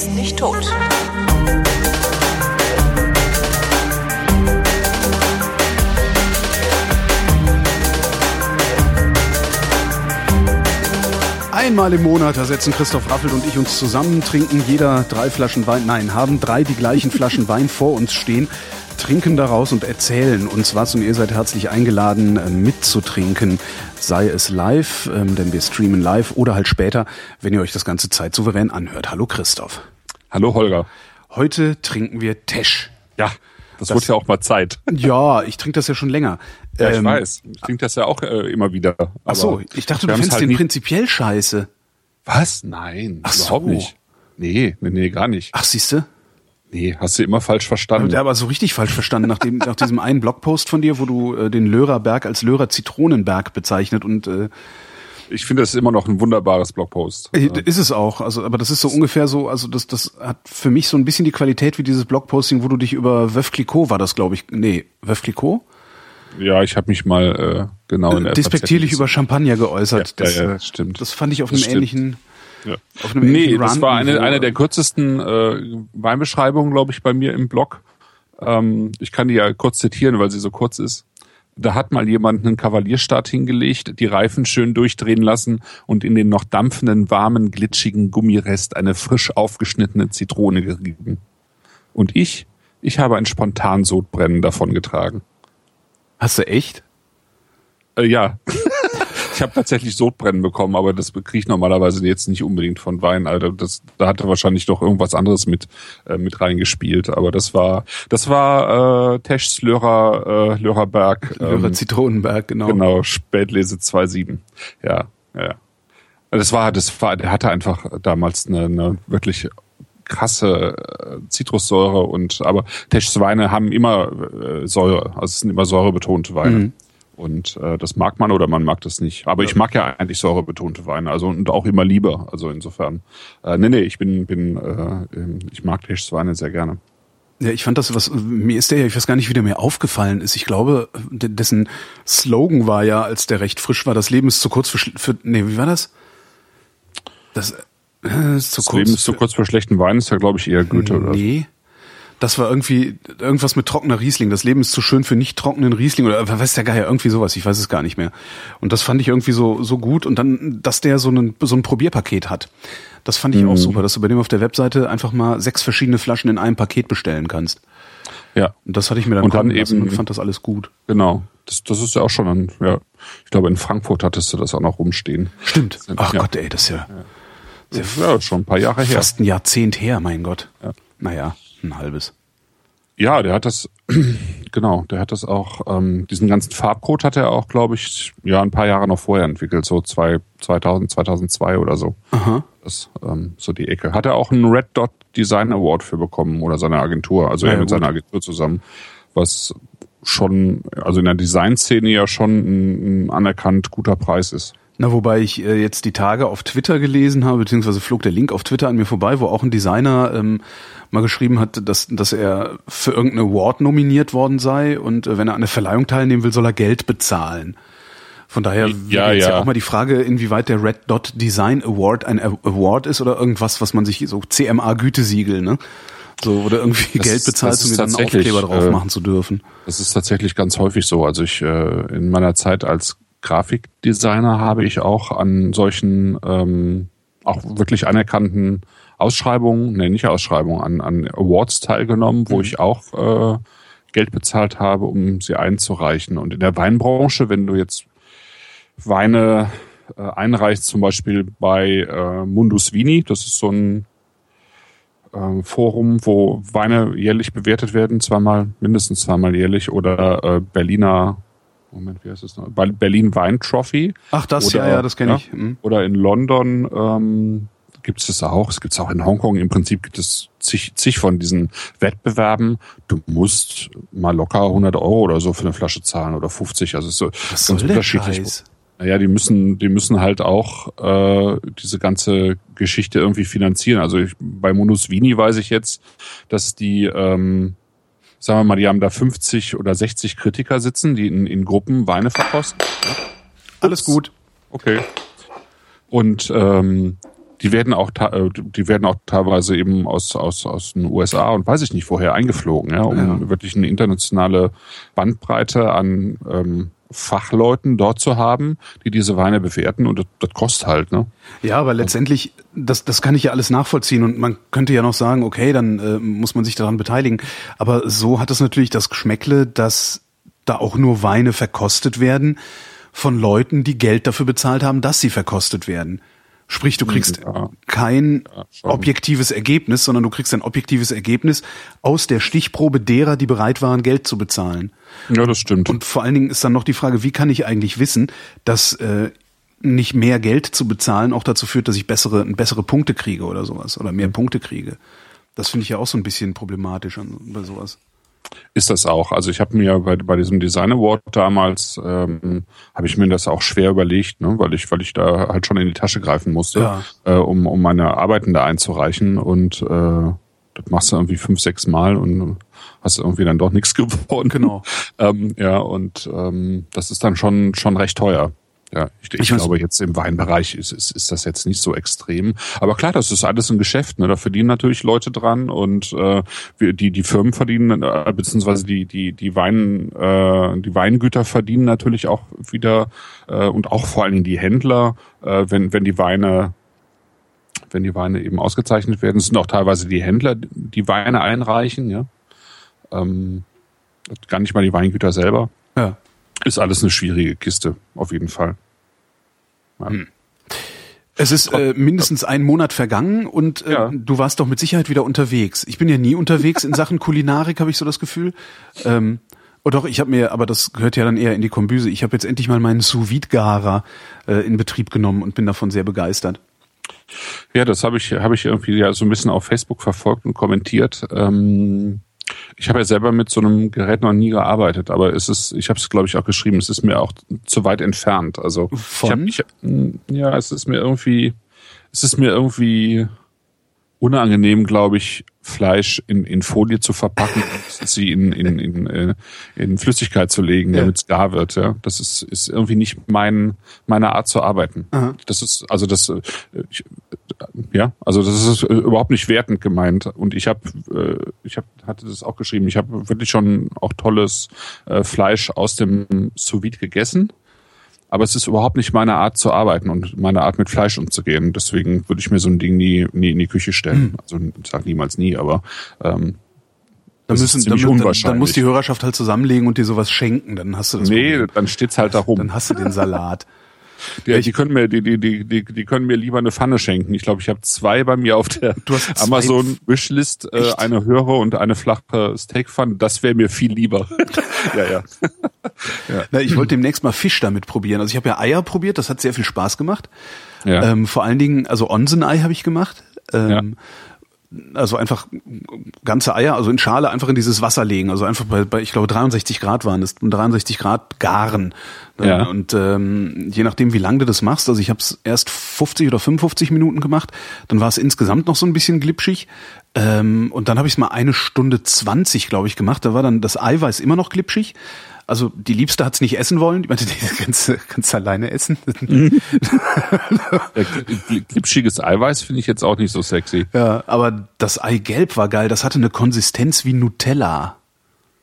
ist nicht tot. Einmal im Monat, da setzen Christoph Raffelt und ich uns zusammen, trinken jeder drei Flaschen Wein, nein, haben drei die gleichen Flaschen Wein vor uns stehen, trinken daraus und erzählen uns was und ihr seid herzlich eingeladen äh, mitzutrinken, sei es live, ähm, denn wir streamen live oder halt später, wenn ihr euch das ganze Zeit souverän anhört. Hallo Christoph. Hallo Holger. Heute trinken wir Tesch. Ja, das, das wird ja auch mal Zeit. Ja, ich trinke das ja schon länger. Ja, ich ähm, weiß. Ich trinke das ja auch äh, immer wieder. Ach so, ich dachte, du findest halt den prinzipiell scheiße. Was? Nein, Ach überhaupt so. nicht. Nee, nee, nee, gar nicht. Ach, siehste? Nee, hast du immer falsch verstanden. Ja, aber so richtig falsch verstanden, nach, dem, nach diesem einen Blogpost von dir, wo du äh, den Lörerberg als Lörer Zitronenberg bezeichnet und äh, ich finde, das ist immer noch ein wunderbares Blogpost. Äh, ist es auch, also aber das ist so ungefähr so, also das das hat für mich so ein bisschen die Qualität wie dieses Blogposting, wo du dich über Veuve Clicquot war das, glaube ich, nee, Veuve Clicquot? Ja, ich habe mich mal äh, genau in der Despektierlich über Champagner geäußert. Ja, das, ja, ja, stimmt. Das fand ich auf einem ähnlichen ja. Auf einem nee, das war eine, eine der kürzesten äh, Weinbeschreibungen, glaube ich, bei mir im Blog. Ähm, ich kann die ja kurz zitieren, weil sie so kurz ist. Da hat mal jemand einen Kavalierstart hingelegt, die Reifen schön durchdrehen lassen und in den noch dampfenden, warmen, glitschigen Gummirest eine frisch aufgeschnittene Zitrone gerieben. Und ich, ich habe ein spontan Sodbrennen davongetragen. Hast du echt? Äh, ja. Ich habe tatsächlich Sodbrennen bekommen, aber das kriege ich normalerweise jetzt nicht unbedingt von Wein. Alter, das, da hatte wahrscheinlich doch irgendwas anderes mit äh, mit reingespielt. Aber das war das war äh, Teschs Lörer äh, Lörerberg. Ähm, Lörer Zitronenberg, genau. Genau, Spätlese 2.7. Ja, ja. Das war, das war, der hatte einfach damals eine, eine wirklich krasse äh, Zitrussäure und aber Teschs Weine haben immer äh, Säure, also es sind immer säurebetonte Weine. Mhm. Und äh, das mag man oder man mag das nicht. Aber ja. ich mag ja eigentlich säurebetonte Weine, also und auch immer lieber. Also insofern. Äh, nee, nee, ich bin, bin äh, ich mag Teschs Weine sehr gerne. Ja, ich fand das, was mir ist der ja, ich weiß gar nicht, wie der mir aufgefallen ist. Ich glaube, dessen Slogan war ja, als der recht frisch war, das Leben ist zu kurz für, für nee, wie war das? Das, äh, ist zu das kurz Leben ist zu kurz für schlechten Wein, ist ja, glaube ich, eher Goethe, oder? Nee. Das war irgendwie irgendwas mit trockener Riesling. Das Leben ist zu schön für nicht trockenen Riesling oder weiß der Geier, irgendwie sowas. Ich weiß es gar nicht mehr. Und das fand ich irgendwie so, so gut. Und dann, dass der so, einen, so ein Probierpaket hat. Das fand ich mhm. auch super, dass du bei dem auf der Webseite einfach mal sechs verschiedene Flaschen in einem Paket bestellen kannst. Ja. Und das hatte ich mir dann, und dann eben und fand das alles gut. Genau. Das, das ist ja auch schon ein, ja. Ich glaube, in Frankfurt hattest du das auch noch rumstehen. Stimmt. Ach ja. Gott, ey, das ist ja, ja. ja, schon ein paar Jahre her. Fast ein Jahrzehnt her, mein Gott. Ja. Naja, ein halbes. Ja, der hat das, genau, der hat das auch, ähm, diesen ganzen Farbcode hat er auch, glaube ich, ja, ein paar Jahre noch vorher entwickelt, so zwei, 2000, 2002 oder so. Aha. Das, ähm, so die Ecke. Hat er auch einen Red Dot Design Award für bekommen oder seine Agentur, also ja, er mit gut. seiner Agentur zusammen, was schon, also in der Designszene ja schon ein, ein anerkannt guter Preis ist. Na, wobei ich äh, jetzt die Tage auf Twitter gelesen habe, beziehungsweise flog der Link auf Twitter an mir vorbei, wo auch ein Designer ähm, mal geschrieben hat, dass, dass er für irgendeine Award nominiert worden sei und äh, wenn er an der Verleihung teilnehmen will, soll er Geld bezahlen. Von daher ja, jetzt ja. ja auch mal die Frage, inwieweit der Red Dot Design Award ein Award ist oder irgendwas, was man sich so CMA Gütesiegel, ne? So, oder irgendwie das Geld bezahlt, um mir dann einen Aufkleber drauf äh, machen zu dürfen. Das ist tatsächlich ganz häufig so. Also ich äh, in meiner Zeit als Grafikdesigner habe ich auch an solchen ähm, auch wirklich anerkannten Ausschreibungen, nee, nicht Ausschreibungen, an, an Awards teilgenommen, wo mhm. ich auch äh, Geld bezahlt habe, um sie einzureichen. Und in der Weinbranche, wenn du jetzt Weine äh, einreichst, zum Beispiel bei äh, Mundus Vini, das ist so ein äh, Forum, wo Weine jährlich bewertet werden, zweimal, mindestens zweimal jährlich, oder äh, Berliner Moment, wie heißt es noch? Berlin Wein Trophy. Ach, das, oder, ja, ja, das kenne ich. Mhm. Oder in London ähm, gibt es das auch. Es gibt es auch in Hongkong. Im Prinzip gibt es zig, zig von diesen Wettbewerben. Du musst mal locker 100 Euro oder so für eine Flasche zahlen oder 50. Also so Was ganz unterschiedlich. Scheiß? Naja, die müssen, die müssen halt auch äh, diese ganze Geschichte irgendwie finanzieren. Also ich, bei Monus Vini weiß ich jetzt, dass die ähm, sagen wir mal, die haben da 50 oder 60 Kritiker sitzen, die in, in Gruppen Weine verkosten. Alles gut. Okay. Und ähm, die werden auch, äh, die werden auch teilweise eben aus, aus, aus den USA und weiß ich nicht woher eingeflogen, ja, um ja. wirklich eine internationale Bandbreite an ähm, Fachleuten dort zu haben, die diese Weine bewerten und das, das kostet halt, ne? Ja, aber letztendlich, das, das kann ich ja alles nachvollziehen und man könnte ja noch sagen, okay, dann äh, muss man sich daran beteiligen. Aber so hat es natürlich das Geschmäckle, dass da auch nur Weine verkostet werden von Leuten, die Geld dafür bezahlt haben, dass sie verkostet werden. Sprich, du kriegst ja. kein ja, objektives Ergebnis, sondern du kriegst ein objektives Ergebnis aus der Stichprobe derer, die bereit waren, Geld zu bezahlen. Ja, das stimmt. Und vor allen Dingen ist dann noch die Frage, wie kann ich eigentlich wissen, dass äh, nicht mehr Geld zu bezahlen auch dazu führt, dass ich bessere, bessere Punkte kriege oder sowas oder mehr Punkte kriege. Das finde ich ja auch so ein bisschen problematisch bei sowas ist das auch. Also ich habe mir bei, bei diesem Design Award damals ähm, habe ich mir das auch schwer überlegt, ne? weil ich weil ich da halt schon in die Tasche greifen musste, ja. äh, um um meine Arbeiten da einzureichen und äh, das machst du irgendwie fünf sechs Mal und hast irgendwie dann doch nichts gewonnen. Genau. ähm, ja und ähm, das ist dann schon schon recht teuer. Ja, ich, ich, ich glaube, jetzt im Weinbereich ist, ist, ist das jetzt nicht so extrem. Aber klar, das ist alles ein Geschäft. Ne? Da verdienen natürlich Leute dran und äh, die, die Firmen verdienen, äh, beziehungsweise die, die, die, Wein, äh, die Weingüter verdienen natürlich auch wieder äh, und auch vor allen Dingen die Händler, äh, wenn, wenn die Weine wenn die Weine eben ausgezeichnet werden. Es sind auch teilweise die Händler, die Weine einreichen, ja. Ähm, gar nicht mal die Weingüter selber. Ist alles eine schwierige Kiste, auf jeden Fall. Ja. Hm. Es ist äh, mindestens ein Monat vergangen und äh, ja. du warst doch mit Sicherheit wieder unterwegs. Ich bin ja nie unterwegs in Sachen Kulinarik, habe ich so das Gefühl. Ähm, oh doch, ich habe mir, aber das gehört ja dann eher in die Kombüse. Ich habe jetzt endlich mal meinen sous vide garer äh, in Betrieb genommen und bin davon sehr begeistert. Ja, das habe ich, habe ich irgendwie ja so ein bisschen auf Facebook verfolgt und kommentiert. Ähm ich habe ja selber mit so einem Gerät noch nie gearbeitet, aber es ist, ich habe es glaube ich auch geschrieben, es ist mir auch zu weit entfernt. Also Von? Ich hab, ich, ja, es ist mir irgendwie, es ist mir irgendwie unangenehm, glaube ich, Fleisch in, in Folie zu verpacken und sie in, in, in, äh, in Flüssigkeit zu legen, damit es gar wird. Ja, das ist, ist irgendwie nicht mein meine Art zu arbeiten. Aha. Das ist also das äh, ich, ja, also das ist überhaupt nicht wertend gemeint. Und ich habe äh, ich habe hatte das auch geschrieben. Ich habe wirklich schon auch tolles äh, Fleisch aus dem Sous Vide gegessen aber es ist überhaupt nicht meine Art zu arbeiten und meine Art mit Fleisch umzugehen. Deswegen würde ich mir so ein Ding nie, nie in die Küche stellen. Mhm. Also ich sage niemals nie, aber ähm, dann, müssen, dann, dann, dann, muss die Hörerschaft halt zusammenlegen und dir sowas schenken. Dann hast du das. Nee, Problem. dann steht's halt da rum. Dann hast du den Salat. Die, die können mir, die, die, die, die, die können mir lieber eine Pfanne schenken. Ich glaube, ich habe zwei bei mir auf der Amazon Wishlist, äh, eine höhere und eine flache Steakpfanne. Das wäre mir viel lieber. ja, ja. ja. Na, ich wollte demnächst mal Fisch damit probieren. Also ich habe ja Eier probiert, das hat sehr viel Spaß gemacht. Ja. Ähm, vor allen Dingen, also Onsen-Ei habe ich gemacht. Ähm, ja also einfach ganze Eier, also in Schale einfach in dieses Wasser legen, also einfach bei, bei ich glaube 63 Grad waren es, 63 Grad garen. Ja. Und ähm, je nachdem, wie lang du das machst, also ich habe es erst 50 oder 55 Minuten gemacht, dann war es insgesamt noch so ein bisschen glitschig. Ähm, und dann habe ich es mal eine Stunde 20, glaube ich, gemacht. Da war dann das Eiweiß immer noch glitschig. Also die Liebste hat's nicht essen wollen. Ich meinte, die kannst, kannst alleine essen. Mhm. Glitschiges Eiweiß finde ich jetzt auch nicht so sexy. Ja, aber das Eigelb war geil. Das hatte eine Konsistenz wie Nutella.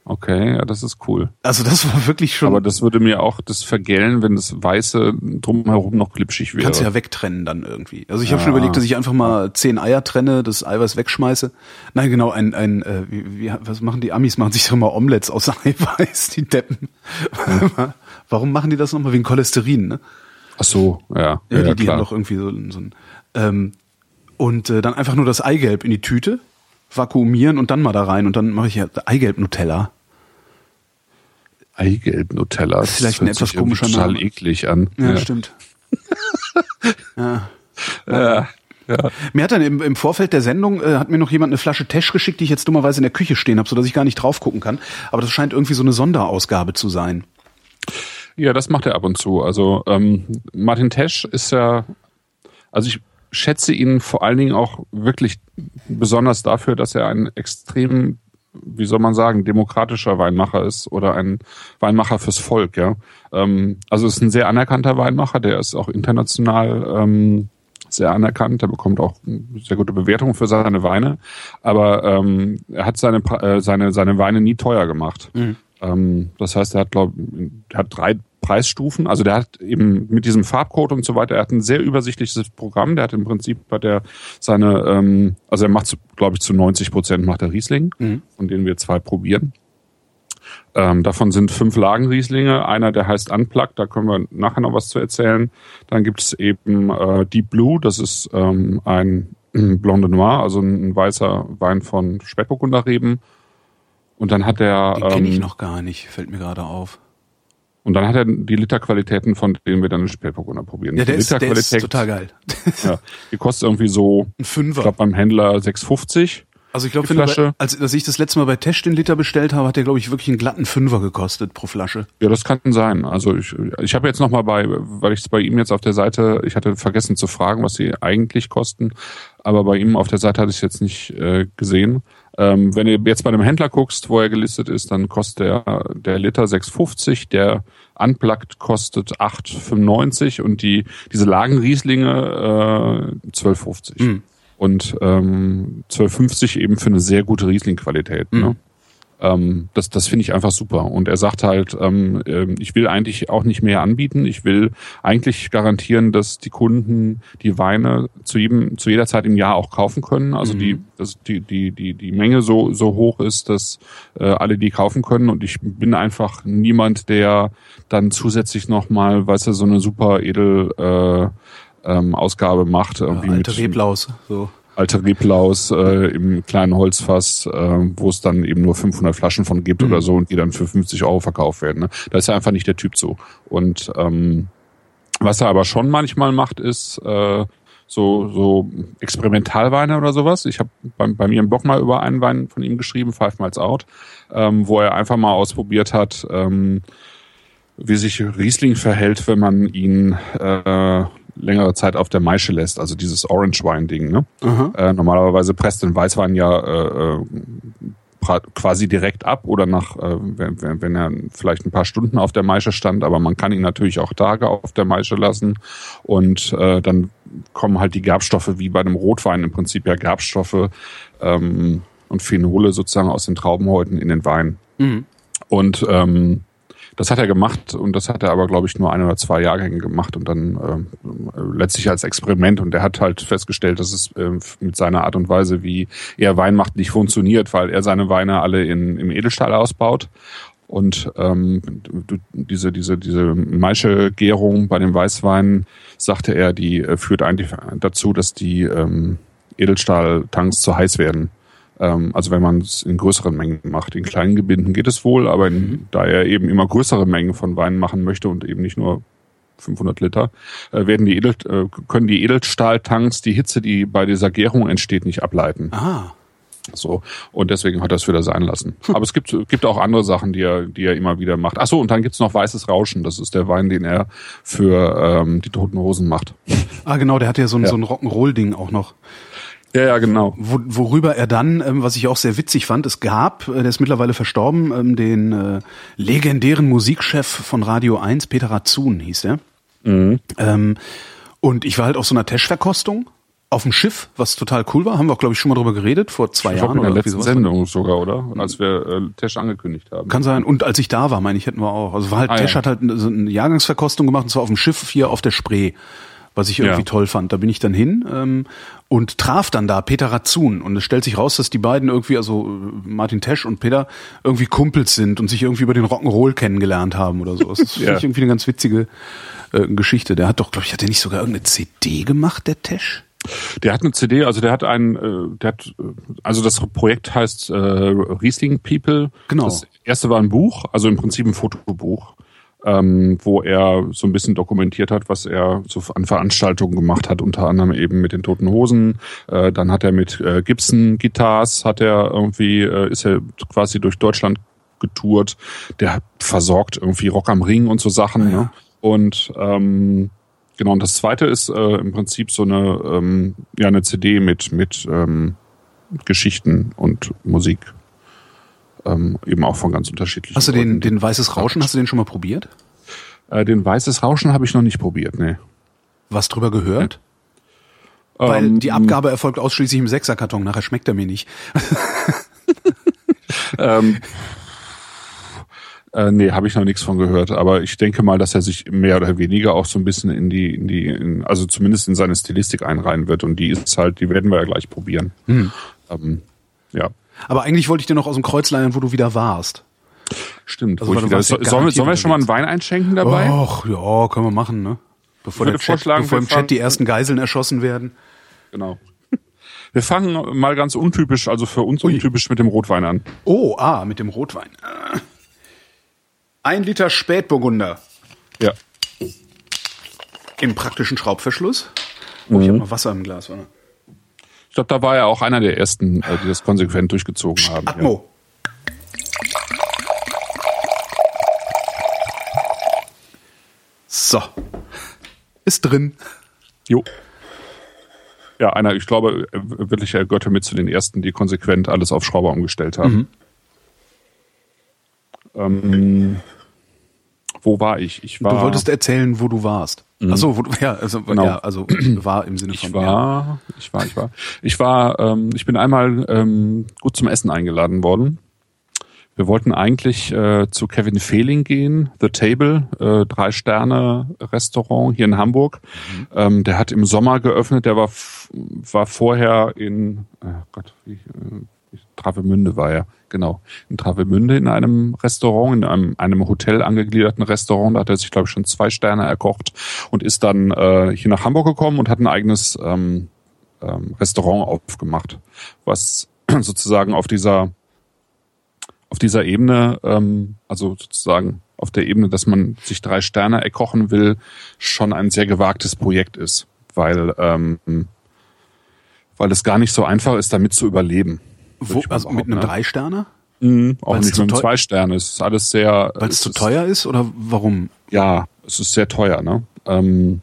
Okay, ja, das ist cool. Also das war wirklich schon. Aber das würde mir auch das vergällen, wenn das Weiße drumherum noch glitschig wäre. Kannst ja wegtrennen dann irgendwie. Also ich ja. habe schon überlegt, dass ich einfach mal zehn Eier trenne, das Eiweiß wegschmeiße. Nein, genau, ein, ein äh, wie, wie, was machen die Amis? Machen sich doch mal Omelettes aus Eiweiß, die Deppen. Ja. Warum machen die das nochmal? Wegen Cholesterin, ne? Ach so, ja. Ja, die, die haben doch irgendwie so, so ein ähm, und äh, dann einfach nur das Eigelb in die Tüte, vakuumieren und dann mal da rein und dann mache ich ja Eigelb-Nutella. Eigelb-Nutella. Das ist vielleicht ein etwas komischer total Name. eklig an. Ja, ja. stimmt. ja. ja. Ja. Mir hat dann im, im Vorfeld der Sendung äh, hat mir noch jemand eine Flasche Tesch geschickt, die ich jetzt dummerweise in der Küche stehen habe, sodass ich gar nicht drauf gucken kann. Aber das scheint irgendwie so eine Sonderausgabe zu sein. Ja, das macht er ab und zu. Also ähm, Martin Tesch ist ja, also ich schätze ihn vor allen Dingen auch wirklich besonders dafür, dass er ein extrem wie soll man sagen, demokratischer Weinmacher ist oder ein Weinmacher fürs Volk, ja. Ähm, also ist ein sehr anerkannter Weinmacher, der ist auch international ähm, sehr anerkannt. Er bekommt auch sehr gute Bewertungen für seine Weine. Aber ähm, er hat seine, äh, seine, seine Weine nie teuer gemacht. Mhm. Ähm, das heißt, er hat, glaube hat drei Preisstufen. Also der hat eben mit diesem Farbcode und so weiter, er hat ein sehr übersichtliches Programm. Der hat im Prinzip hat er seine, ähm, also er macht, glaube ich, zu 90 Prozent macht er Riesling, mhm. von denen wir zwei probieren. Ähm, davon sind fünf Lagenrieslinge. Einer, der heißt Unplugged, da können wir nachher noch was zu erzählen. Dann gibt es eben äh, Deep Blue, das ist ähm, ein Blonde Noir, also ein, weißer Wein von Spätburgunderreben. Und dann hat er. Den kenne ich ähm, noch gar nicht, fällt mir gerade auf. Und dann hat er die Literqualitäten, von denen wir dann den Spätburgunder probieren. Ja, der, ist, der ist total geil. ja, die kostet irgendwie so, ein Fünfer. ich glaube beim Händler 6,50. Also ich glaube, bei, als, als ich das letzte Mal bei Tesch den Liter bestellt habe, hat der glaube ich wirklich einen glatten Fünfer gekostet pro Flasche. Ja, das kann sein. Also ich, ich habe jetzt noch mal bei, weil ich es bei ihm jetzt auf der Seite, ich hatte vergessen zu fragen, was sie eigentlich kosten, aber bei ihm auf der Seite hatte ich es jetzt nicht äh, gesehen. Ähm, wenn du jetzt bei einem Händler guckst, wo er gelistet ist, dann kostet der, der Liter 6,50, der Unplugged kostet 8,95 und die diese Lagenrieslinge äh, 12,50. Mhm. Und ähm, 12,50 eben für eine sehr gute Riesling-Qualität. Mhm. Ne? Ähm, das das finde ich einfach super. Und er sagt halt, ähm, ähm, ich will eigentlich auch nicht mehr anbieten. Ich will eigentlich garantieren, dass die Kunden die Weine zu jedem, zu jeder Zeit im Jahr auch kaufen können. Also mhm. die, dass die, die, die, die Menge so, so hoch ist, dass äh, alle die kaufen können. Und ich bin einfach niemand, der dann zusätzlich nochmal, weißt du, so eine super edel äh, ähm, Ausgabe macht. Irgendwie ja, alte Reblaus, so alte Reblaus äh, im kleinen Holzfass, äh, wo es dann eben nur 500 Flaschen von gibt mhm. oder so und die dann für 50 Euro verkauft werden. Ne? Da ist er einfach nicht der Typ so. Und ähm, was er aber schon manchmal macht, ist äh, so, so Experimentalweine oder sowas. Ich habe bei, bei mir im Blog mal über einen Wein von ihm geschrieben, Five Miles Out, ähm, wo er einfach mal ausprobiert hat, ähm, wie sich Riesling verhält, wenn man ihn äh, längere Zeit auf der Maische lässt, also dieses Orange Wine Ding. Ne? Äh, normalerweise presst den Weißwein ja äh, äh quasi direkt ab oder nach, äh, wenn, wenn er vielleicht ein paar Stunden auf der Maische stand, aber man kann ihn natürlich auch Tage auf der Maische lassen und äh, dann kommen halt die Gerbstoffe wie bei einem Rotwein im Prinzip ja Gerbstoffe ähm, und Phenole sozusagen aus den Traubenhäuten in den Wein. Mhm. Und ähm, das hat er gemacht und das hat er aber, glaube ich, nur ein oder zwei Jahrgänge gemacht und dann äh, letztlich als Experiment. Und er hat halt festgestellt, dass es äh, mit seiner Art und Weise, wie er Wein macht, nicht funktioniert, weil er seine Weine alle in, im Edelstahl ausbaut. Und ähm, diese, diese, diese Maische-Gärung bei den Weißweinen, sagte er, die äh, führt eigentlich dazu, dass die ähm, Edelstahltanks zu heiß werden. Ähm, also wenn man es in größeren Mengen macht. In kleinen Gebinden geht es wohl, aber in, mhm. da er eben immer größere Mengen von Wein machen möchte und eben nicht nur 500 Liter, äh, werden die Edel, äh, können die Edelstahltanks die Hitze, die bei dieser Gärung entsteht, nicht ableiten. Ah. So. Und deswegen hat er es wieder sein lassen. Aber es gibt, gibt auch andere Sachen, die er, die er immer wieder macht. Ach so, und dann gibt's noch Weißes Rauschen. Das ist der Wein, den er für ähm, die Toten Hosen macht. Ah, genau, der hat ja so ein, ja. so ein Rock'n'Roll-Ding auch noch. Ja, ja, genau. Wo, worüber er dann, ähm, was ich auch sehr witzig fand, es gab, äh, der ist mittlerweile verstorben, ähm, den äh, legendären Musikchef von Radio 1, Peter Razun hieß er. Mhm. Ähm, und ich war halt auf so einer Tesch-Verkostung auf dem Schiff, was total cool war. Haben wir auch, glaube ich, schon mal drüber geredet, vor zwei ich Jahren. In der letzten Sendung sogar, oder? Als wir äh, Tesch angekündigt haben. Kann sein. Und als ich da war, meine ich, hätten wir auch. Also war halt, ah, Tesch ja. hat halt eine, so eine Jahrgangsverkostung gemacht, und zwar auf dem Schiff hier auf der Spree was ich irgendwie ja. toll fand. Da bin ich dann hin ähm, und traf dann da Peter Razun. Und es stellt sich raus, dass die beiden irgendwie, also Martin Tesch und Peter, irgendwie Kumpels sind und sich irgendwie über den Rock'n'Roll kennengelernt haben oder so. Das ist ja. irgendwie eine ganz witzige äh, Geschichte. Der hat doch, glaube ich, hat der nicht sogar irgendeine CD gemacht, der Tesch? Der hat eine CD, also der hat ein, äh, der hat, also das Projekt heißt äh, Riesling People. Genau. Das erste war ein Buch, also im Prinzip ein Fotobuch ähm, wo er so ein bisschen dokumentiert hat, was er so an Veranstaltungen gemacht hat, unter anderem eben mit den Toten Hosen. Äh, dann hat er mit äh, Gibson Guitars, hat er irgendwie, äh, ist er quasi durch Deutschland getourt. Der versorgt irgendwie Rock am Ring und so Sachen. Ja. Ne? Und ähm, genau, und das zweite ist äh, im Prinzip so eine, ähm, ja, eine CD mit, mit ähm, Geschichten und Musik ähm, eben auch von ganz unterschiedlichen. Hast du den, Leuten. den Weißes Rauschen, hast du den schon mal probiert? Äh, den Weißes Rauschen habe ich noch nicht probiert, nee. Was drüber gehört? Weil ähm, die Abgabe erfolgt ausschließlich im Sechserkarton, nachher schmeckt er mir nicht. ähm, äh, nee, habe ich noch nichts von gehört. Aber ich denke mal, dass er sich mehr oder weniger auch so ein bisschen in die, in die, in, also zumindest in seine Stilistik einreihen wird. Und die ist halt, die werden wir ja gleich probieren. Hm. Ähm, ja. Aber eigentlich wollte ich dir noch aus dem Kreuz leihen, wo du wieder warst. Stimmt. Also, wo ich wieder, so, sollen, wir, sollen wir schon mal einen Wein einschenken dabei? Ach, ja, können wir machen, ne? Bevor, der Chat, bevor im Chat die ersten Geiseln erschossen werden. Genau. Wir fangen mal ganz untypisch, also für uns untypisch mit dem Rotwein an. Oh, ah, mit dem Rotwein. Ein Liter Spätburgunder. Ja. Im praktischen Schraubverschluss. Oh, mhm. ich habe noch Wasser im Glas. Oder? Ich glaube, da war er auch einer der ersten, äh, die das konsequent durchgezogen haben. Atmo. Ja. So. Ist drin. Jo. Ja, einer, ich glaube, wirklich, er gehörte mit zu den ersten, die konsequent alles auf Schrauber umgestellt haben. Mhm. Ähm, wo war ich? Ich war. Du wolltest erzählen, wo du warst. Mhm. Achso, wo du, ja, also, genau. ja, also war im Sinne von. Ich war, ja. ich war, ich war, ich war, ähm, ich bin einmal ähm, gut zum Essen eingeladen worden. Wir wollten eigentlich äh, zu Kevin Fehling gehen, The Table, äh, drei Sterne Restaurant hier in Hamburg. Mhm. Ähm, der hat im Sommer geöffnet. Der war war vorher in äh, Gott, wie, äh, Travemünde war er genau in Travemünde in einem Restaurant, in einem, einem Hotel angegliederten Restaurant. Da hat er sich glaube ich schon zwei Sterne erkocht und ist dann äh, hier nach Hamburg gekommen und hat ein eigenes ähm, ähm, Restaurant aufgemacht, was sozusagen auf dieser auf dieser Ebene, ähm, also sozusagen auf der Ebene, dass man sich drei Sterne erkochen will, schon ein sehr gewagtes Projekt ist, weil ähm, weil es gar nicht so einfach ist, damit zu überleben. Wo, also mit einem ne? drei Sterne? Mhm, auch nicht mit einem zwei Sterne. Es ist alles sehr. Weil es zu teuer ist oder warum? Ja, es ist sehr teuer. Ne? Ähm,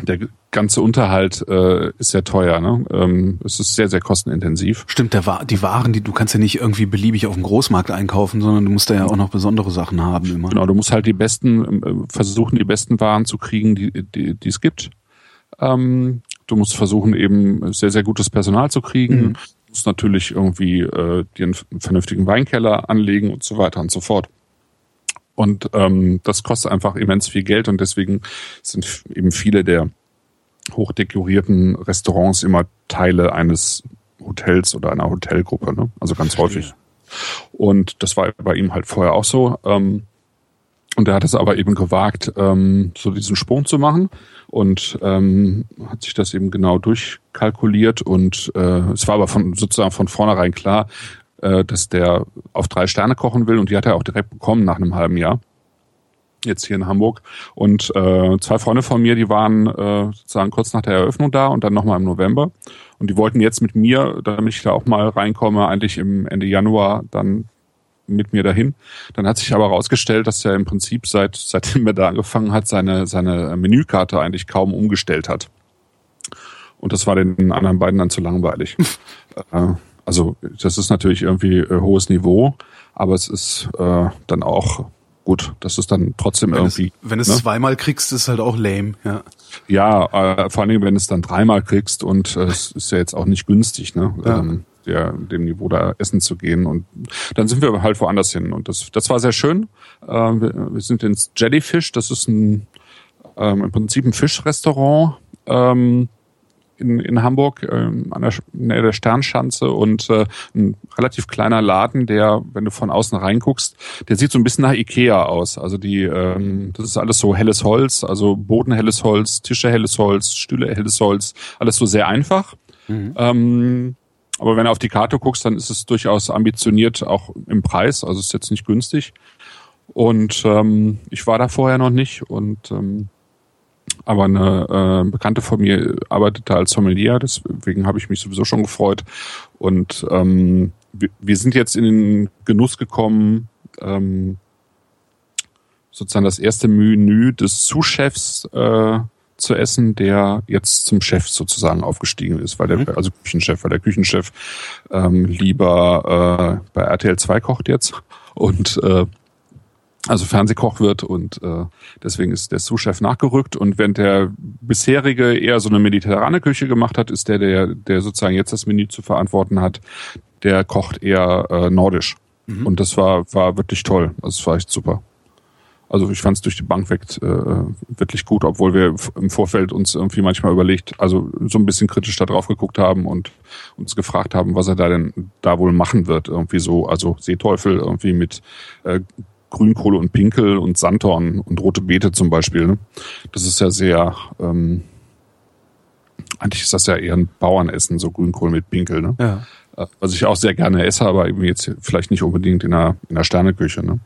der ganze Unterhalt äh, ist sehr teuer. Ne? Ähm, es ist sehr, sehr kostenintensiv. Stimmt, der, die Waren, die du kannst ja nicht irgendwie beliebig auf dem Großmarkt einkaufen, sondern du musst da ja auch noch besondere Sachen haben immer. Genau, du musst halt die besten, äh, versuchen die besten Waren zu kriegen, die, die, die es gibt. Ähm, du musst versuchen, eben sehr, sehr gutes Personal zu kriegen. Mhm. Musst natürlich irgendwie äh, dir einen vernünftigen Weinkeller anlegen und so weiter und so fort. Und ähm, das kostet einfach immens viel Geld und deswegen sind eben viele der hochdekorierten Restaurants immer Teile eines Hotels oder einer Hotelgruppe, ne? also ganz häufig. Und das war bei ihm halt vorher auch so. Ähm, und er hat es aber eben gewagt, ähm, so diesen Sprung zu machen und ähm, hat sich das eben genau durchkalkuliert und äh, es war aber von sozusagen von vornherein klar, äh, dass der auf drei Sterne kochen will und die hat er auch direkt bekommen nach einem halben Jahr jetzt hier in Hamburg. Und äh, zwei Freunde von mir, die waren äh, sozusagen kurz nach der Eröffnung da und dann nochmal im November. Und die wollten jetzt mit mir, damit ich da auch mal reinkomme, eigentlich im Ende Januar dann mit mir dahin. Dann hat sich aber herausgestellt, dass er im Prinzip seit seitdem er da angefangen hat, seine seine Menükarte eigentlich kaum umgestellt hat. Und das war den anderen beiden dann zu langweilig. äh, also das ist natürlich irgendwie äh, hohes Niveau, aber es ist äh, dann auch gut, das ist dann trotzdem wenn irgendwie. Es, wenn es ne? zweimal kriegst, ist halt auch lame, ja. Ja, äh, vor allem, wenn es dann dreimal kriegst und äh, es ist ja jetzt auch nicht günstig, ne? Ja. Ähm, der, dem Niveau da essen zu gehen. Und dann sind wir halt woanders hin. Und das, das war sehr schön. Äh, wir, wir sind ins Jellyfish, das ist ein ähm, im Prinzip ein Fischrestaurant. Ähm, in, in Hamburg ähm, an der, Nähe der Sternschanze und äh, ein relativ kleiner Laden, der, wenn du von außen reinguckst, der sieht so ein bisschen nach Ikea aus. Also die, ähm, das ist alles so helles Holz, also Boden helles Holz, Tische helles Holz, Stühle helles Holz, alles so sehr einfach. Mhm. Ähm, aber wenn du auf die Karte guckst, dann ist es durchaus ambitioniert, auch im Preis. Also ist jetzt nicht günstig. Und ähm, ich war da vorher noch nicht und ähm, aber eine äh, Bekannte von mir arbeitet da als Sommelier, deswegen habe ich mich sowieso schon gefreut. Und ähm, wir, wir sind jetzt in den Genuss gekommen, ähm, sozusagen das erste Menü des Sous-Chefs äh, zu essen, der jetzt zum Chef sozusagen aufgestiegen ist, weil der, mhm. also Küchenchef, weil der Küchenchef ähm, lieber äh, bei RTL 2 kocht jetzt und äh, also Fernsehkoch wird und äh, deswegen ist der Sous-Chef nachgerückt und während der bisherige eher so eine mediterrane Küche gemacht hat, ist der, der, der sozusagen jetzt das Menü zu verantworten hat, der kocht eher äh, nordisch. Mhm. Und das war, war wirklich toll. Also es war echt super. Also ich fand es durch die Bank weg äh, wirklich gut, obwohl wir im Vorfeld uns irgendwie manchmal überlegt, also so ein bisschen kritisch da drauf geguckt haben und uns gefragt haben, was er da denn da wohl machen wird. Irgendwie so, also Seeteufel irgendwie mit äh, Grünkohle und Pinkel und Sanddorn und rote Beete zum Beispiel. Ne? Das ist ja sehr, ähm, eigentlich ist das ja eher ein Bauernessen, so Grünkohl mit Pinkel. Ne? Ja. Äh, was ich auch sehr gerne esse, aber eben jetzt vielleicht nicht unbedingt in der, in der Sterneküche. Ne?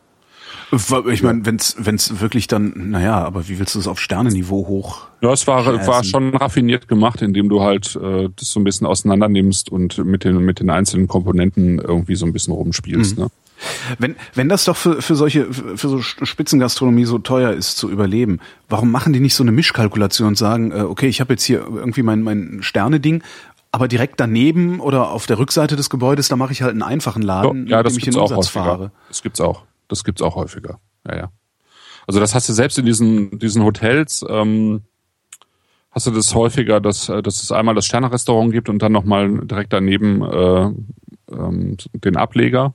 Ich meine, wenn es wirklich dann, naja, aber wie willst du es auf Sternenniveau hoch? Ja, es war, war schon raffiniert gemacht, indem du halt äh, das so ein bisschen auseinander nimmst und mit den, mit den einzelnen Komponenten irgendwie so ein bisschen rumspielst. Mhm. Ne? Wenn, wenn das doch für, für solche, für so Spitzengastronomie so teuer ist zu überleben, warum machen die nicht so eine Mischkalkulation und sagen, äh, okay, ich habe jetzt hier irgendwie mein, mein Sterne-Ding, aber direkt daneben oder auf der Rückseite des Gebäudes, da mache ich halt einen einfachen Laden, ja, das mit dem ich in Umsatz fahre. Das gibt's auch. Das gibt's auch häufiger. Ja, ja. Also das hast du selbst in diesen, diesen Hotels, ähm, hast du das häufiger, dass, dass es einmal das Sterne-Restaurant gibt und dann nochmal direkt daneben äh, ähm, den Ableger.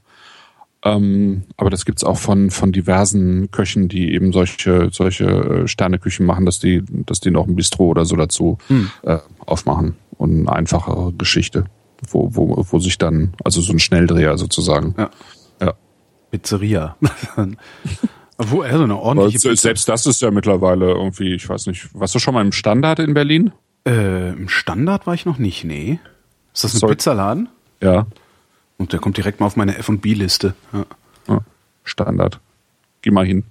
Ähm, aber das gibt's auch von, von diversen Köchen, die eben solche, solche äh, Sterneküchen machen, dass die, dass die noch ein Bistro oder so dazu hm. äh, aufmachen. Und eine einfache Geschichte, wo, wo, wo sich dann, also so ein Schnelldreher sozusagen. Ja. Pizzeria. wo, also eine ordentliche Pizza. Selbst das ist ja mittlerweile irgendwie, ich weiß nicht, warst du schon mal im Standard in Berlin? Äh, Im Standard war ich noch nicht, nee. Ist das ein Soll, Pizzaladen? Ja. Und der kommt direkt mal auf meine F&B-Liste. Ja. ja. Standard. Geh mal hin.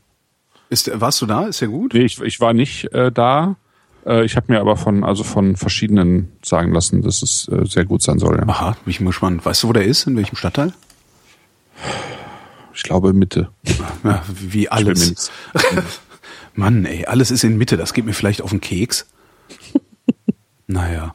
Ist, warst du da? Ist ja gut? Nee, ich, ich war nicht äh, da. Äh, ich habe mir aber von, also von verschiedenen sagen lassen, dass es äh, sehr gut sein soll. Ja. Aha, bin ich mal gespannt. Weißt du, wo der ist? In welchem Stadtteil? Ich glaube Mitte. Ja, wie alles. Mann, ey, alles ist in Mitte. Das geht mir vielleicht auf den Keks. naja.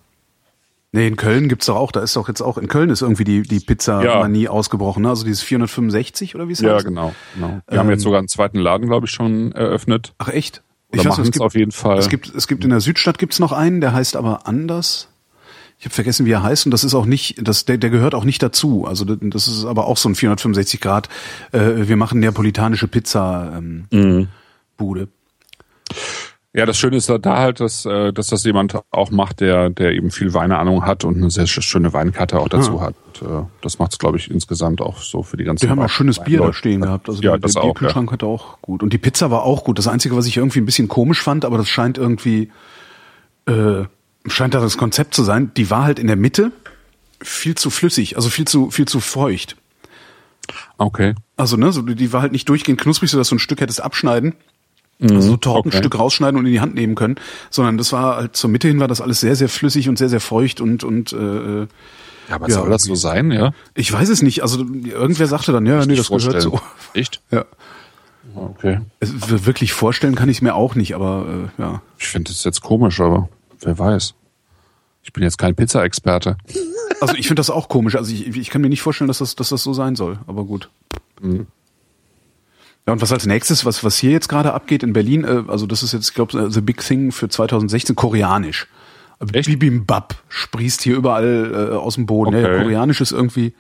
Nee, in Köln gibt's doch auch, da ist doch jetzt auch, in Köln ist irgendwie die, die Pizza-Manie ja. ausgebrochen, ne? also dieses 465 oder wie es heißt? Ja, genau, genau. Wir ähm, haben jetzt sogar einen zweiten Laden, glaube ich, schon eröffnet. Ach echt? Ich weiß, es gibt, auf jeden Fall. Es gibt, es gibt in der Südstadt gibt's noch einen, der heißt aber anders. Ich habe vergessen, wie er heißt und das ist auch nicht, das, der, der gehört auch nicht dazu. Also das ist aber auch so ein 465 Grad. Äh, wir machen neapolitanische Pizza ähm, mhm. Bude. Ja, das Schöne ist da halt, dass, äh, dass das jemand auch macht, der, der eben viel Weineahnung hat und eine sehr schöne Weinkarte auch dazu ja. hat. Und, äh, das macht es, glaube ich, insgesamt auch so für die ganze Wir haben auch schönes Bier da stehen gehabt. Also ja, der, das der auch, Bierkühlschrank ja. hatte auch gut. Und die Pizza war auch gut. Das Einzige, was ich irgendwie ein bisschen komisch fand, aber das scheint irgendwie, äh, scheint da das Konzept zu sein, die war halt in der Mitte viel zu flüssig, also viel zu, viel zu feucht. Okay. Also, ne, so, die war halt nicht durchgehend knusprig, so dass du ein Stück hättest abschneiden also so mhm. Tortenstück okay. rausschneiden und in die Hand nehmen können, sondern das war halt zur Mitte hin war das alles sehr sehr flüssig und sehr sehr feucht und und äh, ja, aber ja, soll das so sein, ja? Ich weiß es nicht. Also irgendwer sagte dann, ja, nee, das vorstellen. gehört so. Echt? Ja. Okay. Es, wirklich vorstellen kann ich es mir auch nicht, aber äh, ja. Ich finde es jetzt komisch, aber wer weiß. Ich bin jetzt kein Pizza-Experte. Also ich finde das auch komisch. Also ich, ich kann mir nicht vorstellen, dass das, dass das so sein soll, aber gut. Mhm. Ja, und was als nächstes, was, was hier jetzt gerade abgeht in Berlin, äh, also das ist jetzt, ich glaube, The Big Thing für 2016, koreanisch. Echt? Bibimbap sprießt hier überall äh, aus dem Boden. Okay. Ja, koreanisch ist irgendwie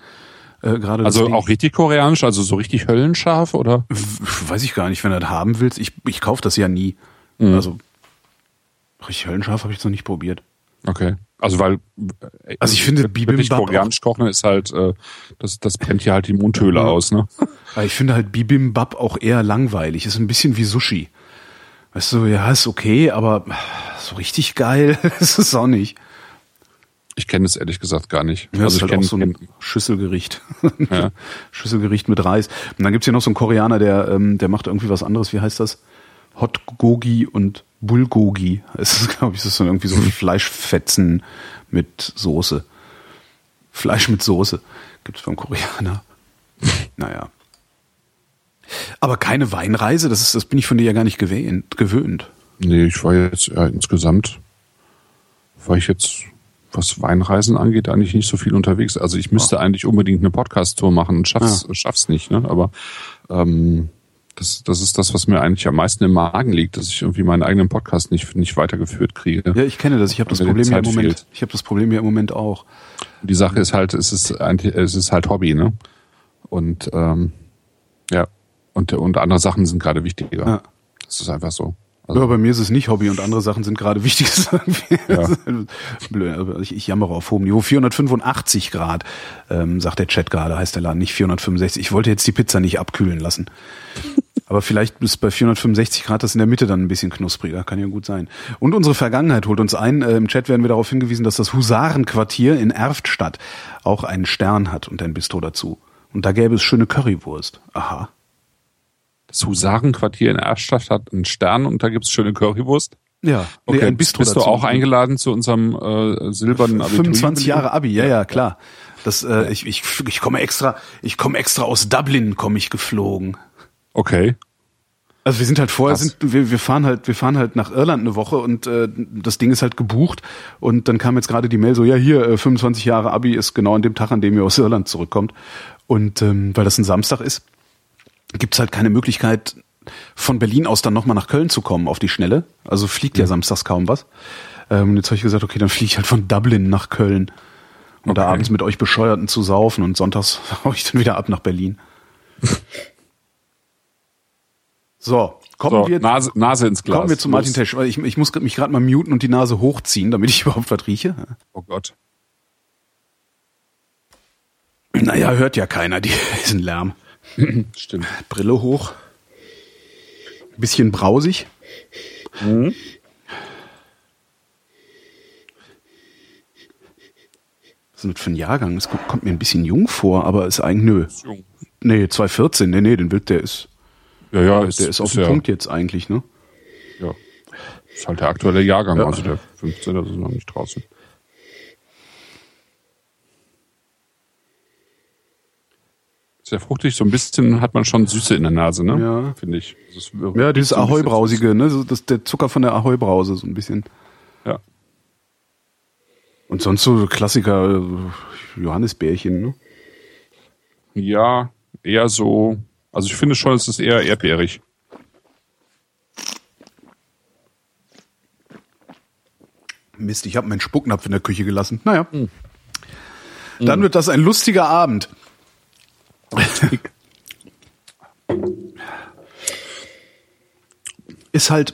äh, gerade. Also auch richtig koreanisch, also so richtig höllenscharf, oder? Weiß ich gar nicht, wenn du das haben willst. Ich, ich kaufe das ja nie. Mhm. Also richtig höllenscharf habe ich noch nicht probiert. Okay. Also weil äh, also ich finde Bibimbap koreanisch kochen ist halt äh, das das brennt hier halt die Mundhöhle aus, ne? ich finde halt Bibimbap auch eher langweilig, ist ein bisschen wie Sushi. Weißt du, ja, ist okay, aber so richtig geil ist es auch nicht. Ich kenne es ehrlich gesagt gar nicht. Ja, also ich halt kenne so ein Schüsselgericht. Ja. Schüsselgericht mit Reis. Und dann gibt's hier noch so einen Koreaner, der, ähm, der macht irgendwie was anderes. Wie heißt das? Hot Gogi und Bulgogi. Es ist, glaube ich, das ist irgendwie so Fleischfetzen mit Soße. Fleisch mit Soße gibt's beim Koreaner. naja. Aber keine Weinreise, das ist, das bin ich von dir ja gar nicht gewöhnt. Nee, ich war jetzt ja, insgesamt, war ich jetzt, was Weinreisen angeht, eigentlich nicht so viel unterwegs. Also ich müsste ja. eigentlich unbedingt eine Podcast-Tour machen und schaff's, ja. schaff's nicht, ne? Aber ähm, Das, das ist das, was mir eigentlich am meisten im Magen liegt, dass ich irgendwie meinen eigenen Podcast nicht, nicht weitergeführt kriege. Ja, ich kenne das. Ich habe das Problem ja im Moment. Fehlt. Ich habe das Problem ja im Moment auch. Die Sache ist halt, es ist, ein, es ist halt Hobby, ne? Und ähm, ja, und, und andere Sachen sind gerade wichtiger. Ja. Das ist einfach so. Also, ja, bei mir ist es nicht Hobby und andere Sachen sind gerade wichtig. Ja. Blöd, also ich, ich jammere auf hohem Niveau. 485 Grad, ähm, sagt der Chat gerade, heißt der Laden, nicht 465. Ich wollte jetzt die Pizza nicht abkühlen lassen. Aber vielleicht ist bei 465 Grad das in der Mitte dann ein bisschen knuspriger. Kann ja gut sein. Und unsere Vergangenheit holt uns ein. Äh, Im Chat werden wir darauf hingewiesen, dass das Husarenquartier in Erftstadt auch einen Stern hat und ein Bistro dazu. Und da gäbe es schöne Currywurst. Aha. Das Husarenquartier in Erstadt hat einen Stern und da gibt's schöne Currywurst. Ja, okay. Nee, ein Bistro Bist dazu. du auch eingeladen zu unserem äh, silbernen Abi? 25 Jahre Abi, ja, ja, klar. Das, äh, ich, ich, ich komme extra, ich komme extra aus Dublin, komme ich geflogen. Okay. Also wir sind halt vorher, sind, wir, wir fahren halt, wir fahren halt nach Irland eine Woche und äh, das Ding ist halt gebucht und dann kam jetzt gerade die Mail so, ja hier, äh, 25 Jahre Abi ist genau an dem Tag, an dem ihr aus Irland zurückkommt. Und ähm, weil das ein Samstag ist, gibt's halt keine Möglichkeit, von Berlin aus dann nochmal nach Köln zu kommen auf die Schnelle. Also fliegt ja mhm. samstags kaum was. Ähm, jetzt habe ich gesagt, okay, dann fliege ich halt von Dublin nach Köln. Um okay. da abends mit euch Bescheuerten zu saufen und sonntags hau ich dann wieder ab nach Berlin. so, kommen so, wir Nase, Nase ins Glas. Kommen wir zu Martin Tesch, ich, ich muss mich gerade mal muten und die Nase hochziehen, damit ich überhaupt was rieche. Oh Gott. Naja, hört ja keiner, diesen Lärm. Stimmt. Brille hoch. Bisschen brausig. Mhm. Was ist das für ein Jahrgang? Das kommt, mir ein bisschen jung vor, aber ist eigentlich nö. Ist jung. Nee, 2014, nee, nee, den Wild, der ist. Ja, ja, der ist, ist auf dem ja. Punkt jetzt eigentlich, ne? Ja. Ist halt der aktuelle Jahrgang, ja. also der 15, das ist noch nicht draußen. Sehr fruchtig. So ein bisschen hat man schon Süße in der Nase, ne? Ja. Finde ich. Ja, dieses so Ahoi-Brausige, ne? So, das, der Zucker von der Ahoi-Brause, so ein bisschen. Ja. Und sonst so Klassiker, äh, Johannisbärchen, ne? Ja, eher so. Also ich finde schon, es ist eher erdbeerig. Mist, ich habe meinen Spucknapf in der Küche gelassen. Naja. Mhm. Dann wird das ein lustiger Abend. Ist halt,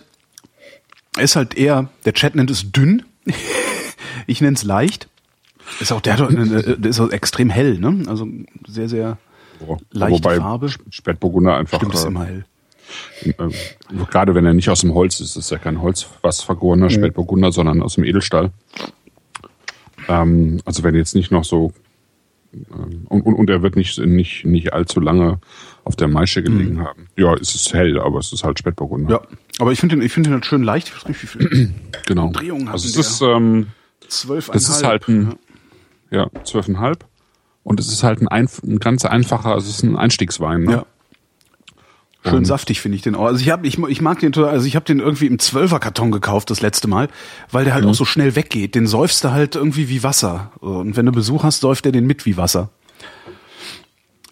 ist halt eher, der Chat nennt es dünn. ich nenne es leicht. Ist auch, der, der ist auch extrem hell, ne? Also sehr, sehr oh, leichte wobei Farbe. Spätburgunder einfach. Stimmt, ist immer hell. Äh, gerade wenn er nicht aus dem Holz ist, ist ja kein Holz, was vergorener mhm. Spätburgunder, sondern aus dem Edelstahl. Ähm, also wenn jetzt nicht noch so und, und, und er wird nicht, nicht, nicht allzu lange auf der Maische gelegen mhm. haben. Ja, es ist hell, aber es ist halt Spätburgunder. Ja, aber ich finde den, ich finde den halt schön leicht. Ich weiß nicht, wie viele genau. Drehungen also es ist, ähm, zwölf das ist halt ein, ja, zwölfeinhalb. Und es ist halt ein, ein, ein ganz einfacher, also es ist ein Einstiegswein. Ne? Ja. Schön saftig finde ich den auch. Also ich habe ich, ich mag den total, also ich habe den irgendwie im Zwölferkarton gekauft das letzte Mal, weil der halt mhm. auch so schnell weggeht. Den säufst du halt irgendwie wie Wasser. Und wenn du Besuch hast, säuft der den mit wie Wasser.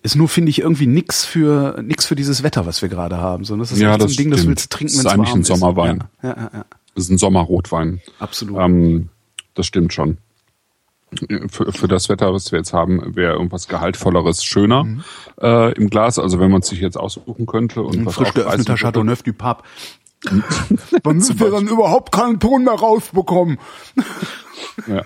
Ist nur finde ich irgendwie nix für nix für dieses Wetter, was wir gerade haben. So, das ist ja, das so ein Ding, das willst du trinken, wenn es warm ist. Das ist eigentlich ein Sommerwein. Ja, ja, ja. Das ist ein Sommerrotwein. Absolut. Ähm, das stimmt schon für, für das Wetter, was wir jetzt haben, wäre irgendwas gehaltvolleres schöner mhm. äh, im Glas. Also wenn man sich jetzt aussuchen könnte und Ein was frisch geöffneter Chateauneuf du Pape. Sind wir dann überhaupt keinen Ton mehr rausbekommen? ja.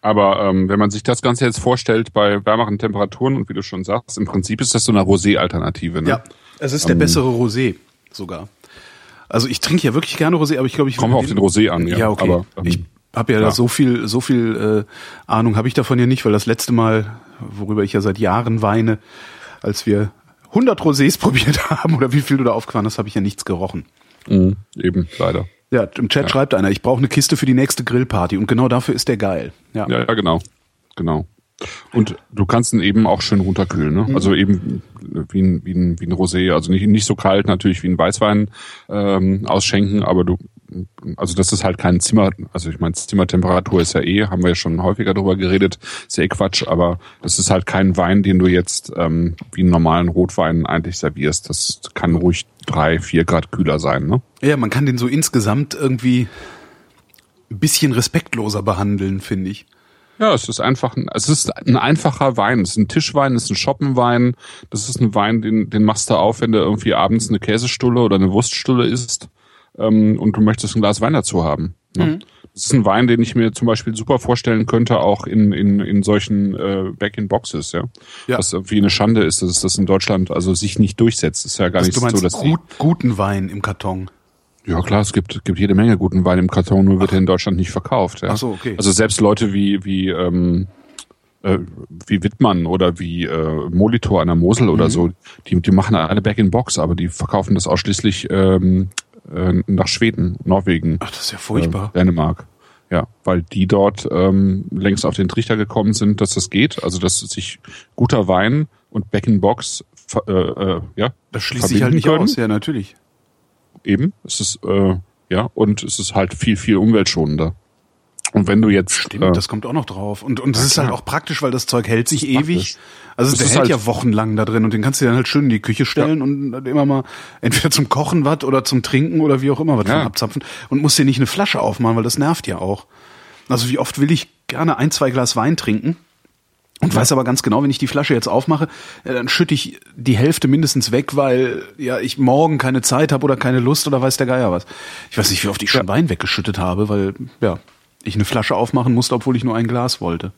Aber ähm, wenn man sich das Ganze jetzt vorstellt bei wärmeren Temperaturen und wie du schon sagst, im Prinzip ist das so eine Rosé-Alternative. Ne? Ja, es ist der ähm, bessere Rosé sogar. Also ich trinke ja wirklich gerne Rosé, aber ich glaube, ich komme auf den Rosé an. Ja, ja okay. Aber, ähm, ich habe ja, ja. so viel, so viel äh, Ahnung habe ich davon ja nicht, weil das letzte Mal, worüber ich ja seit Jahren weine, als wir 100 Rosés probiert haben oder wie viel du da aufgefahren hast, habe ich ja nichts gerochen. Mhm, eben, leider. Ja, im Chat ja. schreibt einer, ich brauche eine Kiste für die nächste Grillparty und genau dafür ist der geil. Ja, ja, ja genau, genau. Und du kannst ihn eben auch schön runterkühlen, ne? Mhm. Also eben wie ein, wie ein, wie ein Rosé, also nicht, nicht so kalt natürlich wie ein Weißwein ähm, ausschenken, aber du also das ist halt kein Zimmer, also ich meine, Zimmertemperatur ist ja eh, haben wir ja schon häufiger darüber geredet, ist ja eh Quatsch, aber das ist halt kein Wein, den du jetzt ähm, wie einen normalen Rotwein eigentlich servierst. Das kann ruhig drei, vier Grad kühler sein, ne? Ja, man kann den so insgesamt irgendwie ein bisschen respektloser behandeln, finde ich. Ja, es ist einfach, ein, es ist ein einfacher Wein. Es ist ein Tischwein, es ist ein Schoppenwein. Das ist ein Wein, den, den machst du auf, wenn du irgendwie abends eine Käsestulle oder eine Wurststulle isst ähm, und du möchtest ein Glas Wein dazu haben. Ne? Mhm. Das ist ein Wein, den ich mir zum Beispiel super vorstellen könnte, auch in, in, in solchen äh, Back-in-Boxes, ja. ja. Was irgendwie eine Schande ist, dass das in Deutschland also sich nicht durchsetzt. Das ist ja gar also nicht du meinst so, dass gut, guten Wein im Karton. Ja klar, es gibt, gibt jede Menge guten Wein im Karton, nur wird er in Deutschland nicht verkauft. Ja. Ach so, okay. Also selbst Leute wie, wie, ähm, äh, wie Wittmann oder wie äh, Molitor an der Mosel mhm. oder so, die, die machen alle Back-in-Box, aber die verkaufen das ausschließlich ähm, äh, nach Schweden, Norwegen. Ach, das ist ja furchtbar. Äh, Dänemark. Ja, weil die dort ähm, längst auf den Trichter gekommen sind, dass das geht. Also dass sich guter Wein und Back-in-Box äh, äh, ja. Das schließt sich halt nicht können. aus, ja, natürlich eben. Es ist, äh, ja, und es ist halt viel, viel umweltschonender. Und wenn du jetzt. Stimmt, äh, das kommt auch noch drauf. Und, und das ja, ist halt auch praktisch, weil das Zeug hält sich ewig. Also das der hält halt ja wochenlang da drin und den kannst du dann halt schön in die Küche stellen ja. und immer mal entweder zum Kochen was oder zum Trinken oder wie auch immer was ja. abzapfen und musst dir nicht eine Flasche aufmachen, weil das nervt ja auch. Also wie oft will ich gerne ein, zwei Glas Wein trinken und weiß aber ganz genau, wenn ich die Flasche jetzt aufmache, ja, dann schütte ich die Hälfte mindestens weg, weil ja ich morgen keine Zeit habe oder keine Lust oder weiß der Geier was. Ich weiß nicht, wie oft ich schon Wein weggeschüttet habe, weil ja ich eine Flasche aufmachen musste, obwohl ich nur ein Glas wollte.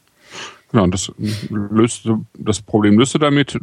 Genau, das löst das Problem löst du damit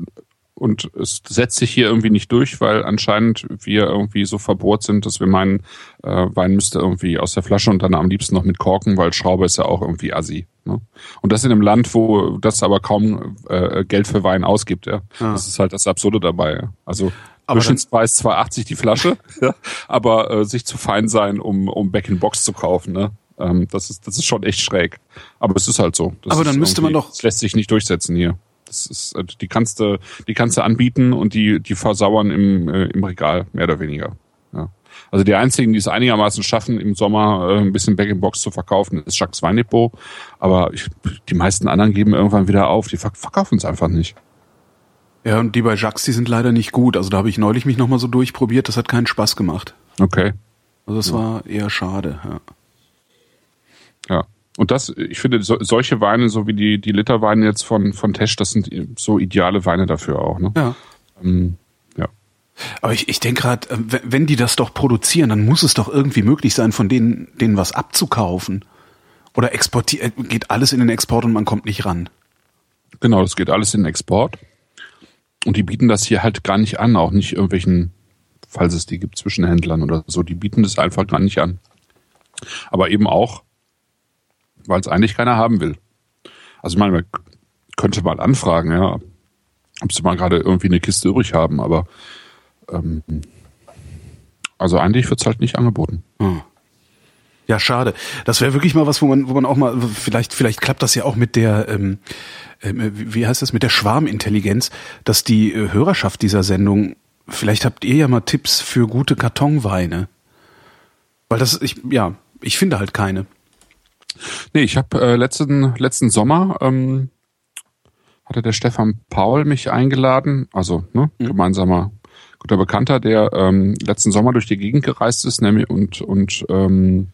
und es setzt sich hier irgendwie nicht durch, weil anscheinend wir irgendwie so verbohrt sind, dass wir meinen, äh, Wein müsste irgendwie aus der Flasche und dann am liebsten noch mit Korken, weil Schraube ist ja auch irgendwie assi. Ne? Und das in einem Land, wo das aber kaum äh, Geld für Wein ausgibt. Ja? ja. Das ist halt das Absurde dabei. Ja? Also Durchschnittspreis 2,80 die Flasche, aber äh, sich zu fein sein, um, um Back-in-Box zu kaufen. Ne? Ähm, das, ist, das ist schon echt schräg. Aber es ist halt so. Das aber dann müsste man doch... Das lässt sich nicht durchsetzen hier. Das ist, äh, die kannst du, die kannst du anbieten und die, die versauern im, äh, im Regal, mehr oder weniger. Ja. Also die einzigen, die es einigermaßen schaffen, im Sommer äh, ein bisschen Back-in-Box zu verkaufen, ist Jacques Weindepot. Aber ich, die meisten anderen geben irgendwann wieder auf. Die verkaufen es einfach nicht. Ja, und die bei Jacques, die sind leider nicht gut. Also da habe ich neulich mich nochmal so durchprobiert. Das hat keinen Spaß gemacht. Okay. Also das ja. war eher schade, ja. Ja. Und das, ich finde, so, solche Weine, so wie die, die Literweine jetzt von, von Tesch, das sind so ideale Weine dafür auch. Ne? Ja. Ähm, ja. Aber ich, ich denke gerade, äh, wenn die das doch produzieren, dann muss es doch irgendwie möglich sein, von denen, denen was abzukaufen. Oder exportiert, äh, geht alles in den Export und man kommt nicht ran. Genau, das geht alles in den Export. Und die bieten das hier halt gar nicht an, auch nicht irgendwelchen, falls es die gibt, Zwischenhändlern oder so, die bieten das einfach gar nicht an. Aber eben auch, weil es eigentlich keiner haben will. Also ich meine, man könnte mal anfragen, ja, ob sie mal gerade irgendwie eine Kiste übrig haben, aber ähm, also eigentlich wird's halt nicht angeboten. Hm. Ja, schade. Das wäre wirklich mal was, wo man, wo man auch mal, vielleicht, vielleicht klappt das ja auch mit der, ähm, äh, wie heißt das, mit der Schwarmintelligenz, dass die äh, Hörerschaft dieser Sendung, vielleicht habt ihr ja mal Tipps für gute Kartonweine. Weil das, ich, ja, ich finde halt keine. Nee, ich habe äh, letzten, letzten Sommer ähm, hatte der Stefan Paul mich eingeladen, also ne, mhm. gemeinsamer guter Bekannter, der ähm, letzten Sommer durch die Gegend gereist ist, nämlich und und ähm,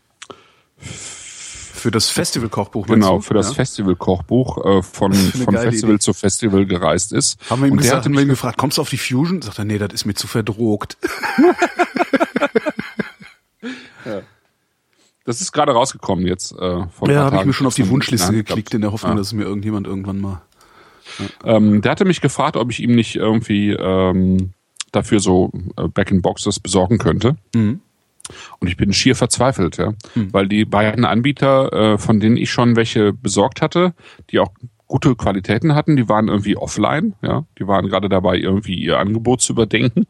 für das Festivalkochbuch. Genau, für das ja? Festivalkochbuch äh, von, von Festival Idee. zu Festival gereist ist. Haben wir ihm und gesagt, haben wir ihn gefragt, kommst du auf die Fusion? Sagt er, nee, das ist mir zu verdrogt. ja. Das ist gerade rausgekommen jetzt. Äh, vor ja, habe ich mir schon auf die Wunschliste geklickt, in der Hoffnung, ja. dass es mir irgendjemand irgendwann mal. Ja. Ähm, der hatte mich gefragt, ob ich ihm nicht irgendwie ähm, dafür so äh, Back-in-Boxes besorgen könnte. Mhm. Und ich bin schier verzweifelt, ja. Mhm. Weil die beiden Anbieter, äh, von denen ich schon welche besorgt hatte, die auch gute Qualitäten hatten. Die waren irgendwie offline, ja. Die waren gerade dabei, irgendwie ihr Angebot zu überdenken.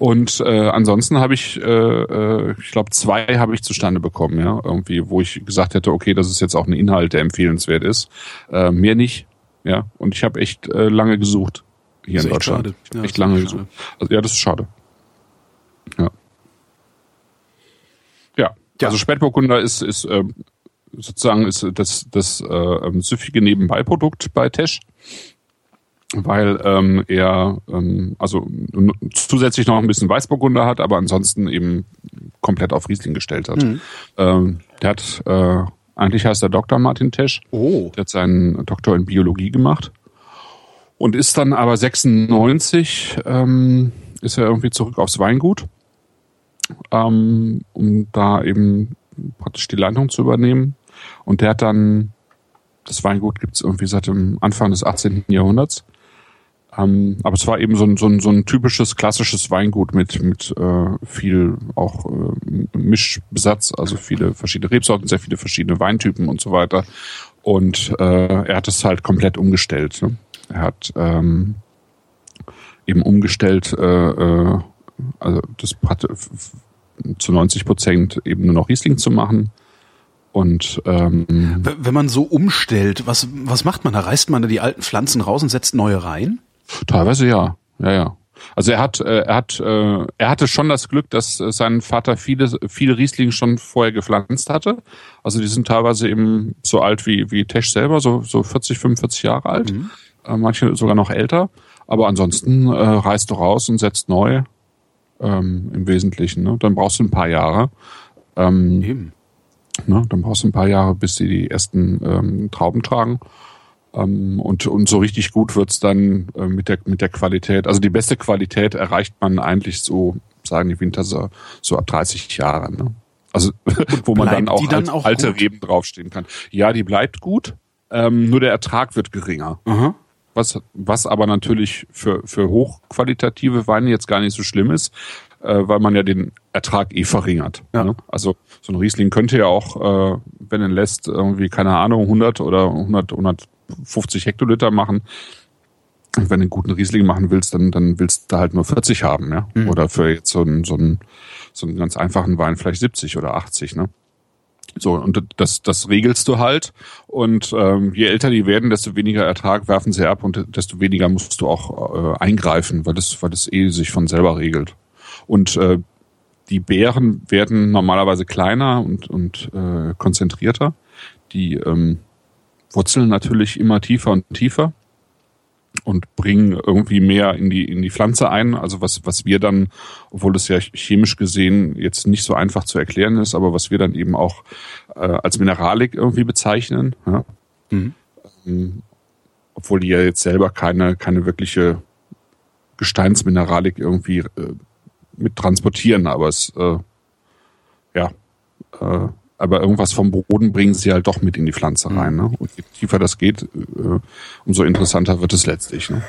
Und äh, ansonsten habe ich, äh, äh, ich glaube, zwei habe ich zustande bekommen, ja. Irgendwie, wo ich gesagt hätte, okay, das ist jetzt auch ein Inhalt, der empfehlenswert ist. Äh, mehr nicht, ja. Und ich habe echt äh, lange gesucht hier in Deutschland. Echt, ja, echt lange gesucht. Also, ja, das ist schade. Ja. Ja, Ja. Also Spätburgunder ist, ist äh, sozusagen ist das, das äh, ähm, süffige Nebenbeiprodukt bei Tesch, weil ähm, er ähm, also zusätzlich noch ein bisschen Weißburgunder hat, aber ansonsten eben komplett auf Riesling gestellt hat. Mhm. Ähm, der hat äh, eigentlich heißt er Dr. Martin Tesch. Oh. Der hat seinen Doktor in Biologie gemacht und ist dann aber 96 ähm, ist er irgendwie zurück aufs Weingut, ähm, um da eben praktisch die Leitung zu übernehmen. Und der hat dann, das Weingut gibt es irgendwie seit dem Anfang des 18. Jahrhunderts. Ähm, aber es war eben so ein, so ein, so ein typisches klassisches Weingut mit, mit äh, viel auch äh, Mischbesatz, also viele verschiedene Rebsorten, sehr viele verschiedene Weintypen und so weiter. Und äh, er hat es halt komplett umgestellt. Ne? Er hat ähm, eben umgestellt, äh, äh, also das hatte zu 90 Prozent eben nur noch Riesling zu machen. Und ähm, wenn man so umstellt, was was macht man? Da reißt man da die alten Pflanzen raus und setzt neue rein? Teilweise ja, ja, ja. Also er hat, äh, er hat, äh, er hatte schon das Glück, dass äh, sein Vater viele, viele Riesling schon vorher gepflanzt hatte. Also die sind teilweise eben so alt wie wie Tesch selber, so so 40, 45 Jahre alt. Mhm. Äh, manche sogar noch älter. Aber ansonsten äh, reißt du raus und setzt neu ähm, im Wesentlichen. Ne? Dann brauchst du ein paar Jahre. Ähm, Eben. Ne? Dann brauchst du ein paar Jahre, bis sie die ersten ähm, Trauben tragen. Ähm, und, und so richtig gut wird's dann äh, mit, der, mit der Qualität. Also die beste Qualität erreicht man eigentlich so, sagen die Winter, so, so ab 30 Jahren. Ne? Also wo man dann auch, dann auch alte gut? Reben draufstehen kann. Ja, die bleibt gut, ähm, nur der Ertrag wird geringer. Aha was, was aber natürlich für, für hochqualitative Weine jetzt gar nicht so schlimm ist, äh, weil man ja den Ertrag eh verringert. Ja. Ne? Also so ein Riesling könnte ja auch, äh, wenn er lässt, irgendwie, keine Ahnung, 100 oder 100, 150 Hektoliter machen. Und wenn du einen guten Riesling machen willst, dann, dann willst du halt nur 40 haben, ja. Mhm. Oder für jetzt so einen, so einen, so einen ganz einfachen Wein vielleicht 70 oder 80, ne? So, und das, das regelst du halt. Und ähm, je älter die werden, desto weniger Ertrag werfen sie ab und desto weniger musst du auch äh, eingreifen, weil das, weil das eh sich von selber regelt. Und äh, die Beeren werden normalerweise kleiner und, und äh, konzentrierter. Die ähm, wurzeln natürlich immer tiefer und tiefer und bringen irgendwie mehr in die, in die Pflanze ein. Also was, was wir dann, obwohl das ja chemisch gesehen jetzt nicht so einfach zu erklären ist, aber was wir dann eben auch äh, als Mineralik irgendwie bezeichnen. Ja? Mhm. Ähm, obwohl die ja jetzt selber keine, keine wirkliche Gesteinsmineralik irgendwie äh, mit transportieren, aber es, äh, ja, äh, aber irgendwas vom Boden bringen sie halt doch mit in die Pflanze rein. Ne? Und je tiefer das geht, äh, umso interessanter wird es letztlich. Ne?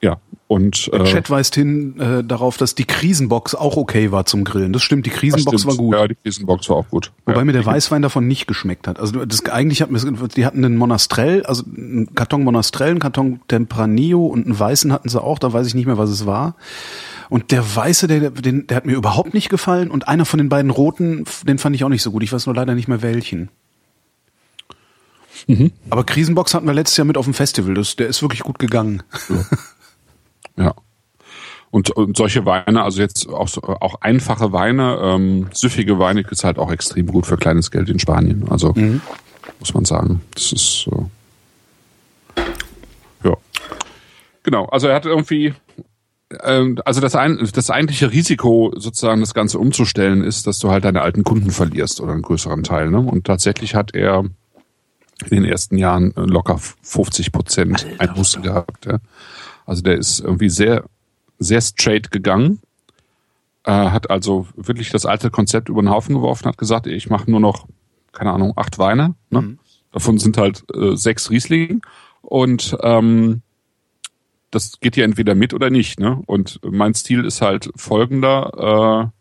Ja, und äh, Der Chat weist hin äh, darauf, dass die Krisenbox auch okay war zum Grillen. Das stimmt, die Krisenbox war gut. Ja, die Krisenbox war auch gut. Wobei ja. mir der Weißwein davon nicht geschmeckt hat. Also das eigentlich hat mir die hatten einen Monastrell, also einen Karton Monastrell, einen Karton Tempranillo und einen weißen hatten sie auch, da weiß ich nicht mehr, was es war. Und der weiße, der, den, der hat mir überhaupt nicht gefallen. Und einer von den beiden roten, den fand ich auch nicht so gut. Ich weiß nur leider nicht mehr welchen. Mhm. Aber Krisenbox hatten wir letztes Jahr mit auf dem Festival. Das, der ist wirklich gut gegangen. Ja. ja. Und, und solche Weine, also jetzt auch, auch einfache Weine, ähm, süffige Weine ist halt auch extrem gut für kleines Geld in Spanien. Also mhm. muss man sagen, das ist so. Ja. Genau, also er hat irgendwie ähm, also das, ein, das eigentliche Risiko, sozusagen das Ganze umzustellen, ist, dass du halt deine alten Kunden verlierst oder einen größeren Teil. Ne? Und tatsächlich hat er in den ersten Jahren locker 50 Prozent Einbuße gehabt. Ja? Also der ist irgendwie sehr, sehr straight gegangen, äh, hat also wirklich das alte Konzept über den Haufen geworfen, hat gesagt, ich mache nur noch, keine Ahnung, acht Weine. Ne? Mhm. Davon sind halt äh, sechs Riesling und ähm, das geht ja entweder mit oder nicht. Ne? Und mein Stil ist halt folgender. Äh,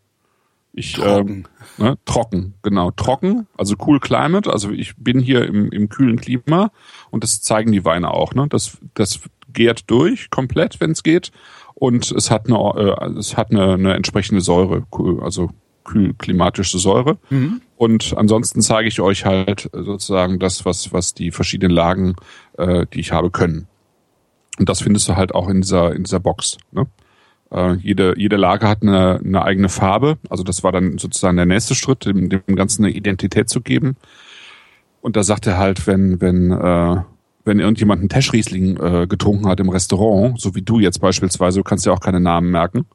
ich trocken. Äh, ne, trocken, genau, trocken, also cool climate. Also ich bin hier im, im kühlen Klima und das zeigen die Weine auch. Ne? Das, das gärt durch komplett, wenn es geht. Und es hat eine, äh, es hat eine, eine entsprechende Säure, also klimatische Säure. Mhm. Und ansonsten zeige ich euch halt sozusagen das, was, was die verschiedenen Lagen, äh, die ich habe, können. Und das findest du halt auch in dieser, in dieser Box. Ne? Äh, jede, jede Lage hat eine, eine eigene Farbe. Also das war dann sozusagen der nächste Schritt, dem, dem Ganzen eine Identität zu geben. Und da sagt er halt, wenn, wenn, äh, wenn irgendjemand einen Teschriesling äh, getrunken hat im Restaurant, so wie du jetzt beispielsweise, du kannst ja auch keine Namen merken.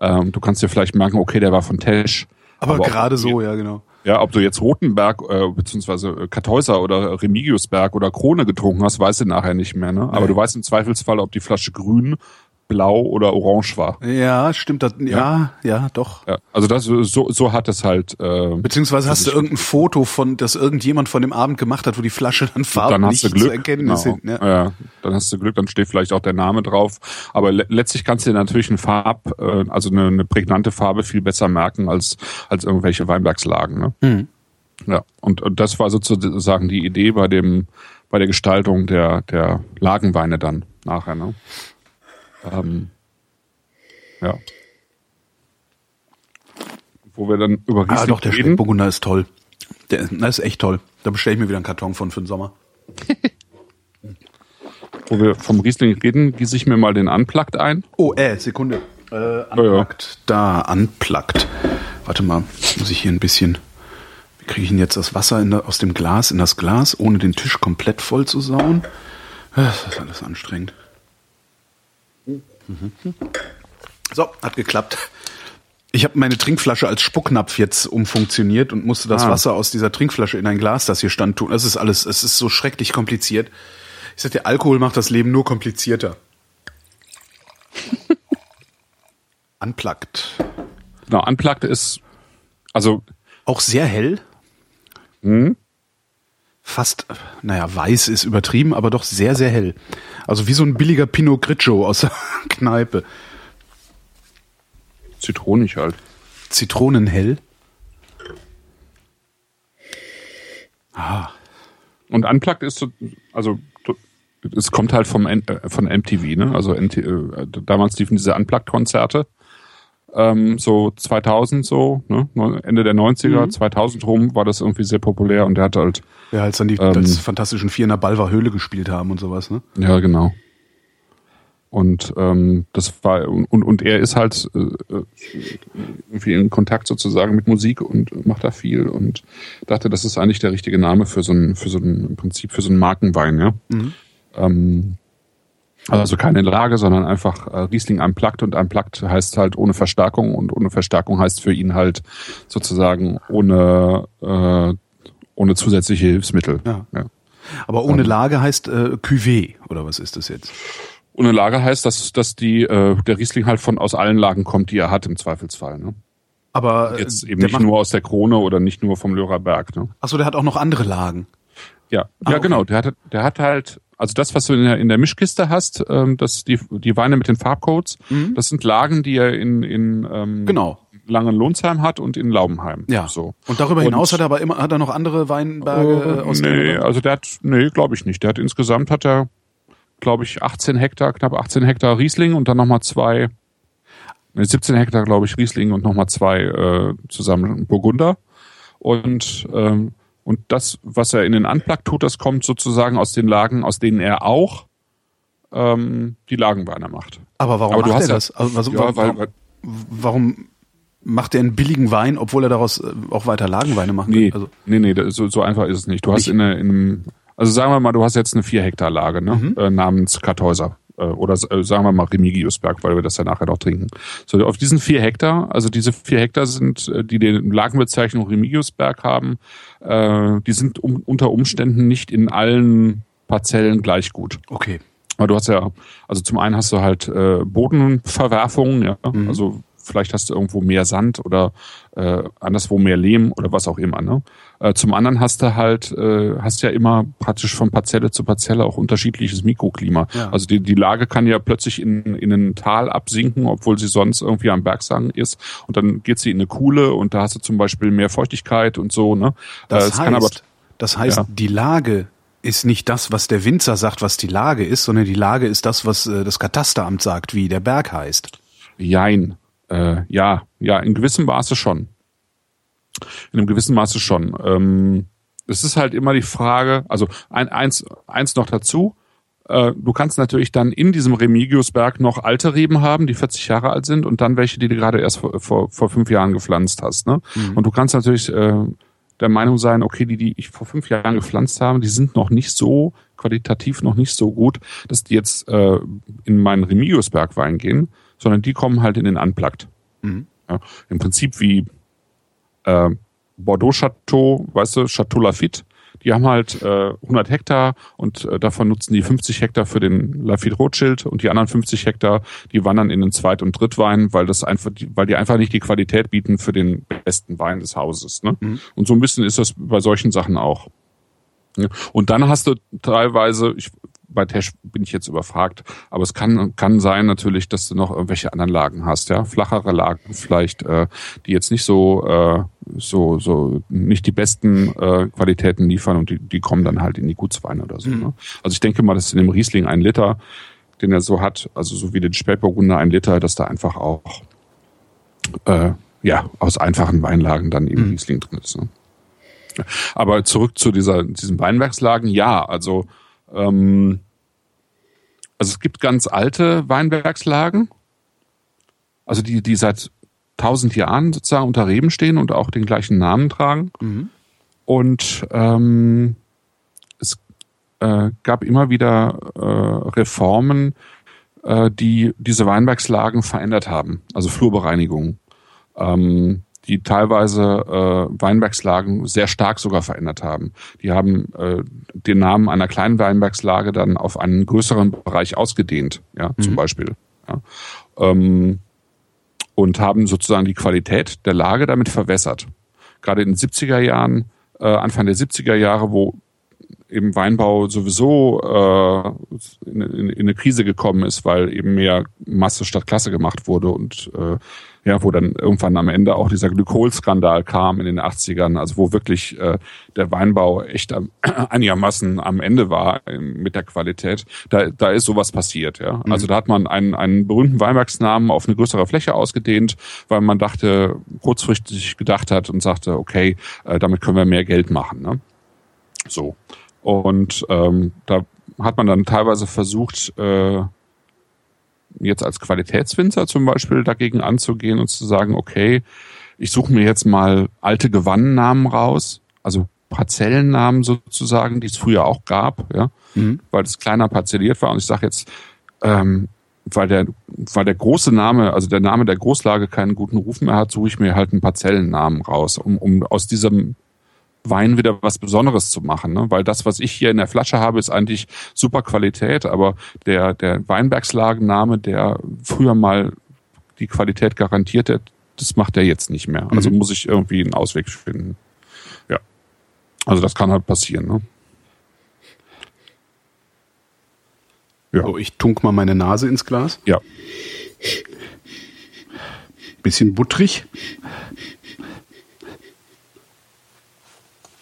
Ähm, du kannst dir vielleicht merken, okay, der war von Tesch. Aber, aber gerade so, ja, genau. Ja, ob du jetzt Rotenberg äh, beziehungsweise äh, Kartäuser oder Remigiusberg oder Krone getrunken hast, weißt du nachher nicht mehr. Ne? Aber nee. du weißt im Zweifelsfall, ob die Flasche grün, blau oder orange war. Ja, stimmt das. Ja, ja, ja doch. Ja, also das so so hat es halt. Äh, Beziehungsweise hast du irgendein Foto von, das irgendjemand von dem Abend gemacht hat, wo die Flasche dann farblich dann zu erkennen genau. sind. Ja. ja, dann hast du Glück, dann steht vielleicht auch der Name drauf. Aber le letztlich kannst du dir natürlich eine Farb, äh, also eine, eine prägnante Farbe viel besser merken als als irgendwelche Weinbergslagen. Ne? Hm. Ja, und, und das war sozusagen die Idee bei dem bei der Gestaltung der der Lagenweine dann nachher. Ne? Ähm, ja. Wo wir dann über Riesling Ah, doch, der Spätburgunder ist toll. Der, das ist echt toll. Da bestelle ich mir wieder einen Karton von für den Sommer. Wo wir vom Riesling reden, gieße ich mir mal den Unplugged ein. Oh, äh, Sekunde. Äh, unplugged. Ja, ja. Da, Unplugged. Warte mal, muss ich hier ein bisschen. Wie kriege ich denn jetzt das Wasser der, aus dem Glas in das Glas, ohne den Tisch komplett voll zu sauen? Das ist alles anstrengend. So, hat geklappt. Ich habe meine Trinkflasche als Spucknapf jetzt umfunktioniert und musste das ah. Wasser aus dieser Trinkflasche in ein Glas, das hier stand, tun. Das ist alles, es ist so schrecklich kompliziert. Ich sag dir, Alkohol macht das Leben nur komplizierter. Unplugged. Genau, Unplugged ist also auch sehr hell. Hm? Fast, naja, weiß ist übertrieben, aber doch sehr, sehr hell. Also wie so ein billiger Pinot Grigio aus der Kneipe. Zitronig halt. Zitronenhell. Ah. Und Unplugged ist so, also es kommt halt vom äh, von MTV, ne? Also MT, äh, damals liefen diese Unplugged-Konzerte ähm, so 2000 so, ne? Ende der 90er, mhm. 2000 rum war das irgendwie sehr populär und der hat halt ja, als dann die ähm, als fantastischen Vier in der Balver Höhle gespielt haben und sowas, ne? Ja, genau. Und ähm, das war und, und er ist halt äh, irgendwie in Kontakt sozusagen mit Musik und macht da viel und dachte, das ist eigentlich der richtige Name für so ein für so ein im Prinzip für so einen Markenwein, ja. Mhm. Ähm, also keine Lage, sondern einfach äh, Riesling unplugged und unplugged heißt halt ohne Verstärkung und ohne Verstärkung heißt für ihn halt sozusagen ohne äh, ohne zusätzliche Hilfsmittel. Ja. ja. Aber ohne Lage heißt äh, Cuvée oder was ist das jetzt? Ohne Lage heißt, dass dass die äh, der Riesling halt von aus allen Lagen kommt, die er hat im Zweifelsfall. Ne? Aber äh, jetzt eben nicht nur aus der Krone oder nicht nur vom Lörer Berg. Ne? Achso, der hat auch noch andere Lagen. Ja, ah, ja okay. genau. Der hat der hat halt also das, was du in der, in der Mischkiste hast, ähm, das die die Weine mit den Farbcodes, mhm. das sind Lagen, die er in in ähm, genau. Langenlohnsheim hat und in Laubenheim. Ja. So. Und darüber hinaus und, hat er aber immer hat er noch andere Weinberge äh, aus Nee, also der hat nee, glaube ich nicht. Der hat insgesamt hat er glaube ich 18 Hektar, knapp 18 Hektar Riesling und dann nochmal zwei 17 Hektar, glaube ich, Riesling und nochmal zwei äh, zusammen Burgunder. Und ähm, und das, was er in den Unplugged tut, das kommt sozusagen aus den Lagen, aus denen er auch ähm, die Lagenweine macht. Aber warum Aber macht er das? Also, was, ja, warum, weil, weil, warum macht er einen billigen Wein, obwohl er daraus äh, auch weiter Lagenweine machen nee, kann? Also, nee, nee, so, so einfach ist es nicht. Du nicht. hast in, eine, in einem, also sagen wir mal, du hast jetzt eine vier Hektar Lage, ne, mhm. äh, namens Kartäuser. Äh, oder äh, sagen wir mal Remigiusberg, weil wir das ja nachher noch trinken. So, auf diesen vier Hektar, also diese vier Hektar sind, äh, die die Lagenbezeichnung Remigiusberg haben, äh, die sind um, unter Umständen nicht in allen Parzellen gleich gut. Okay. Weil du hast ja, also zum einen hast du halt äh, Bodenverwerfungen, ja, mhm. also vielleicht hast du irgendwo mehr Sand oder äh, anderswo mehr Lehm oder was auch immer. Ne? Äh, zum anderen hast du halt, äh, hast ja immer praktisch von Parzelle zu Parzelle auch unterschiedliches Mikroklima. Ja. Also die, die Lage kann ja plötzlich in, in ein Tal absinken, obwohl sie sonst irgendwie am Bergsang ist. Und dann geht sie in eine Kuhle und da hast du zum Beispiel mehr Feuchtigkeit und so. Ne? Das, äh, heißt, aber, das heißt, ja. die Lage ist nicht das, was der Winzer sagt, was die Lage ist, sondern die Lage ist das, was äh, das Katasteramt sagt, wie der Berg heißt. Jein. Äh, ja, ja, in gewissem Maße schon. In einem gewissen Maße schon. Ähm, es ist halt immer die Frage, also ein, eins, eins noch dazu, Äh, du kannst natürlich dann in diesem Remigiusberg noch alte Reben haben, die 40 Jahre alt sind und dann welche, die du gerade erst vor, vor, vor fünf Jahren gepflanzt hast. Ne? Mhm. Und du kannst natürlich äh, der Meinung sein, okay, die, die ich vor fünf Jahren gepflanzt habe, die sind noch nicht so qualitativ noch nicht so gut, dass die jetzt äh, in meinen Remigiusberg-Wein gehen, sondern die kommen halt in den Unplugged. Mhm. Ja, Im Prinzip wie äh, Bordeaux Chateau, weißt du, Chateau Lafitte, die haben halt äh, 100 Hektar und äh, davon nutzen die 50 Hektar für den Lafitte Rothschild und die anderen 50 Hektar, die wandern in den Zweit- und Drittwein, weil das einfach, weil die einfach nicht die Qualität bieten für den besten Wein des Hauses. Ne? Mhm. Und so ein bisschen ist das bei solchen Sachen auch. Und dann hast du teilweise, ich bei Tesch bin ich jetzt überfragt, aber es kann kann sein natürlich, dass du noch irgendwelche anderen Lagen hast, ja, flachere Lagen vielleicht, äh, die jetzt nicht so äh, so so nicht die besten äh, Qualitäten liefern und die die kommen dann halt in die Gutsweine oder so. Mhm. Ne? Also ich denke mal, dass in dem Riesling ein Liter, den er so hat, also so wie den Spätburgunder ein Liter, dass da einfach auch äh, ja aus einfachen Weinlagen dann eben mhm. Riesling drin ist. Ne? Aber zurück zu dieser diesen Weinbergslagen, ja, also ähm, also es gibt ganz alte Weinbergslagen, also die, die seit tausend Jahren sozusagen unter Reben stehen und auch den gleichen Namen tragen. Mhm. Und ähm, es äh, gab immer wieder äh, Reformen, äh, die diese Weinbergslagen verändert haben, also Flurbereinigung. Ähm, die teilweise äh, Weinbergslagen sehr stark sogar verändert haben. Die haben äh, den Namen einer kleinen Weinbergslage dann auf einen größeren Bereich ausgedehnt, ja, mhm. zum Beispiel. Ja. Ähm, und haben sozusagen die Qualität der Lage damit verwässert. Gerade in den 70er Jahren, äh, Anfang der 70er Jahre, wo eben Weinbau sowieso äh, in, in, in eine Krise gekommen ist, weil eben mehr Masse statt Klasse gemacht wurde und äh, ja, wo dann irgendwann am Ende auch dieser Glykolskandal kam in den 80ern, also wo wirklich äh, der Weinbau echt am, einigermaßen am Ende war äh, mit der Qualität, da, da ist sowas passiert, ja. Mhm. Also da hat man einen, einen berühmten Weinbergsnamen auf eine größere Fläche ausgedehnt, weil man dachte, kurzfristig gedacht hat und sagte, okay, äh, damit können wir mehr Geld machen, ne? So. Und ähm, da hat man dann teilweise versucht, äh, jetzt als Qualitätswinzer zum Beispiel dagegen anzugehen und zu sagen, okay, ich suche mir jetzt mal alte Gewannennamen raus, also Parzellennamen sozusagen, die es früher auch gab, ja, mhm. weil es kleiner parzelliert war. Und ich sage jetzt, ähm, weil der, weil der große Name, also der Name der Großlage keinen guten Ruf mehr hat, suche ich mir halt einen Parzellennamen raus, um, um aus diesem Wein wieder was Besonderes zu machen, ne? weil das, was ich hier in der Flasche habe, ist eigentlich super Qualität, aber der, der Weinbergslagenname, der früher mal die Qualität garantierte, das macht er jetzt nicht mehr. Also mhm. muss ich irgendwie einen Ausweg finden. Ja. Also das kann halt passieren. Ne? Ja. So, ich tunk mal meine Nase ins Glas. Ja. Bisschen buttrig.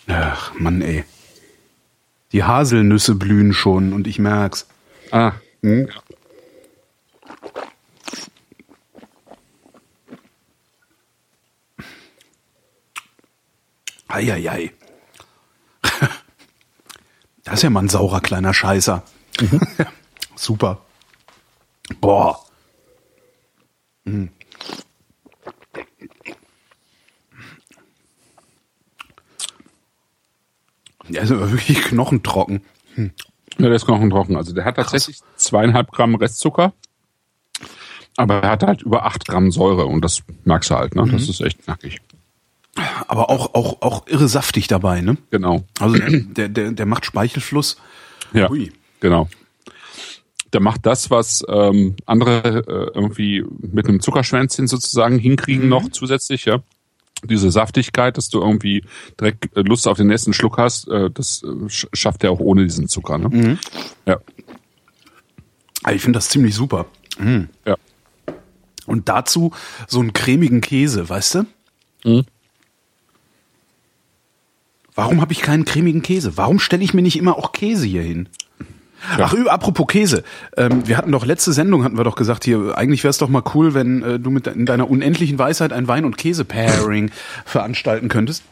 Ach, Mann, ey. Die Haselnüsse blühen schon und ich merk's. Ah. Hm? Eieiei. Das ist ja mal ein saurer kleiner Scheißer. Mhm. Super. Boah. Mhm. Der ist aber wirklich knochentrocken. Hm. Ja, der ist knochentrocken. Also der hat tatsächlich Krass. zweieinhalb Gramm Restzucker. Aber er hat halt über acht Gramm Säure und das merkst du halt, ne? Das mhm. ist echt knackig. Aber auch, auch, auch irre saftig dabei, ne? Genau. Also der, der, der macht Speichelfluss. Ja. Ui. Genau. Der macht das, was ähm, andere äh, irgendwie mit einem Zuckerschwänzchen sozusagen hinkriegen mhm. noch zusätzlich, ja diese Saftigkeit, dass du irgendwie direkt äh, Lust auf den nächsten Schluck hast, äh, das äh, schafft er auch ohne diesen Zucker. Ne? Mhm. Ja. Ah, ich finde das ziemlich super. Mhm. Ja. Und dazu so einen cremigen Käse, weißt du? Mhm. Warum habe ich keinen cremigen Käse? Warum stelle ich mir nicht immer auch Käse hier hin? Ja. Ach, apropos Käse. Ähm, wir hatten doch letzte Sendung, hatten wir doch gesagt, hier, eigentlich wäre es doch mal cool, wenn äh, du mit in deiner unendlichen Weisheit ein Wein- und Käse-Pairing veranstalten könntest.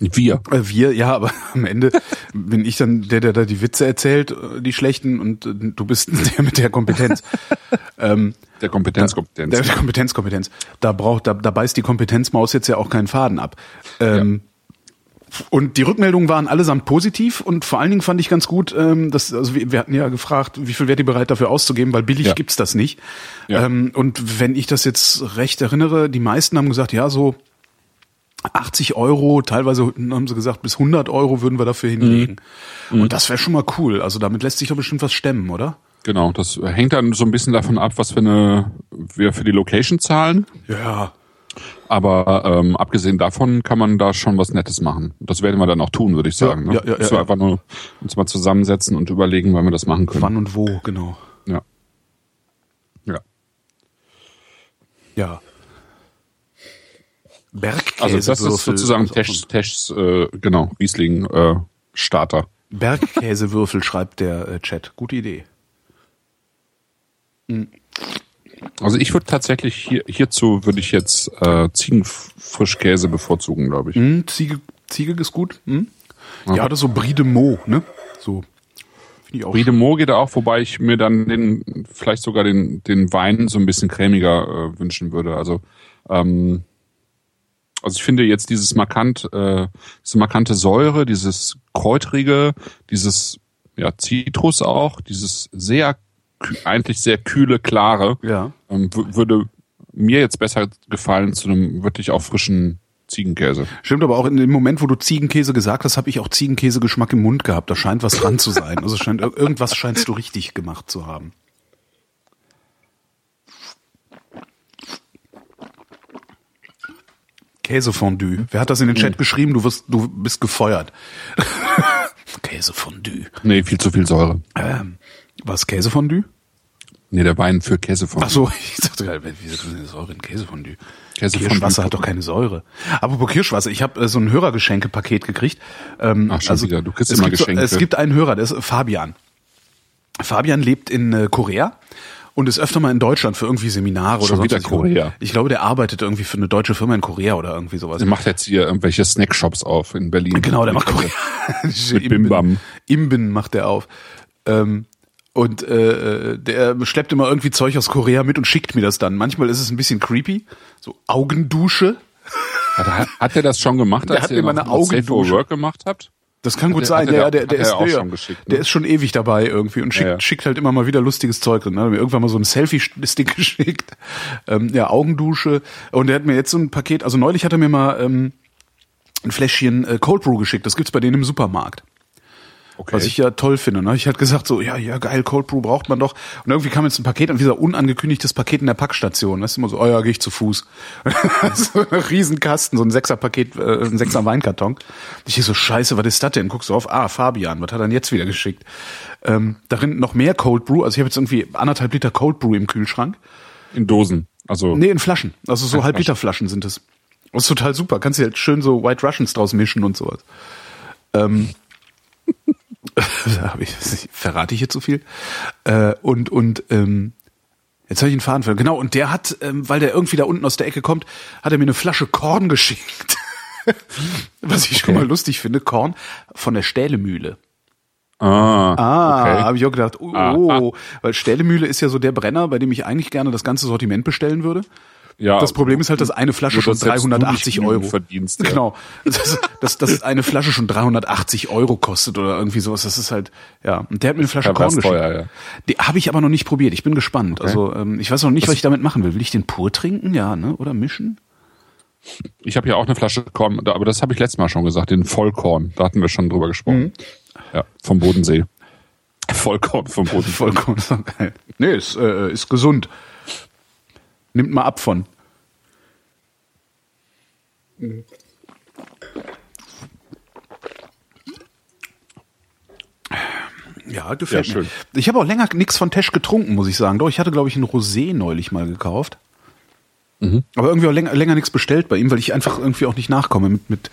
Wir. Äh, wir, ja, aber am Ende bin ich dann der, der da die Witze erzählt, äh, die schlechten, und äh, du bist der mit der Kompetenz. ähm, der Kompetenzkompetenz. Der, der Kompetenzkompetenz. Da braucht, da, da beißt die Kompetenzmaus jetzt ja auch keinen Faden ab. Ähm, ja. Und die Rückmeldungen waren allesamt positiv und vor allen Dingen fand ich ganz gut, ähm, dass, also wir, wir hatten ja gefragt, wie viel wärt ihr bereit dafür auszugeben, weil billig ja. gibt's das nicht. Ja. Ähm, und wenn ich das jetzt recht erinnere, die meisten haben gesagt, ja, so 80 Euro, teilweise haben sie gesagt, bis 100 Euro würden wir dafür hinlegen. Mhm. Und das wäre schon mal cool. Also damit lässt sich doch bestimmt was stemmen, oder? Genau, das hängt dann so ein bisschen davon ab, was für eine wir für die Location zahlen. Ja. Aber ähm, abgesehen davon kann man da schon was Nettes machen. Das werden wir dann auch tun, würde ich sagen. Ja, ne? ja, ja, ja, ja. einfach nur uns mal zusammensetzen und überlegen, wann wir das machen können. Wann und wo, genau. Ja. Ja. Ja. Bergkäse. Also das ist sozusagen Teschs, Teschs äh, genau, Riesling äh, Starter. Bergkäsewürfel schreibt der äh, Chat. Gute Idee. Mhm. Also ich würde tatsächlich hier, hierzu würde ich jetzt äh, Ziegenfrischkäse bevorzugen, glaube ich. Mhm, Ziege, Ziege ist gut. Mhm. Ja, ja, das so Brie de Meaux, ne? So. Ich auch Brie de Meaux geht auch, wobei ich mir dann den, vielleicht sogar den, den Wein so ein bisschen cremiger äh, wünschen würde. Also ähm, also ich finde jetzt dieses markant, äh, diese markante Säure, dieses kräutrige, dieses ja Zitrus auch, dieses sehr eigentlich sehr kühle, klare, ja. ähm, würde mir jetzt besser gefallen zu einem wirklich auch frischen Ziegenkäse. Stimmt, aber auch in dem Moment, wo du Ziegenkäse gesagt hast, habe ich auch Ziegenkäsegeschmack im Mund gehabt. Da scheint was dran zu sein. Also scheint irgendwas scheinst du richtig gemacht zu haben. Käsefondue. Wer hat das in den Chat hm. geschrieben? Du wirst, du bist gefeuert. Käsefondue. Nee, viel zu viel Säure. Ähm, was, Käsefondue? Nee, der Wein für Käsefondue. Ach so, ich dachte gerade, wieso ist denn Säure in Käsefondue? Käsefondue. Kirschwasser hat doch keine Säure. Apropos Kirschwasser, ich habe äh, so ein Hörergeschenkepaket gekriegt. Ähm, Ach schon also, wieder, du kriegst immer Geschenke. So, es gibt einen Hörer, der ist Fabian. Fabian lebt in äh, Korea und ist öfter mal in Deutschland für irgendwie Seminare Schon oder wieder Korea. Ich glaube, der arbeitet irgendwie für eine deutsche Firma in Korea oder irgendwie sowas. Der macht jetzt hier irgendwelche Snackshops auf in Berlin. Genau, der macht Korea. Mit Bimbam. Imben macht der auf. Ähm, und äh, der schleppt immer irgendwie Zeug aus Korea mit und schickt mir das dann. Manchmal ist es ein bisschen creepy. So Augendusche. Hat, hat er das schon gemacht, der hat mir meine Augendusche Work gemacht habt? Das kann gut sein, ja, der, der, der ist, der, geschickt, ne? der ist schon ewig dabei irgendwie und schickt, ja, ja. schickt halt immer mal wieder lustiges Zeug drin. Ne? Hat mir irgendwann mal so ein Selfie-Stick geschickt, ähm, ja, Augendusche. Und der hat mir jetzt so ein Paket, also neulich hat er mir mal ähm, ein Fläschchen äh, Cold Brew geschickt, das gibt's bei denen im Supermarkt. Okay. Was ich ja toll finde. Ne? Ich hatte gesagt so, ja, ja, geil, Cold Brew braucht man doch. Und irgendwie kam jetzt ein Paket, und dieser unangekündigtes Paket in der Packstation. Weißt du, immer so, oh ja, gehe ich zu Fuß. so ein Riesenkasten, so ein Sechser-Paket, äh, ein Sechser-Weinkarton. Ich hier so, scheiße, was ist das denn? Guckst du auf, ah, Fabian, was hat er denn jetzt wieder geschickt? Ähm, darin noch mehr Cold Brew. Also ich habe jetzt irgendwie anderthalb Liter Cold Brew im Kühlschrank. In Dosen, also. Nee, in Flaschen. Also so halb Liter Flaschen sind es. Das ist total super. Kannst du halt schön so White Russians draus mischen und sowas. Ähm, ich, verrate ich jetzt so viel? Äh, und und ähm, jetzt habe ich einen Faden verloren. Genau, und der hat, ähm, weil der irgendwie da unten aus der Ecke kommt, hat er mir eine Flasche Korn geschickt. Was ich okay. schon mal lustig finde, Korn von der Stählemühle. Ah, ah okay. habe ich auch gedacht, oh, ah, ah. weil Stählemühle ist ja so der Brenner, bei dem ich eigentlich gerne das ganze Sortiment bestellen würde. Ja, das Problem ist halt, dass eine Flasche schon 380 Euro verdienst. Ja. Genau, dass, dass, dass eine Flasche schon 380 Euro kostet oder irgendwie sowas. Das ist halt ja. Und der hat mir eine Flasche ja, Korn geschickt. Teuer, ja. Die habe ich aber noch nicht probiert. Ich bin gespannt. Okay. Also ähm, ich weiß noch nicht, was, was ich damit machen will. Will ich den pur trinken? Ja, ne? Oder mischen? Ich habe ja auch eine Flasche Korn, aber das habe ich letztes Mal schon gesagt, den Vollkorn. Da hatten wir schon drüber gesprochen. Mhm. Ja, vom Bodensee. Vollkorn vom Bodensee. Vollkorn ist doch geil. Nee, ist, äh, ist gesund. Nimmt mal ab von. Ja, gefällt ja, mir. Ich habe auch länger nichts von Tesch getrunken, muss ich sagen. Doch, ich hatte, glaube ich, ein Rosé neulich mal gekauft. Mhm. Aber irgendwie auch länger, länger nichts bestellt bei ihm, weil ich einfach irgendwie auch nicht nachkomme mit, mit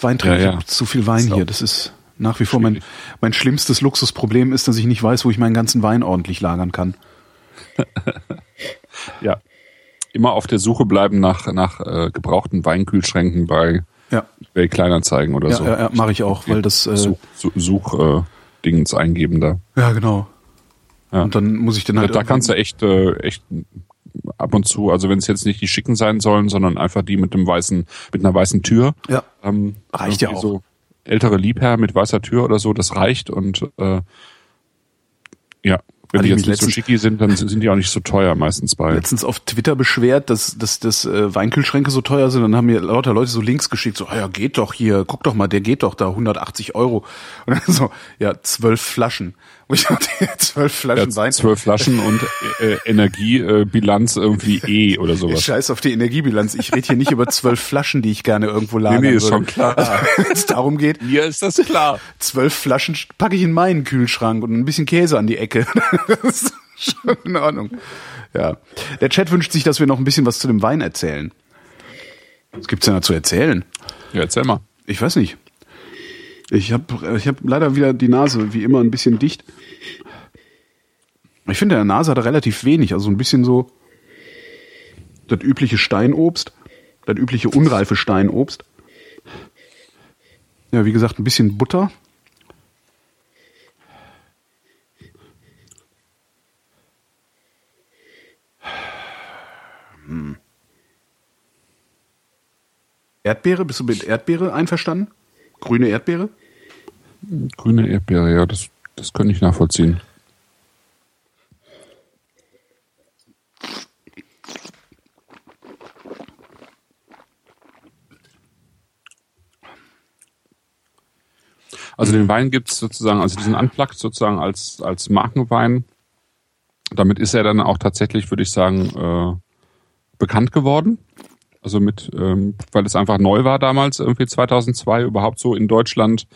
Weintrinken. Ja, ja. zu viel Wein hier. Das ist nach wie vor mein, mein schlimmstes Luxusproblem ist, dass ich nicht weiß, wo ich meinen ganzen Wein ordentlich lagern kann. ja immer auf der Suche bleiben nach, nach äh, gebrauchten Weinkühlschränken bei Ja. eBay Kleinanzeigen oder Ja, so. ja, ja mache ich auch, weil das. Äh, Such, äh, Dingens eingeben da. ja, genau. Ja. Und dann muss ich dann halt. da kannst du echt, äh, echt ab und zu, also wenn es jetzt nicht die schicken sein sollen, sondern einfach die mit dem weißen, mit einer weißen Tür. Ja. Ähm, Reicht ja auch. So ältere Liebherr mit weißer Tür oder so, das reicht und äh, ja, wenn die jetzt nicht so schicki sind, dann sind die auch nicht so teuer meistens bei. letztens auf Twitter beschwert, dass, dass, dass äh, Weinkühlschränke so teuer sind. Dann haben mir lauter Leute so Links geschickt, so, ah ja, geht doch hier, guck doch mal, der geht doch da 180 Euro. Und dann so, ja, zwölf Flaschen. Und ich dachte, zwölf Flaschen Ja, Wein. zwölf Flaschen und äh, Energiebilanz irgendwie E oder Ich sowas. scheiß auf die Energiebilanz. Ich rede hier nicht über zwölf Flaschen, die ich gerne irgendwo lagern nee, ist würde. schon klar. Wenn es darum geht, Mir ist das klar. zwölf Flaschen packe ich in meinen Kühlschrank und ein bisschen Käse an die Ecke. Das ist schon in Ordnung. Ja. Der Chat wünscht sich, dass wir noch ein bisschen was zu dem Wein erzählen. Was gibt's denn da zu erzählen? Ja, erzähl mal. Ich weiß nicht. Ich habe ich hab leider wieder die Nase, wie immer, ein bisschen dicht. Ich finde, der Nase hat er relativ wenig. Also ein bisschen so das übliche Steinobst, das übliche unreife Steinobst. Ja, wie gesagt, ein bisschen Butter. Hm. Erdbeere, bist du mit Erdbeere einverstanden? Grüne Erdbeere? Grüne Erdbeere, ja, das, das könnte ich nachvollziehen. Also den Wein gibt's sozusagen, also diesen Unplugged sozusagen als, als Markenwein. Damit ist er dann auch tatsächlich, würde ich sagen, äh, bekannt geworden. Also mit, ähm, weil es einfach neu war damals, irgendwie 2002 überhaupt so in Deutschland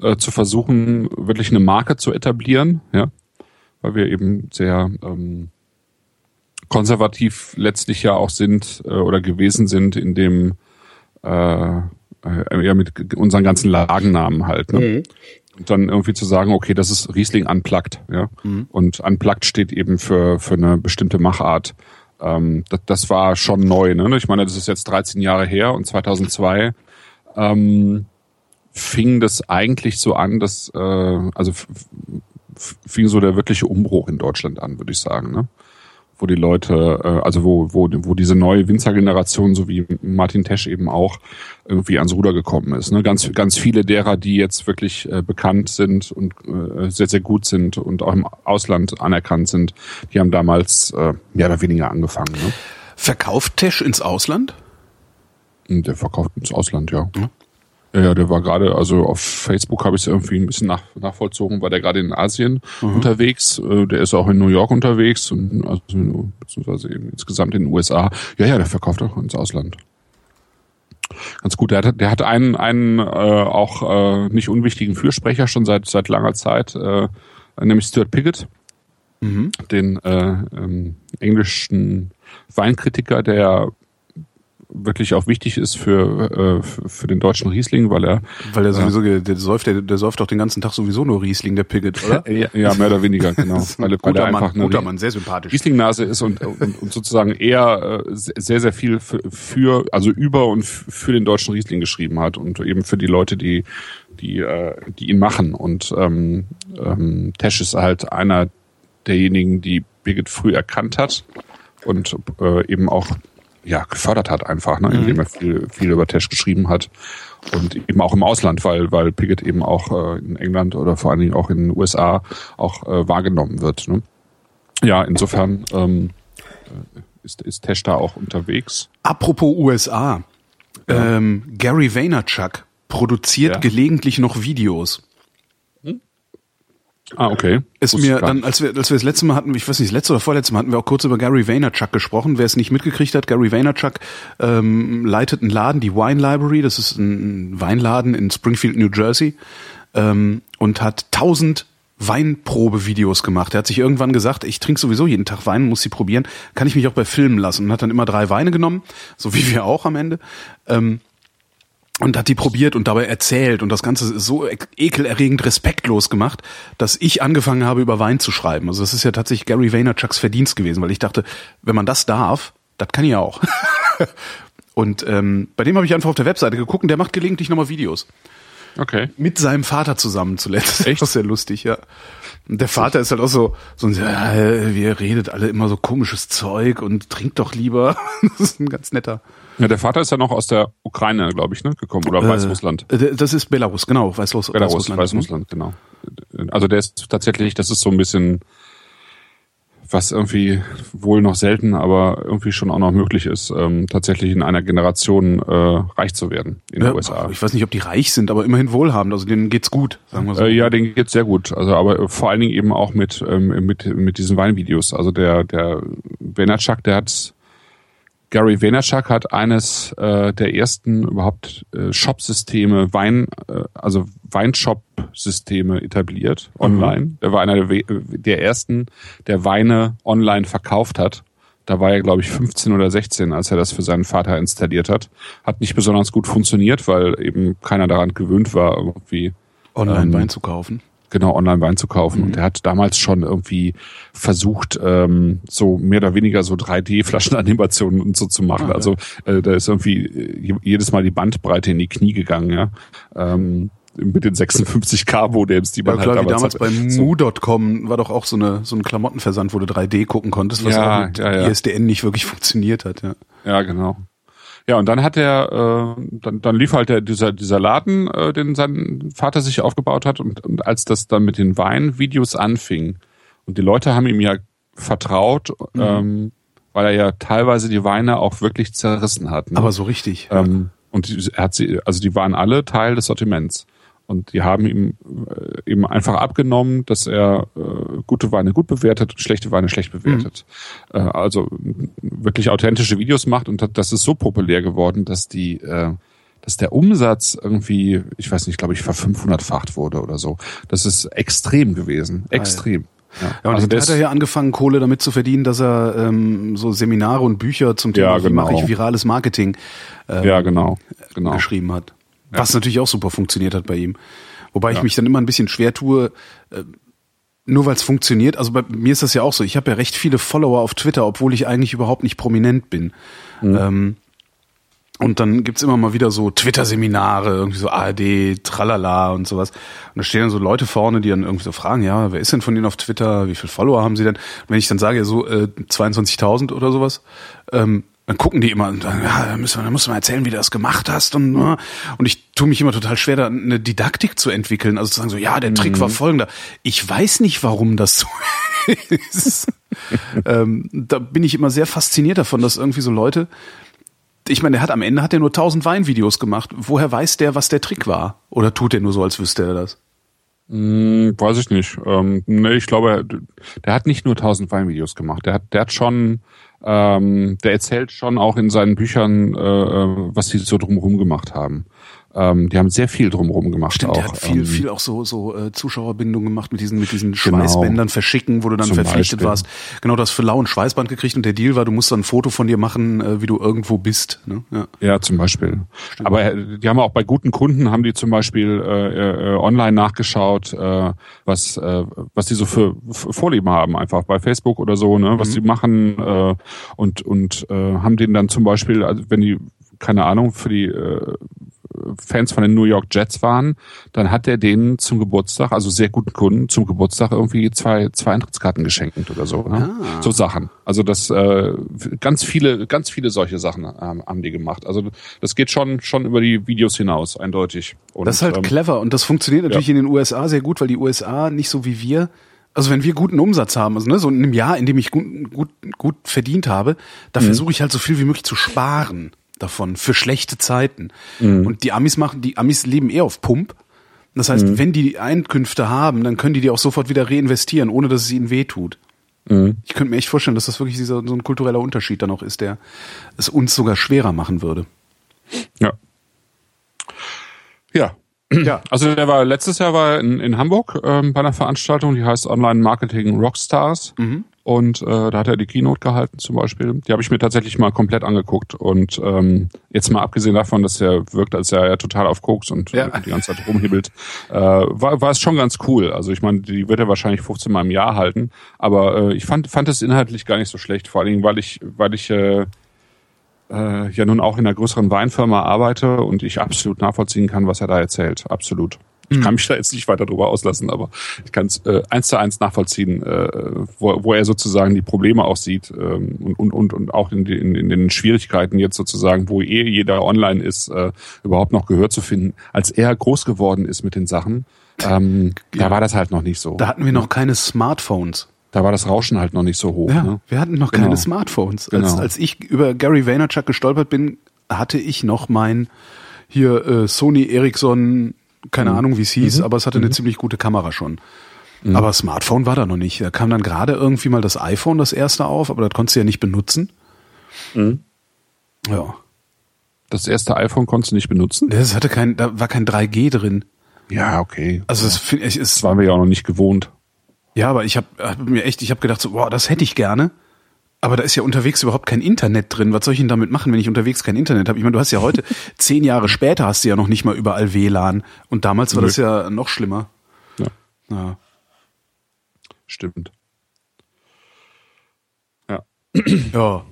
äh, zu versuchen, wirklich eine Marke zu etablieren, ja, weil wir eben sehr ähm, konservativ letztlich ja auch sind äh, oder gewesen sind in dem äh, äh, ja mit unseren ganzen Lagennamen halt. Ne? Und dann irgendwie zu sagen, okay, das ist Riesling Unplugged, ja. Und Unplugged steht eben für, für eine bestimmte Machart. Ähm, das, das war schon neu, ne? Ich meine, das ist jetzt 13 Jahre her und 2002 ähm, fing das eigentlich so an, dass, äh, also fing so der wirkliche Umbruch in Deutschland an, würde ich sagen, ne? Wo die Leute, äh, also wo, wo, wo diese neue Winzergeneration, so wie Martin Tesch eben auch, irgendwie ans Ruder gekommen ist. Ne? Ganz, ganz viele derer, die jetzt wirklich äh, bekannt sind und äh, sehr, sehr gut sind und auch im Ausland anerkannt sind, die haben damals äh, mehr oder weniger angefangen. Ne? Verkauft Tesch ins Ausland? Und der verkauft ins Ausland, ja. Ja, ja, der war gerade, also auf Facebook habe ich es irgendwie ein bisschen nach, nachvollzogen, war der gerade in Asien unterwegs. Äh, Der ist auch in New York unterwegs und also beziehungsweise eben insgesamt in den USA. Ja, ja, der verkauft auch ins Ausland. Ganz gut. Der hat, der hat einen, einen äh, auch äh, nicht unwichtigen Fürsprecher schon seit seit langer Zeit, äh, nämlich Stuart Piggott, den äh, ähm, englischen Weinkritiker, der wirklich auch wichtig ist für, äh, für den deutschen Riesling, weil er Weil der sowieso, ge- der säuft, der, der säuft doch den ganzen Tag sowieso nur Riesling, der Piggott, oder? ja, ja mehr oder weniger genau, weil, weil guter er einfach Mann, guter Mann, sehr sympathisch. Rieslingnase ist und, und, und sozusagen eher äh, sehr sehr viel für, für also über und für den deutschen Riesling geschrieben hat und eben für die Leute, die die äh, die ihn machen und ähm, ähm, Tesch ist halt einer derjenigen, die Birgit früh erkannt hat und äh, eben auch ja gefördert hat einfach, ne, indem er viel, viel über Tesch geschrieben hat und eben auch im Ausland, weil weil Piggott eben auch äh, in England oder vor allen Dingen auch in den USA auch äh, wahrgenommen wird. Ne? Ja, insofern ähm, äh, ist, ist Tesch da auch unterwegs. Apropos USA. Ähm, Gary Vaynerchuk produziert Ja. gelegentlich noch Videos. Ah, okay. Ist Wusste mir dann, als wir, als wir das letzte Mal hatten, ich weiß nicht, das letzte oder vorletzte Mal hatten wir auch kurz über Gary Vaynerchuk gesprochen. Wer es nicht mitgekriegt hat, Gary Vaynerchuk ähm, leitet einen Laden, die Wine Library, das ist ein Weinladen in Springfield, New Jersey, ähm, und hat tausend Weinprobevideos gemacht. Er hat sich irgendwann gesagt, ich trinke sowieso jeden Tag Wein, muss sie probieren, kann ich mich auch bei filmen lassen. Und hat dann immer drei Weine genommen, so wie wir auch am Ende. Ähm, und hat die probiert und dabei erzählt und das Ganze ist so ek- ekelerregend respektlos gemacht, dass ich angefangen habe, über Wein zu schreiben. Also das ist ja tatsächlich Gary Vaynerchuks Verdienst gewesen, weil ich dachte, wenn man das darf, das kann ich auch. Und ähm, bei dem habe ich einfach auf der Webseite geguckt und der macht gelegentlich nochmal Videos. Okay. Mit seinem Vater zusammen zuletzt. Echt? Das ist sehr lustig, ja. Und der Vater ist halt auch so, so ein, ja, wir redet alle immer so komisches Zeug und trinkt doch lieber. das ist ein ganz netter. Ja, der Vater ist ja noch aus der Ukraine, glaube ich, ne, gekommen oder äh, Weißrussland. Das ist Belarus, genau, Weißruss, Belarus, Weißrussland. Weißrussland, genau. Also der ist tatsächlich, das ist so ein bisschen was irgendwie wohl noch selten, aber irgendwie schon auch noch möglich ist, ähm, tatsächlich in einer Generation äh, reich zu werden in ja, den USA. Ich weiß nicht, ob die reich sind, aber immerhin wohlhabend. Also denen geht's gut, sagen wir so. Äh, ja, denen geht's sehr gut. Also aber vor allen Dingen eben auch mit ähm, mit mit diesen Weinvideos. Also der der Vaynerchuk, der hat Gary Vaynerchuk hat eines äh, der ersten überhaupt äh, Shop-Systeme, Wein, äh, also Weinshop-Systeme etabliert mhm. online. Mhm. Er war einer der, der ersten, der Weine online verkauft hat. Da war er, glaube ich, 15 oder 16, als er das für seinen Vater installiert hat. Hat nicht besonders gut funktioniert, weil eben keiner daran gewöhnt war, irgendwie online ähm, Wein zu kaufen genau online Wein zu kaufen. Mhm. Und er hat damals schon irgendwie versucht, ähm, so mehr oder weniger so 3D-Flaschenanimationen und so zu machen. Okay. Also äh, da ist irgendwie äh, jedes Mal die Bandbreite in die Knie gegangen, ja. Ähm, mit den 56k Modems, die man ja, klar, halt damals, damals bei so. Mu.com war doch auch so eine so ein Klamottenversand, wo du 3D gucken konntest, was ja, auch mit ja, ja. ISDN nicht wirklich funktioniert hat, ja. Ja, genau. Ja, und dann hat er, äh, dann, dann lief halt der, dieser, dieser Laden, äh, den sein Vater sich aufgebaut hat. Und, und als das dann mit den Weinvideos anfing, und die Leute haben ihm ja vertraut, mhm. ähm, weil er ja teilweise die Weine auch wirklich zerrissen hat. Ne? Aber so richtig. Ähm, und er hat sie, also die waren alle Teil des Sortiments. Und die haben ihm äh, eben einfach abgenommen, dass er äh, gute Weine gut bewertet und schlechte Weine schlecht bewertet. Mhm. Äh, also wirklich authentische Videos macht und das ist so populär geworden, dass die äh, dass der Umsatz irgendwie, ich weiß nicht, glaube ich, ver 500-facht wurde oder so. Das ist extrem gewesen, extrem. Ja, ja und also hat er ja angefangen, Kohle damit zu verdienen, dass er ähm, so Seminare und Bücher zum Thema, ja, genau. wie mache ich virales Marketing ähm, ja, genau, genau. geschrieben hat. Was natürlich auch super funktioniert hat bei ihm. Wobei ja. ich mich dann immer ein bisschen schwer tue, äh, nur weil es funktioniert. Also bei mir ist das ja auch so. Ich habe ja recht viele Follower auf Twitter, obwohl ich eigentlich überhaupt nicht prominent bin. Mhm. Ähm, und dann gibt's immer mal wieder so Twitter-Seminare, irgendwie so ARD, tralala und sowas. Und da stehen dann so Leute vorne, die dann irgendwie so fragen, ja, wer ist denn von Ihnen auf Twitter? Wie viele Follower haben Sie denn? Und wenn ich dann sage, ja, so äh, 22.000 oder sowas, ähm, dann gucken die immer und sagen, ja, da müssen wir, da musst du mal erzählen, wie du das gemacht hast und ne? und ich tue mich immer total schwer, da eine Didaktik zu entwickeln, also zu sagen so, ja, der Trick mhm. war folgender. Ich weiß nicht, warum das so ist. ähm, da bin ich immer sehr fasziniert davon, dass irgendwie so Leute, ich meine, der hat am Ende hat er nur tausend Weinvideos gemacht. Woher weiß der, was der Trick war? Oder tut er nur so, als wüsste er das? Hm, weiß ich nicht. Ähm, nee, ich glaube, der hat nicht nur tausend Weinvideos gemacht. Der hat, der hat schon ähm, der erzählt schon auch in seinen Büchern, äh, äh was sie so drumherum gemacht haben. Ähm, die haben sehr viel drumherum gemacht. Stimmt, auch. der hat viel, ähm, viel auch so, so äh, Zuschauerbindung gemacht mit diesen, mit diesen genau. Schweißbändern verschicken, wo du dann verpflichtet Beispiel. warst. Genau, das für lau und Schweißband gekriegt und der Deal war, du musst dann ein Foto von dir machen, äh, wie du irgendwo bist. Ne? Ja. ja, zum Beispiel. Stimmt. Aber äh, die haben auch bei guten Kunden haben die zum Beispiel äh, äh, online nachgeschaut, äh, was, äh, was die so für, für Vorlieben haben, einfach bei Facebook oder so, ne, was mhm. die machen äh, und, und äh, haben denen dann zum Beispiel, also wenn die keine Ahnung, für die äh, Fans von den New York Jets waren, dann hat er denen zum Geburtstag, also sehr guten Kunden, zum Geburtstag irgendwie zwei, zwei Eintrittskarten geschenkt oder so. Ne? Ah. So Sachen. Also das äh, ganz viele, ganz viele solche Sachen ähm, haben die gemacht. Also das geht schon, schon über die Videos hinaus, eindeutig. Und, das ist halt ähm, clever und das funktioniert natürlich ja. in den USA sehr gut, weil die USA nicht so wie wir also wenn wir guten Umsatz haben, also ne, so in einem Jahr, in dem ich gut, gut, gut verdient habe, da mhm. versuche ich halt so viel wie möglich zu sparen davon für schlechte Zeiten. Mhm. Und die Amis machen, die Amis leben eher auf Pump. Das heißt, mhm. wenn die Einkünfte haben, dann können die die auch sofort wieder reinvestieren, ohne dass es ihnen wehtut. Mhm. Ich könnte mir echt vorstellen, dass das wirklich dieser, so ein kultureller Unterschied dann auch ist, der es uns sogar schwerer machen würde. Ja. Ja. Ja. Also der war letztes Jahr war in, in Hamburg ähm, bei einer Veranstaltung, die heißt Online Marketing Rockstars. Mhm. Und äh, da hat er die Keynote gehalten zum Beispiel. Die habe ich mir tatsächlich mal komplett angeguckt. Und ähm, jetzt mal abgesehen davon, dass er wirkt, als er ja total auf Koks und ja. die ganze Zeit rumhibbelt, äh, war, war es schon ganz cool. Also ich meine, die wird er wahrscheinlich 15 Mal im Jahr halten. Aber äh, ich fand, fand es inhaltlich gar nicht so schlecht, vor allen Dingen, weil ich, weil ich äh, äh, ja nun auch in einer größeren Weinfirma arbeite und ich absolut nachvollziehen kann, was er da erzählt. Absolut. Ich kann mich da jetzt nicht weiter drüber auslassen, aber ich kann es äh, eins zu eins nachvollziehen, äh, wo, wo er sozusagen die Probleme auch sieht ähm, und, und, und, und auch in, in, in den Schwierigkeiten jetzt sozusagen, wo eh jeder online ist, äh, überhaupt noch Gehör zu finden. Als er groß geworden ist mit den Sachen, ähm, ja. da war das halt noch nicht so. Da hatten wir noch keine Smartphones. Da war das Rauschen halt noch nicht so hoch. Ja, ne? wir hatten noch Genau. keine Smartphones. Genau. Als, als ich über Gary Vaynerchuk gestolpert bin, hatte ich noch mein hier äh, Sony Ericsson, keine Ahnung wie es hieß, aber es hatte eine ziemlich gute Kamera schon. Aber Smartphone war da noch nicht. Da kam dann gerade irgendwie mal das iPhone das erste auf, aber das konntest du ja nicht benutzen. Ja. Das erste iPhone konntest du nicht benutzen? Das hatte kein, da war kein 3G drin. Ja, okay. Also es, find ich, es Das waren wir ja auch noch nicht gewohnt. Ja, aber ich habe hab mir echt, ich habe gedacht, so, boah, das hätte ich gerne. Aber da ist ja unterwegs überhaupt kein Internet drin. Was soll ich denn damit machen, wenn ich unterwegs kein Internet habe? Ich meine, du hast ja heute, zehn Jahre später hast du ja noch nicht mal überall WLAN. Und damals war Nö. das ja noch schlimmer. Ja, Ja. stimmt. Ja. ja.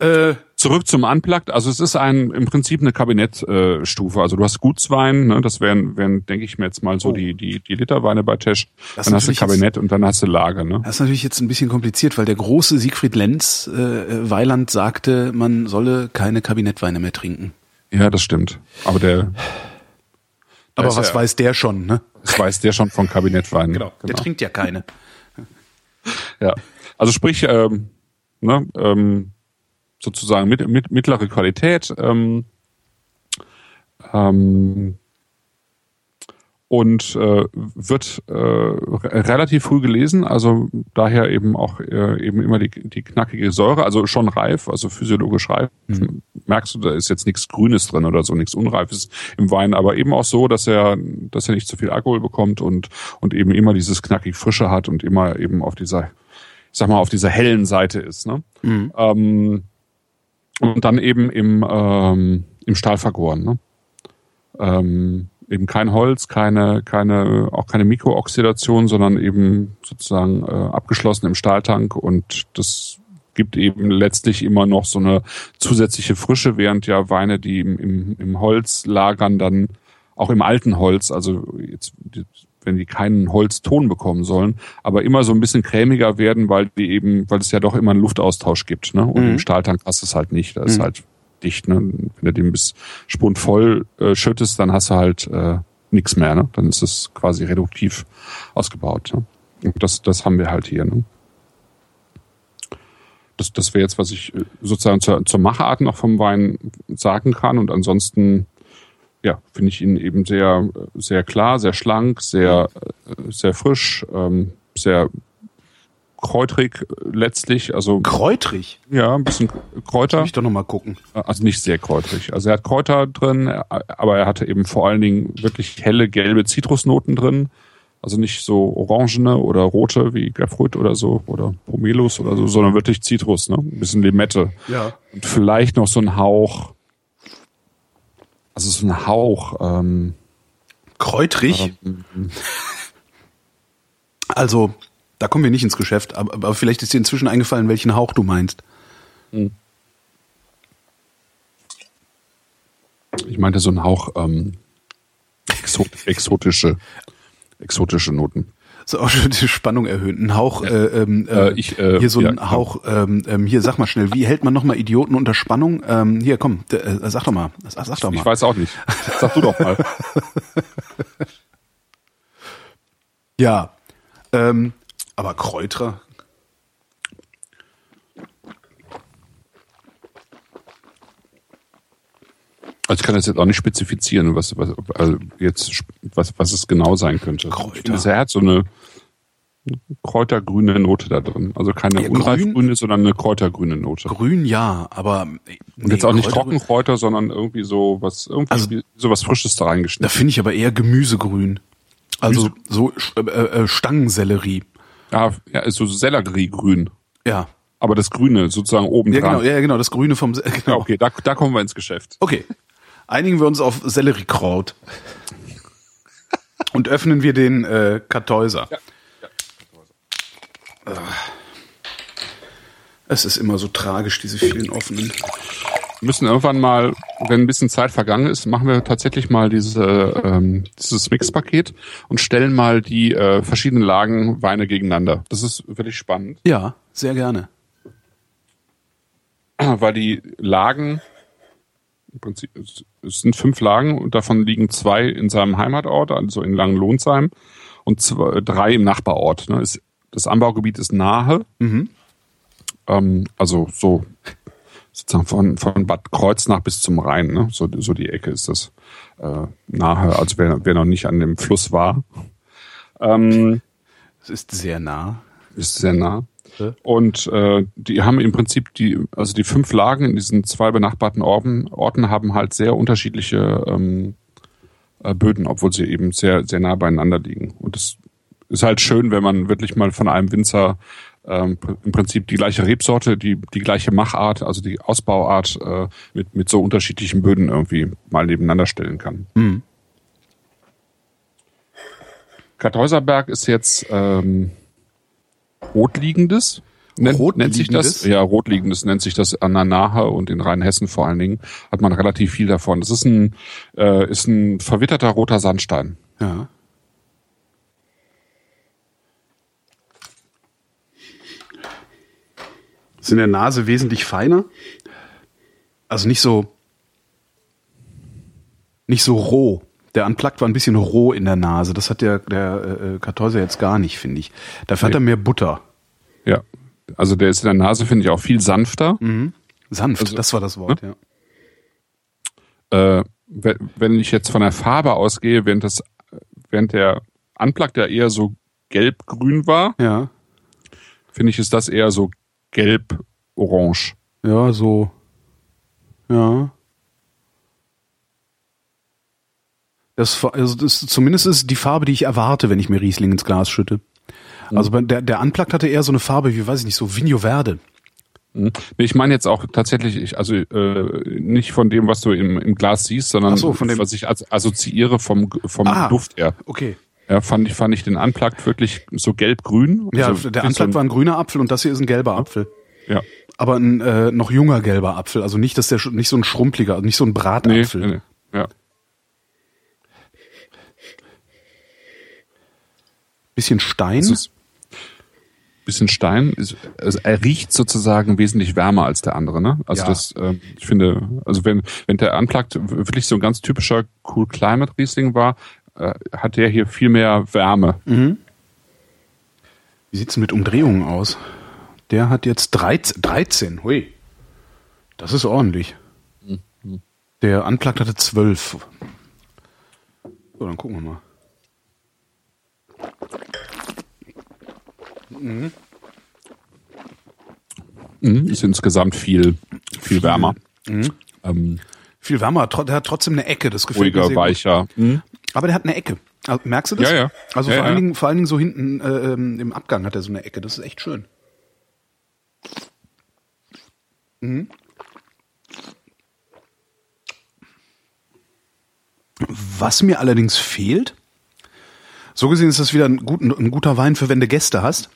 Äh, Zurück zum Unplugged. Also es ist ein im Prinzip eine Kabinettstufe. Äh, also du hast Gutswein, ne? das wären, wären denke ich mir jetzt mal so Oh. die, die, die Literweine bei Tesch. Das Dann hast du Kabinett und dann hast du Lager. Ne? das ist natürlich jetzt ein bisschen kompliziert, weil der große Siegfried Lenz äh, Weiland sagte, man solle keine Kabinettweine mehr trinken. Ja, das stimmt. Aber der Aber was ja- weiß der schon, ne? das weiß der schon von Kabinettweinen. Der trinkt ja keine. Ja. Also sprich, ähm, ne, ähm, sozusagen mit, mit, mittlere Qualität. Ähm, ähm, und äh, wird äh, re- relativ früh gelesen, also daher eben auch äh, eben immer die, die knackige Säure, also schon reif, also physiologisch reif. Merkst du, da ist jetzt nichts Grünes drin oder so, nichts Unreifes im Wein, aber eben auch so, dass er, dass er nicht zu viel Alkohol bekommt und und eben immer dieses knackig Frische hat und immer eben auf dieser, ich sag mal, auf dieser hellen Seite ist. Ne? Ähm, und dann eben im ähm, im Stahl vergoren. Ne? ähm, eben kein Holz, keine, keine, auch keine Mikrooxidation, sondern eben sozusagen äh, abgeschlossen im Stahltank und das gibt eben letztlich immer noch so eine zusätzliche Frische, während ja Weine, die im, im, im Holz lagern, dann auch im alten Holz, also jetzt, wenn die keinen Holzton bekommen sollen, aber immer so ein bisschen cremiger werden, weil die eben, weil es ja doch immer einen Luftaustausch gibt, ne? Und im Stahltank hast du es halt nicht. Da ist halt dicht, ne? Wenn du den bis Spund voll äh, schüttest, dann hast du halt äh, nichts mehr, ne? Dann ist es quasi reduktiv ausgebaut. Ne? Und das, das haben wir halt hier, ne? Das, das wäre jetzt, was ich äh, sozusagen zur, zur Machart noch vom Wein sagen kann. Und ansonsten, ja, finde ich ihn eben sehr, sehr klar, sehr schlank, sehr, äh, sehr frisch, ähm, sehr kräutrig letztlich. Also Kräutrig. ja, ein bisschen Kräuter. Muss ich doch noch mal gucken. Also nicht sehr kräutrig. Also er hat Kräuter drin, aber er hatte eben vor allen Dingen wirklich helle gelbe Zitrusnoten drin. Also nicht so orangene oder rote wie Grapefruit oder so oder Pomelos oder so, sondern wirklich Zitrus, ne? Ein bisschen Limette. Ja. Und vielleicht noch so ein Hauch, also so ein Hauch, ähm, Kräutrig? Also, da kommen wir nicht ins Geschäft, aber, aber vielleicht ist dir inzwischen eingefallen, welchen Hauch du meinst. ich meinte so ein Hauch ähm, exot exotische, exotische Noten. So auch schon die Spannung erhöhen. Ein Hauch, äh, ähm, Äh, äh, ich, äh, hier so ja, ein genau. Hauch, ähm, ähm, hier sag mal schnell, wie hält man nochmal Idioten unter Spannung? Ähm, hier, komm, äh, sag doch mal, sag, sag doch mal. Ich weiß auch nicht. Sag du doch mal. Ja, ähm, aber Kräuter, Also ich kann das jetzt auch nicht spezifizieren, was, was also jetzt was, was es genau sein könnte. Kräuter. Ich Er hat so eine kräutergrüne Note da drin. Also keine Ja, unreifgrüne, sondern eine kräutergrüne Note. grün ja, aber nee, Und jetzt auch nicht Kräuter- Trockenkräuter, sondern irgendwie so was, irgendwie Also- so was Frisches da Da reingeschnitten. finde ich aber eher Gemüsegrün. Also so äh, äh, Stangensellerie. Ja, ja, ist so Selleriegrün. Ja. Aber das Grüne sozusagen oben Ja, dran. genau, ja, genau, das Grüne vom Se- Ja, genau. okay, da, da kommen wir ins Geschäft. Okay. Einigen wir uns auf Selleriekraut. Und öffnen wir den äh, Kartäuser. Ah. Es ist immer so tragisch, diese vielen offenen. müssen irgendwann mal, wenn ein bisschen Zeit vergangen ist, machen wir tatsächlich mal diese, ähm, dieses Mixpaket und stellen mal die äh, verschiedenen Lagen Weine gegeneinander. Das ist wirklich spannend. Ja, sehr gerne. Weil die Lagen, im Prinzip, es sind fünf Lagen und davon liegen zwei in seinem Heimatort, also in Langenlohnsheim, und zwei, drei im Nachbarort. Ne? Ist, das Anbaugebiet ist nahe. Mhm. Ähm, also so sozusagen von, von Bad Kreuznach bis zum Rhein, ne? so, so die Ecke ist das äh, nahe, also wer, wer noch nicht an dem Fluss war. Ähm, Es ist sehr nah. ist sehr nah. Und äh, die haben im Prinzip die, also die fünf Lagen in diesen zwei benachbarten Orten, Orten haben halt sehr unterschiedliche ähm, äh, Böden, obwohl sie eben sehr, sehr nah beieinander liegen. Und es ist halt schön, wenn man wirklich mal von einem Winzer ähm, im Prinzip die gleiche Rebsorte, die, die gleiche Machart, also die Ausbauart äh, mit, mit so unterschiedlichen Böden irgendwie mal nebeneinander stellen kann. Mhm. Kartäuserberg ist jetzt ähm, rotliegendes. Nennt, nennt sich das? Rotliegendes? Ja, rotliegendes nennt sich das an der Nahe und in Rheinhessen vor allen Dingen hat man relativ viel davon. Das ist ein äh, ist ein verwitterter roter Sandstein. Ja. Ist in der Nase wesentlich feiner. Also nicht so, nicht so roh. Der Unplugged war ein bisschen roh in der Nase. Das hat der, der äh, Kartäuser jetzt gar nicht, finde ich. Dafür hat Nee. er mehr Butter. Ja, also der ist in der Nase finde ich auch viel sanfter. Sanft, Also, das war das Wort, ja. Äh, we- wenn ich jetzt von der Farbe ausgehe, während das während der Unplugged ja eher so gelb-grün war, Ja, finde ich ist das eher so gelb-orange. ja, so. Ja. Das, also das, zumindest ist die Farbe, die ich erwarte, wenn ich mir Riesling ins Glas schütte. Also bei der, der Unplugged hatte eher so eine Farbe, wie weiß ich nicht, so Vigno Verde. Mhm. Nee, Ich meine jetzt auch tatsächlich, ich, also äh, nicht von dem, was du im, im Glas siehst, sondern so, von dem- was ich as assoziiere vom, vom Ah. Duft her. Okay. Ja, fand ich, fand ich den Unplugged wirklich so gelb-grün. Ja, also, der Unplugged war ein grüner Apfel und das hier ist ein gelber Apfel. Ja. Aber ein äh, noch junger gelber Apfel. Also nicht, dass der nicht so ein schrumpeliger, nicht so ein Nee, Bratapfel. nee, nee. Ja. Bisschen Stein. Ist bisschen Stein. Ist, also er riecht sozusagen wesentlich wärmer als der andere. Ne? Also Ja. das, äh, ich finde, also wenn wenn der Unplugged wirklich so ein ganz typischer Cool Climate Riesling war, äh, hat der hier viel mehr Wärme. Wie sieht's mit Umdrehungen aus? Der hat jetzt 13. 13. Hui. Das ist ordentlich. Der Unplugged hatte 12. So, dann gucken wir mal. Mhm. Ist insgesamt viel viel wärmer. Ähm, Viel wärmer. Der hat trotzdem eine Ecke. Das gefällt mir ruhiger, sehr gut. weicher. Mhm. Aber der hat eine Ecke. Also, merkst du das? Ja, ja. Also Ja, vor, ja. Allen Dingen, vor allen Dingen so hinten äh, ähm, im Abgang hat er so eine Ecke. Das ist echt schön. Mhm. Was mir allerdings fehlt, so gesehen ist das wieder ein, gut, ein guter Wein für wenn du Gäste hast.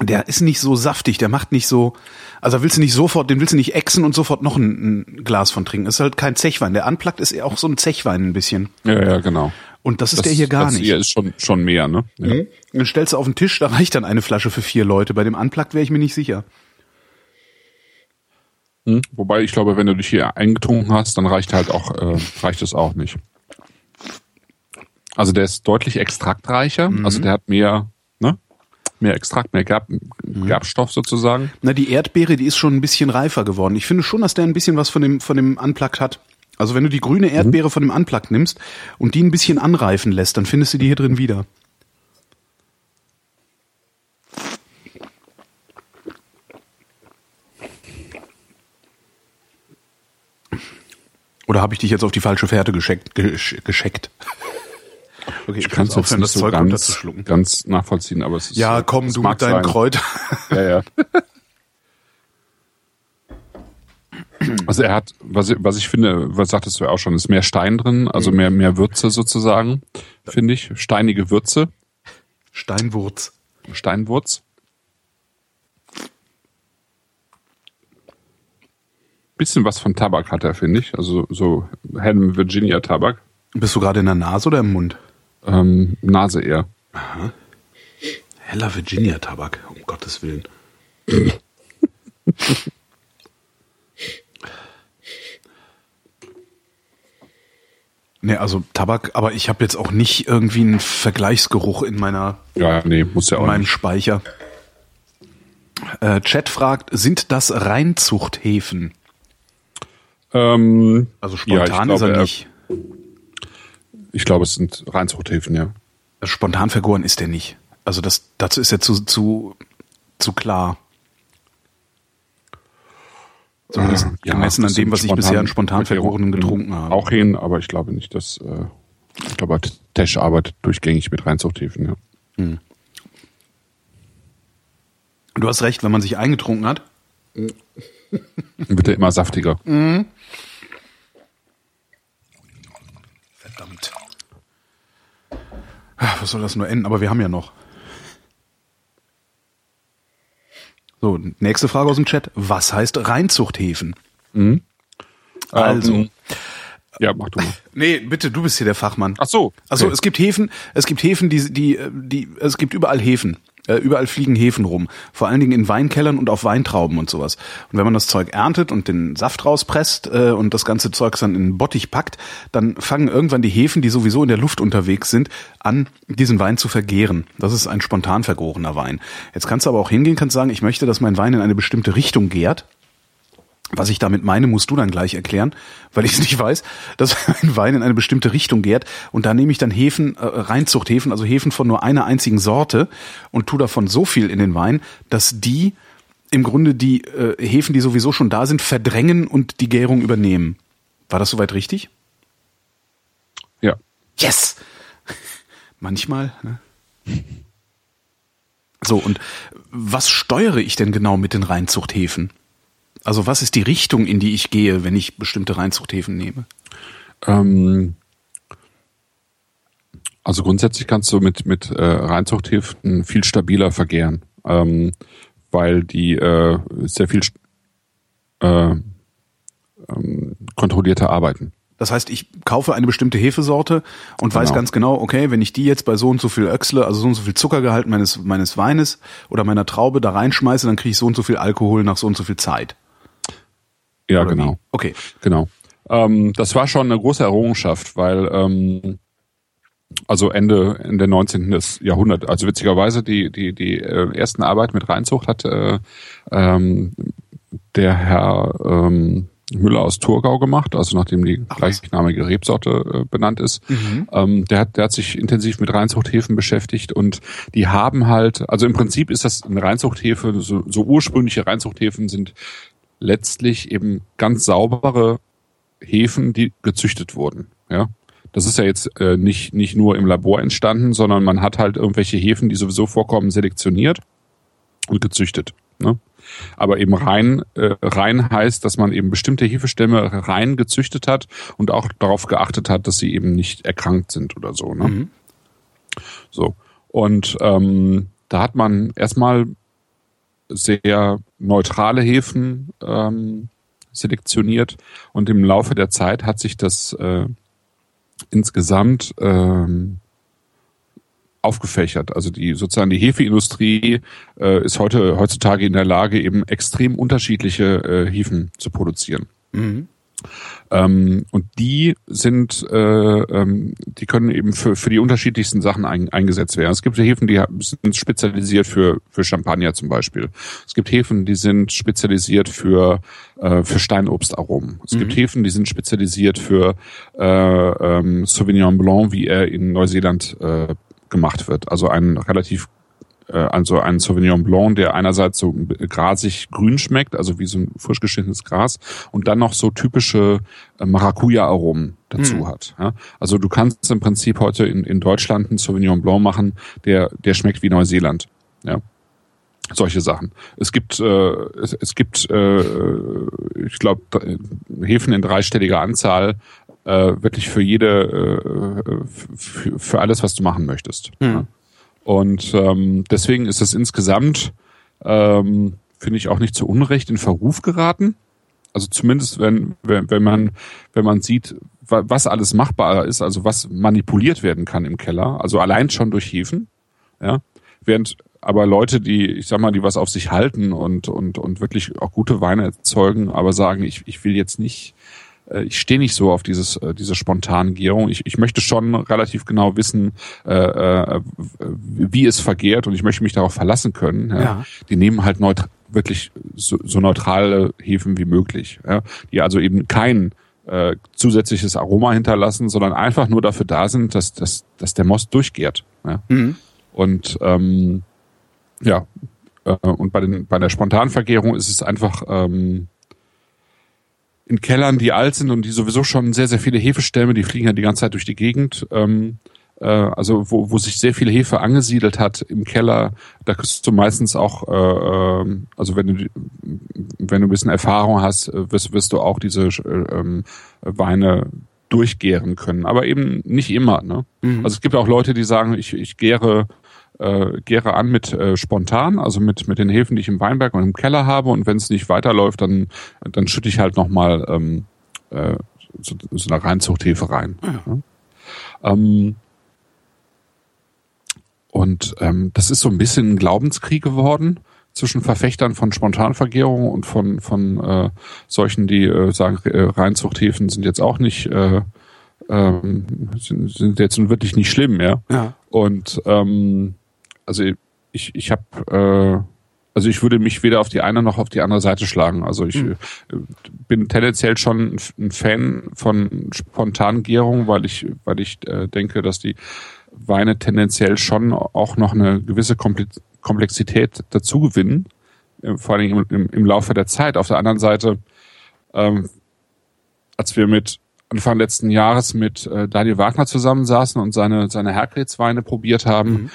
Der ist nicht so saftig, der macht nicht so, also willst du nicht sofort, den willst du nicht exen und sofort noch ein, ein Glas von trinken. Ist halt kein Zechwein. Der Unplugged ist eher auch so ein Zechwein ein bisschen. Ja, ja, genau. Und das ist der hier gar das nicht. hier ist schon schon mehr, ne? Ja. Dann stellst du auf den Tisch, da reicht dann eine Flasche für vier Leute. Bei dem Unplugged wäre ich mir nicht sicher. Hm? Wobei ich glaube, wenn du dich hier eingetrunken hast, dann reicht halt auch äh, reicht es auch nicht. Also der ist deutlich extraktreicher, also der hat mehr, ne? Mehr Extrakt, mehr Gerb, Gerbstoff sozusagen. Na, die Erdbeere, die ist schon ein bisschen reifer geworden. Ich finde schon, dass der ein bisschen was von dem, von dem Unplugged hat. Also wenn du die grüne Erdbeere von dem Unplugged nimmst und die ein bisschen anreifen lässt, dann findest du die hier drin wieder. Oder habe ich dich jetzt auf die falsche Fährte gescheckt? Gesch gescheckt? Okay, Ich kann es jetzt nicht das so ganz, ganz nachvollziehen, aber es ist Ja, komm, du mit deinen sein. Kräutern. Ja, ja. Also er hat, was, ich- was ich finde, was sagtest du ja auch schon, ist mehr Stein drin, also Mhm. mehr, mehr Würze sozusagen, finde ich. Steinige Würze, Steinwurz. Steinwurz. bisschen was von Tabak hat er, finde ich. Also so hellem Virginia Tabak. Bist du gerade in der Nase oder im Mund? Ähm, Nase eher. Aha. Heller Virginia Tabak, um Gottes Willen. Nee, also Tabak, aber ich habe jetzt auch nicht irgendwie einen Vergleichsgeruch in meiner Ja, nee, muss ja in auch meinem nicht. Speicher. Äh, Chat fragt, sind das Reinzuchthäfen? Ähm, Also ja, spontan ich ist er nicht. Ich glaube, es sind Reinzuchthäfen, ja. Also Spontan vergoren ist er nicht. Also das, dazu ist er zu, zu, zu klar. Zumindest Äh, ja, gemessen an dem, was ich bisher an spontan vergorenen getrunken habe. Auch hin, aber ich glaube nicht, dass äh, ich glaube, Tesch arbeitet durchgängig mit Reinzuchthäfen, ja. Du hast recht, wenn man sich eingetrunken hat. Wird er immer saftiger. Verdammt. Ah, Was soll das nur enden? Aber wir haben ja noch. So, nächste Frage aus dem Chat. Was heißt Reinzuchthäfen? Also, Ähm, ja, mach du mal. nee, bitte, du bist hier der Fachmann. Ach so. Also okay. es gibt Häfen, es gibt Häfen, die, die, die, es gibt überall Häfen. Äh, überall fliegen Häfen rum. Vor allen Dingen in Weinkellern und auf Weintrauben und sowas. Und wenn man das Zeug erntet und den Saft rauspresst äh, und das ganze Zeug dann in einen Bottich packt, dann fangen irgendwann die Hefen, die sowieso in der Luft unterwegs sind, an, diesen Wein zu vergehren. Das ist ein spontan vergorener Wein. Jetzt kannst du aber auch hingehen, kannst sagen, ich möchte, dass mein Wein in eine bestimmte Richtung gärt. Was ich damit meine, musst du dann gleich erklären, weil ich es nicht weiß, dass ein Wein in eine bestimmte Richtung gärt. Und da nehme ich dann Hefen, äh, Reinzuchthäfen, also Hefen von nur einer einzigen Sorte und tu davon so viel in den Wein, dass die im Grunde die äh, Hefen, die sowieso schon da sind, verdrängen und die Gärung übernehmen. War das soweit richtig? ja. Yes! Manchmal. Ne? So, und was steuere ich denn genau mit den Reinzuchthäfen? Also was ist die Richtung, in die ich gehe, wenn ich bestimmte Reinzuchthäfen nehme? Ähm, also grundsätzlich kannst du mit, mit äh, Reinzuchthäfen viel stabiler vergären, ähm, weil die äh, sehr viel äh, ähm, kontrollierter arbeiten. Das heißt, ich kaufe eine bestimmte Hefesorte und weiß Genau. ganz genau, okay, wenn ich die jetzt bei so und so viel Öchsle, also so und so viel Zuckergehalt meines, meines Weines oder meiner Traube da reinschmeiße, dann kriege ich so und so viel Alkohol nach so und so viel Zeit. Ja, Oder genau. wie? Okay. Genau. Ähm, das war schon eine große Errungenschaft, weil ähm, also Ende Ende 19. des Jahrhunderts, also witzigerweise die die die äh, ersten Arbeit mit Reinzucht hat äh, ähm, der Herr ähm, Müller aus Thurgau gemacht, also nachdem die gleichnamige Rebsorte äh, benannt ist. Ähm, der hat der hat sich intensiv mit Reinzuchthäfen beschäftigt und die haben halt, also im Prinzip ist das eine Reinzuchthefe, so, so ursprüngliche Reinzuchthäfen sind letztlich eben ganz saubere Hefen, die gezüchtet wurden. Ja, das ist ja jetzt äh, nicht nicht nur im Labor entstanden, sondern man hat halt irgendwelche Hefen, die sowieso vorkommen, selektioniert und gezüchtet. Ne? Aber eben rein äh, rein heißt, dass man eben bestimmte Hefestämme rein gezüchtet hat und auch darauf geachtet hat, dass sie eben nicht erkrankt sind oder so. Ne? Mhm. So. Und ähm, da hat man erstmal sehr neutrale Hefen ähm, selektioniert und im Laufe der Zeit hat sich das äh, insgesamt ähm, aufgefächert. Also die sozusagen die Hefeindustrie äh, ist heute heutzutage in der Lage, eben extrem unterschiedliche äh, Hefen zu produzieren. Mhm. Ähm, und die sind, äh, ähm, die können eben für, für die unterschiedlichsten Sachen ein, eingesetzt werden. Es gibt Häfen, die sind spezialisiert für, für Champagner zum Beispiel. Es gibt Häfen, die sind spezialisiert für, äh, für Steinobstaromen. Es gibt Häfen, die sind spezialisiert für äh, ähm, Sauvignon Blanc, wie er in Neuseeland äh, gemacht wird. Also ein relativ äh, also ein Sauvignon Blanc, der einerseits so grasig grün schmeckt, also wie so ein frisch geschnittenes Gras, und dann noch so typische äh, Maracuja-Aromen dazu Hm. hat. Ja? Also du kannst im Prinzip heute in, in Deutschland einen Sauvignon Blanc machen, der, der schmeckt wie Neuseeland. Ja. Solche Sachen. Es gibt, äh, es, es gibt, äh, ich glaube, Häfen in dreistelliger Anzahl, äh, wirklich für jede, äh, für, für alles, was du machen möchtest. Hm. Ja. Und ähm, deswegen ist es insgesamt, ähm, finde ich, auch nicht zu Unrecht in Verruf geraten. Also zumindest wenn, wenn, wenn man, wenn man sieht, was alles machbarer ist, also was manipuliert werden kann im Keller, also allein schon durch Hefen, ja, während aber Leute, die, ich sag mal, die was auf sich halten und, und, und wirklich auch gute Weine erzeugen, aber sagen, ich, ich will jetzt nicht, ich stehe nicht so auf dieses, äh, diese spontane Gärung. Ich, ich möchte schon relativ genau wissen, äh, äh, wie es vergehrt und ich möchte mich darauf verlassen können. Ja. ja. Die nehmen halt neut wirklich so, so neutrale Hefen wie möglich, ja. die also eben kein äh, zusätzliches Aroma hinterlassen, sondern einfach nur dafür da sind, dass, dass, dass der Most durchgärt. Ja. Mhm. Und ähm, ja, äh, und bei, den, bei der Spontanvergärung ist es einfach ähm, in Kellern, die alt sind und die sowieso schon sehr, sehr viele Hefestämme, die fliegen ja die ganze Zeit durch die Gegend. Ähm, äh, also wo, wo sich sehr viel Hefe angesiedelt hat im Keller, da kriegst du meistens auch, äh, ähm, also wenn du wenn du ein bisschen Erfahrung hast, äh, wirst, wirst du auch diese äh, ähm, Weine durchgären können, aber eben nicht immer. Ne? Mhm. Also es gibt auch Leute, die sagen, ich, ich gäre äh, gäre an mit äh, spontan, also mit mit den Hefen, die ich im Weinberg und im Keller habe. Und wenn es nicht weiterläuft, dann dann schütte ich halt nochmal ähm, äh, so, so eine Reinzuchthefe rein. Ah ja. Ja. Ähm, und ähm, das ist so ein bisschen ein Glaubenskrieg geworden zwischen Verfechtern von Spontanvergärung und von von äh, solchen, die äh, sagen, äh, Reinzuchthäfen sind jetzt auch nicht äh, ähm, sind, sind jetzt wirklich nicht schlimm, ja. ja. Und ähm, also ich, ich habe, äh, also ich würde mich weder auf die eine noch auf die andere Seite schlagen. Also ich mhm. bin tendenziell schon ein Fan von Spontangärung, weil ich, weil ich äh, denke, dass die Weine tendenziell schon auch noch eine gewisse Komplexität dazu gewinnen, äh, vor allem im, im, im, Laufe der Zeit. Auf der anderen Seite, ähm, als wir mit Anfang letzten Jahres mit äh, Daniel Wagner zusammensaßen und seine, seine Herkretzweine probiert haben, mhm.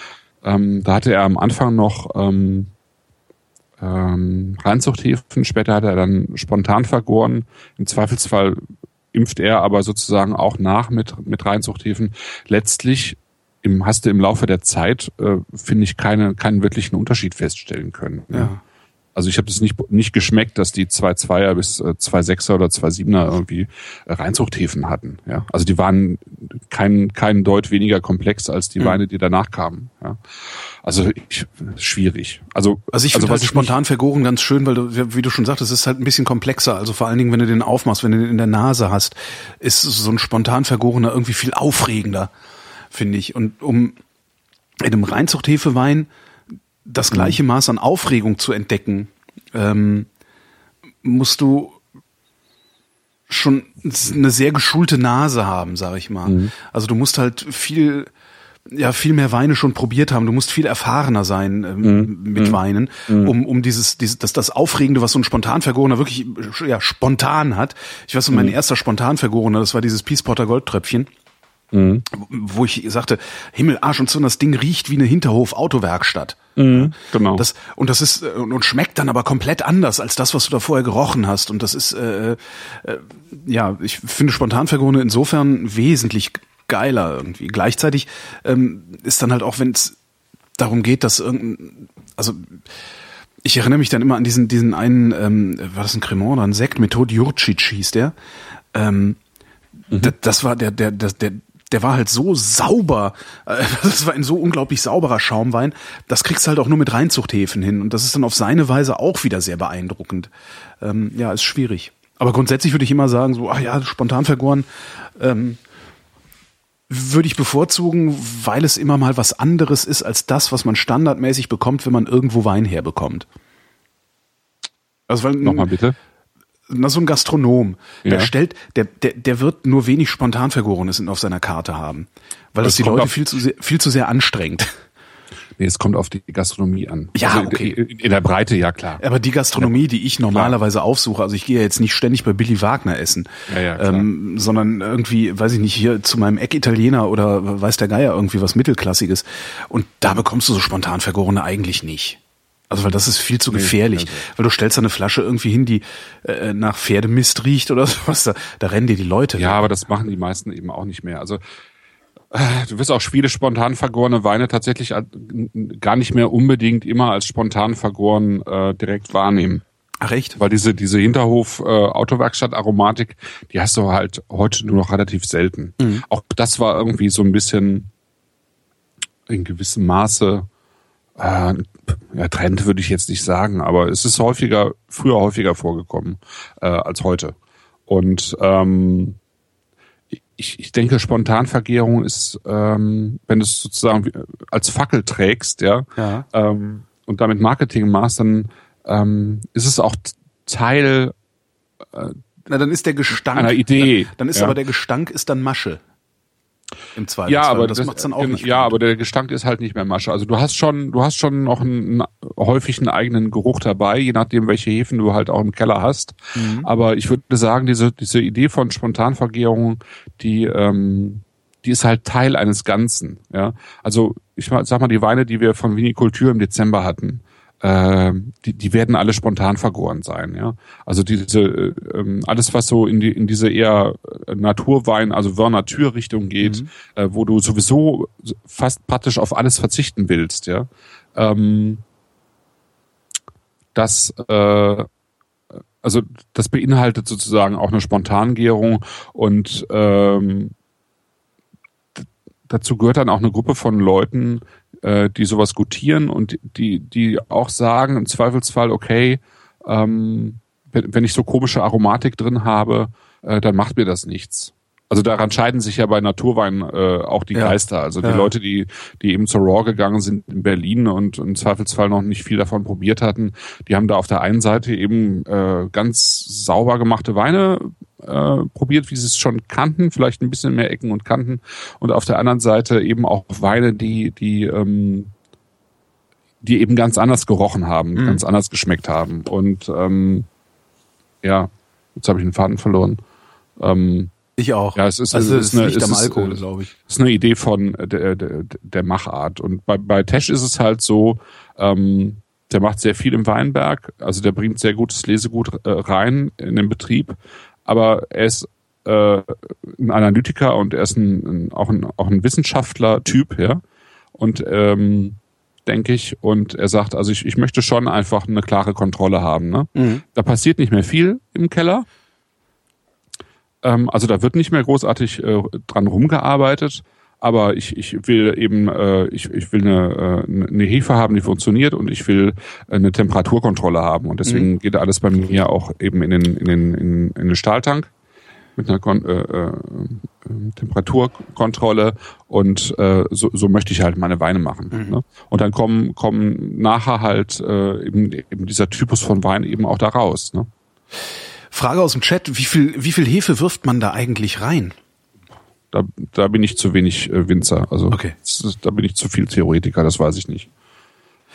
Ähm, da hatte er am Anfang noch ähm, ähm, Reinzuchthäfen, später hat er dann spontan vergoren. Im Zweifelsfall impft er aber sozusagen auch nach mit, mit Reinzuchthäfen. Letztlich im, hast du im Laufe der Zeit, äh, finde ich, keine, keinen wirklichen Unterschied feststellen können. Ja. Also ich habe das nicht, nicht geschmeckt, dass die zwei Zweier bis äh, zwei Sechser oder zwei Siebener irgendwie äh, Reinzuchthäfen hatten. Ja, also die waren kein kein Deut weniger komplex als die mhm. Weine, die danach kamen. Ja, also ich, schwierig. Also also ich also finde halt spontan vergoren ganz schön, weil du, wie du schon sagtest, es ist halt ein bisschen komplexer. Also vor allen Dingen, wenn du den aufmachst, wenn du den in der Nase hast, ist so ein spontan vergorener irgendwie viel aufregender, finde ich. Und um in einem Reinzuchthefewein das gleiche mhm. Maß an Aufregung zu entdecken, ähm, musst du schon eine sehr geschulte Nase haben, sag ich mal. Mhm. Also du musst halt viel ja viel mehr Weine schon probiert haben. Du musst viel erfahrener sein ähm, mhm. mit mhm. Weinen, mhm. um um dieses dieses das das Aufregende, was so ein spontan vergorener wirklich ja spontan hat. Ich weiß, mein erster spontan vergorener, das war dieses Peace Potter Goldtröpfchen. Mhm. Wo ich sagte, Himmel, Arsch und so, das Ding riecht wie eine Hinterhof-Autowerkstatt. Mhm, genau. Das, und das ist und schmeckt dann aber komplett anders als das, was du da vorher gerochen hast. Und das ist äh, äh, ja, ich finde Spontanvergorene insofern wesentlich geiler irgendwie. Gleichzeitig ähm, ist dann halt auch, wenn es darum geht, dass irgendein, also ich erinnere mich dann immer an diesen diesen einen, ähm, war das ein Cremant oder ein Sekt, Method Jurcic hieß der. Ähm, mhm. Das war der, der, der, der, der war halt so sauber. Äh, das war ein so unglaublich sauberer Schaumwein. Das kriegst du halt auch nur mit Reinzuchthäfen hin. Und das ist dann auf seine Weise auch wieder sehr beeindruckend. Ähm, ja, ist schwierig. Aber grundsätzlich würde ich immer sagen, so, ach ja, spontan vergoren, ähm, würde ich bevorzugen, weil es immer mal was anderes ist als das, was man standardmäßig bekommt, wenn man irgendwo Wein herbekommt. Also weil, Nochmal bitte na, so ein Gastronom, ja. der stellt, der, der, der wird nur wenig spontan Vergorenes auf seiner Karte haben. Weil das, das die Leute viel zu sehr, viel zu sehr anstrengt. Nee, es kommt auf die Gastronomie an. Ja, also okay. In, in der Breite, ja klar. Aber die Gastronomie, die ich normalerweise aufsuche, also ich gehe jetzt nicht ständig bei Billy Wagner essen, ja, ja, ähm, sondern irgendwie, weiß ich nicht, hier zu meinem Eck-Italiener oder weiß der Geier irgendwie was Mittelklassiges. Und da bekommst du so spontan Vergorene eigentlich nicht. Also weil das ist viel zu gefährlich. Nee, also. Weil du stellst da eine Flasche irgendwie hin, die äh, nach Pferdemist riecht oder sowas, da, da rennen dir die Leute. Ja, weg. aber das machen die meisten eben auch nicht mehr. Also äh, du wirst auch viele spontan vergorene Weine tatsächlich gar nicht mehr unbedingt immer als spontan vergoren äh, direkt wahrnehmen. Ach echt? Weil diese, diese Hinterhof-Autowerkstatt-Aromatik, die hast du halt heute nur noch relativ selten. Mhm. Auch das war irgendwie so ein bisschen in gewissem Maße äh, ja, Trend würde ich jetzt nicht sagen, aber es ist häufiger, früher häufiger vorgekommen äh, als heute. Und ähm, ich, ich denke, Spontanvergärung ist, ähm, wenn du es sozusagen als Fackel trägst, ja, ja. Ähm, und damit Marketing machst, dann ähm, ist es auch Teil äh, Na, dann ist der Gestank einer Idee. Dann, dann ist ja. aber der Gestank ist dann Masche. Im Zweifelsfall. Ja, aber das, das macht's dann auch nicht. Ja, gut. aber der Gestank ist halt nicht mehr Masche. Also du hast schon, du hast schon noch einen, häufig einen eigenen Geruch dabei, je nachdem, welche Hefen du halt auch im Keller hast. Mhm. Aber ich würde sagen, diese, diese Idee von Spontanvergärung, die, ähm, die ist halt Teil eines Ganzen. Ja, also ich sag mal, die Weine, die wir von Vinikultur im Dezember hatten, äh, die, die werden alle spontan vergoren sein. Ja, also diese äh, ähm, alles, was so in die in diese eher äh, Naturwein, also Vernatur-Richtung geht, mhm. äh, wo du sowieso fast praktisch auf alles verzichten willst. Ja, ähm, das äh, also das beinhaltet sozusagen auch eine Spontangärung und ähm, dazu gehört dann auch eine Gruppe von Leuten, äh, die sowas gutieren und die, die auch sagen im Zweifelsfall, okay, ähm, wenn, wenn ich so komische Aromatik drin habe, äh, dann macht mir das nichts. Also daran scheiden sich ja bei Naturwein äh, auch die ja. Geister. Also die ja. Leute, die, die eben zur Raw gegangen sind in Berlin und im Zweifelsfall noch nicht viel davon probiert hatten, die haben da auf der einen Seite eben äh, ganz sauber gemachte Weine äh, probiert, wie sie es schon kannten, vielleicht ein bisschen mehr Ecken und Kanten. Und auf der anderen Seite eben auch Weine, die, die, ähm, die eben ganz anders gerochen haben, mhm. ganz anders geschmeckt haben. Und ähm, ja, jetzt habe ich den Faden verloren. Ähm, ich auch. Ja, es ist, also es ist, eine, es Alkohol, glaube ich. Es ist eine Idee von der, der, der Machart. Und bei, bei Tesch ist es halt so, ähm, der macht sehr viel im Weinberg, also der bringt sehr gutes Lesegut äh, rein in den Betrieb, aber er ist äh, ein Analytiker und er ist ein, ein, auch ein auch ein Wissenschaftler-Typ, ja. Und ähm, denke ich, und er sagt, also ich, ich möchte schon einfach eine klare Kontrolle haben. Ne? Mhm. Da passiert nicht mehr viel im Keller. Ähm, also da wird nicht mehr großartig äh, dran rumgearbeitet, aber ich, ich will eben, äh, ich, ich will eine, äh, eine Hefe haben, die funktioniert und ich will eine Temperaturkontrolle haben. Und deswegen mhm. geht alles bei mir auch eben in den, in den, in, in den Stahltank mit einer Kon äh, äh, Temperaturkontrolle und äh, so, so möchte ich halt meine Weine machen. Mhm. Ne? Und dann kommen, kommen nachher halt äh, eben, eben dieser Typus von Wein eben auch da raus. Ne? Frage aus dem Chat, wie viel, wie viel Hefe wirft man da eigentlich rein? Da, da bin ich zu wenig äh, Winzer. Also okay. da bin ich zu viel Theoretiker, das weiß ich nicht.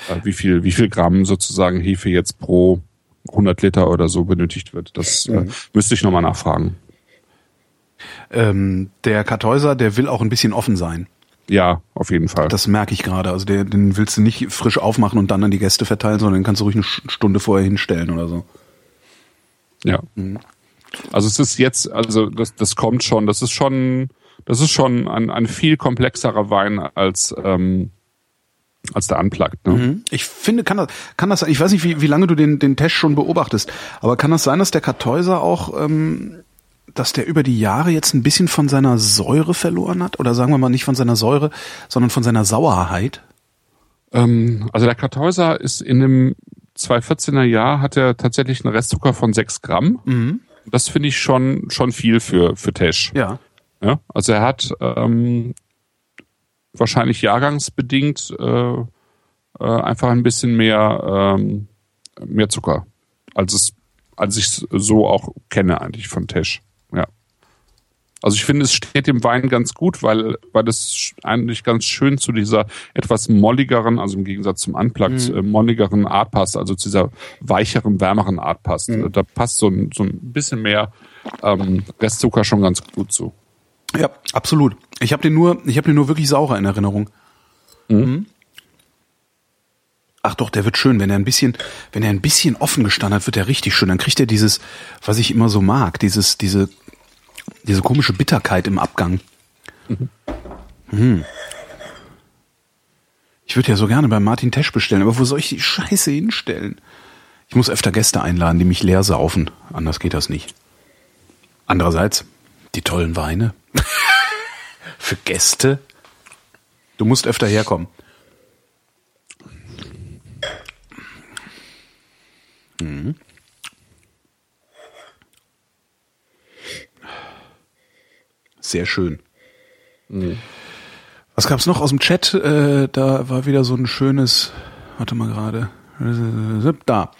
Äh, wie viel, wie viel Gramm sozusagen Hefe jetzt pro 100 Liter oder so benötigt wird, das äh, mhm. äh, müsste ich nochmal nachfragen. Ähm, der Kartäuser, der will auch ein bisschen offen sein. Ja, auf jeden Fall. Das merke ich gerade. Also der, den willst du nicht frisch aufmachen und dann an die Gäste verteilen, sondern den kannst du ruhig eine Stunde vorher hinstellen oder so. Ja. Mhm. Also es ist jetzt, also das, das kommt schon, das ist schon, das ist schon ein, ein viel komplexerer Wein als ähm, als der Unplugged. Ne? Mhm. Ich finde, kann das, kann das, ich weiß nicht, wie, wie lange du den, den Test schon beobachtest, aber kann das sein, dass der Kartäuser auch, ähm, dass der über die Jahre jetzt ein bisschen von seiner Säure verloren hat? Oder sagen wir mal nicht von seiner Säure, sondern von seiner Sauerheit? Ähm, also der Kartäuser ist in dem 2014er Jahr hat er tatsächlich einen Restzucker von 6 Gramm. Mhm. Das finde ich schon, schon viel für, für Tesch. Ja. Ja. Also er hat ähm, wahrscheinlich jahrgangsbedingt äh, äh, einfach ein bisschen mehr, ähm, mehr Zucker, als es, als ich es so auch kenne eigentlich von Tesch. Ja. Also ich finde, es steht dem Wein ganz gut, weil, weil es eigentlich ganz schön zu dieser etwas molligeren, also im Gegensatz zum Unplugged, mhm. äh, molligeren Art passt, also zu dieser weicheren, wärmeren Art passt. Mhm. Da passt so ein, so ein bisschen mehr ähm, Restzucker schon ganz gut zu. Ja, absolut. Ich habe den nur, ich habe den nur wirklich saurer in Erinnerung. Mhm. mhm. Ach doch, der wird schön, wenn er ein bisschen, wenn er ein bisschen offen gestanden hat, wird er richtig schön. Dann kriegt er dieses, was ich immer so mag, dieses, diese diese komische Bitterkeit im Abgang. Mhm. Hm. Ich würde ja so gerne bei Martin Tesch bestellen, aber wo soll ich die Scheiße hinstellen? Ich muss öfter Gäste einladen, die mich leer saufen. Anders geht das nicht. Andererseits, die tollen Weine. Für Gäste. Du musst öfter herkommen. Mhm. Sehr schön. Mhm. Was gab's noch aus dem Chat? Äh, da war wieder so ein schönes, warte mal gerade. Da.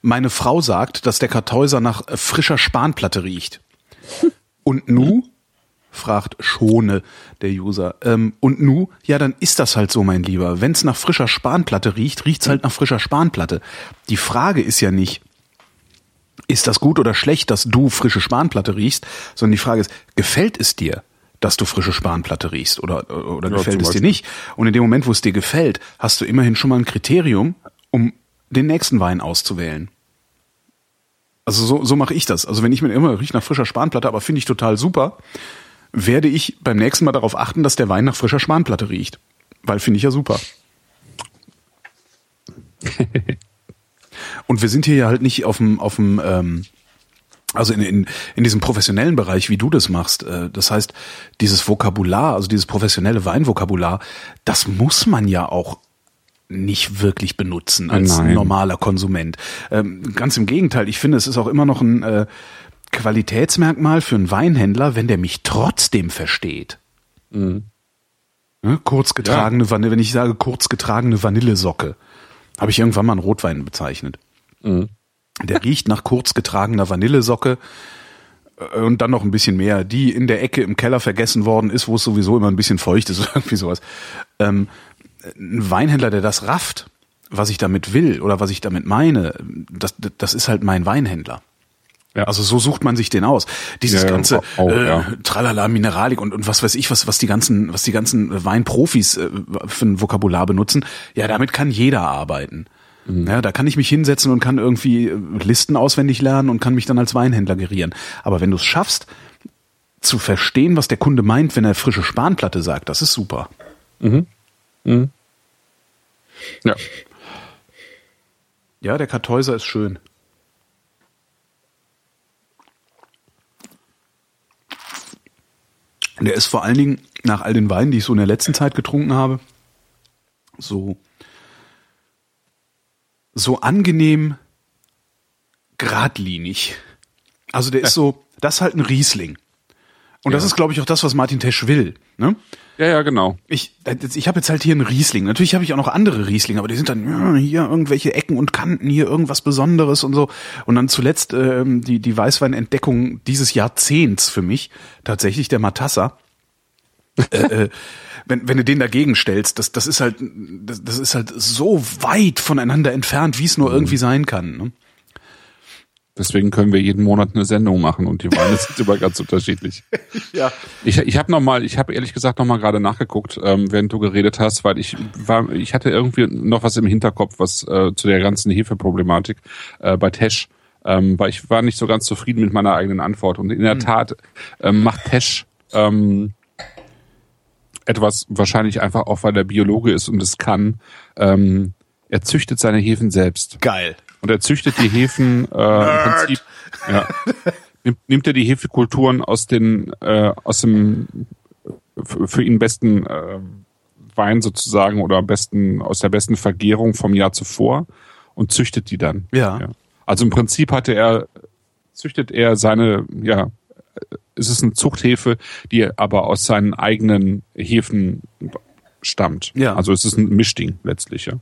Meine Frau sagt, dass der Kartäuser nach frischer Spanplatte riecht. Und nu? Fragt Schone der User. Ähm, und nu? Ja, dann ist das halt so, mein Lieber. Wenn's nach frischer Spanplatte riecht, riecht's halt nach frischer Spanplatte. Die Frage ist ja nicht, ist das gut oder schlecht, dass du frische Spanplatte riechst, sondern die Frage ist, gefällt es dir? dass du frische Spanplatte riechst oder, oder ja, gefällt es dir nicht. Und in dem Moment, wo es dir gefällt, hast du immerhin schon mal ein Kriterium, um den nächsten Wein auszuwählen. Also so, so mache ich das. Also wenn ich mir immer riecht nach frischer Spanplatte, aber finde ich total super, werde ich beim nächsten Mal darauf achten, dass der Wein nach frischer Spanplatte riecht. Weil finde ich ja super. Und wir sind hier ja halt nicht auf dem, auf dem ähm, also in, in, in diesem professionellen Bereich, wie du das machst, äh, das heißt, dieses Vokabular, also dieses professionelle Weinvokabular, das muss man ja auch nicht wirklich benutzen als Nein. normaler Konsument. Ähm, ganz im Gegenteil, ich finde, es ist auch immer noch ein äh, Qualitätsmerkmal für einen Weinhändler, wenn der mich trotzdem versteht. Mhm. Ne? Kurz getragene ja. Vanille, wenn ich sage kurz getragene Vanillesocke, habe ich irgendwann mal einen Rotwein bezeichnet. Mhm. Der riecht nach kurz getragener Vanillesocke äh, und dann noch ein bisschen mehr, die in der Ecke im Keller vergessen worden ist, wo es sowieso immer ein bisschen feucht ist, irgendwie sowas. Ähm, ein Weinhändler, der das rafft, was ich damit will oder was ich damit meine, das, das ist halt mein Weinhändler. Ja. Also so sucht man sich den aus. Dieses ja, ganze auch, äh, ja. Tralala Mineralik und, und was weiß ich, was was die ganzen was die ganzen Weinprofis äh, für ein Vokabular benutzen. Ja, damit kann jeder arbeiten. Mhm. Ja, da kann ich mich hinsetzen und kann irgendwie äh, Listen auswendig lernen und kann mich dann als Weinhändler gerieren. Aber wenn du es schaffst, zu verstehen, was der Kunde meint, wenn er frische Spanplatte sagt, das ist super. Mhm. Mhm. Ja. Ja, der Kartäuser ist schön. Der ist vor allen Dingen nach all den Weinen, die ich so in der letzten Zeit getrunken habe, so so angenehm geradlinig. Also der ist so, das ist halt ein Riesling. Und ja. das ist, glaube ich, auch das, was Martin Tesch will. Ne? Ja, ja, genau. Ich, ich habe jetzt halt hier einen Riesling. Natürlich habe ich auch noch andere Riesling, aber die sind dann ja, hier irgendwelche Ecken und Kanten, hier irgendwas Besonderes und so. Und dann zuletzt ähm, die, die Weißweinentdeckung dieses Jahrzehnts für mich, tatsächlich der Matassa. äh, äh, wenn, wenn du den dagegen stellst, das, das ist halt, das, das ist halt so weit voneinander entfernt, wie es nur mhm. irgendwie sein kann. Ne? Deswegen können wir jeden Monat eine Sendung machen und die Weine sind immer ganz unterschiedlich. ja. Ich, ich habe noch mal, ich habe ehrlich gesagt noch mal gerade nachgeguckt, ähm, während du geredet hast, weil ich war, ich hatte irgendwie noch was im Hinterkopf, was äh, zu der ganzen Hefeproblematik äh, bei Tesch, ähm, weil ich war nicht so ganz zufrieden mit meiner eigenen Antwort und in der mhm. Tat ähm, macht Tesch ähm, etwas wahrscheinlich einfach auch, weil er Biologe ist und es kann. Ähm, er züchtet seine Hefen selbst. Geil. Und er züchtet die Hefen äh, im Prinzip. Ja, nimmt, nimmt er die Hefekulturen aus den äh, aus dem für ihn besten äh, Wein sozusagen oder am besten aus der besten Vergärung vom Jahr zuvor und züchtet die dann. Ja. ja. Also im Prinzip hatte er züchtet er seine ja es ist eine Zuchthefe, die aber aus seinen eigenen Hefen stammt. Ja. Also es ist ein Mischding letztlich, ja.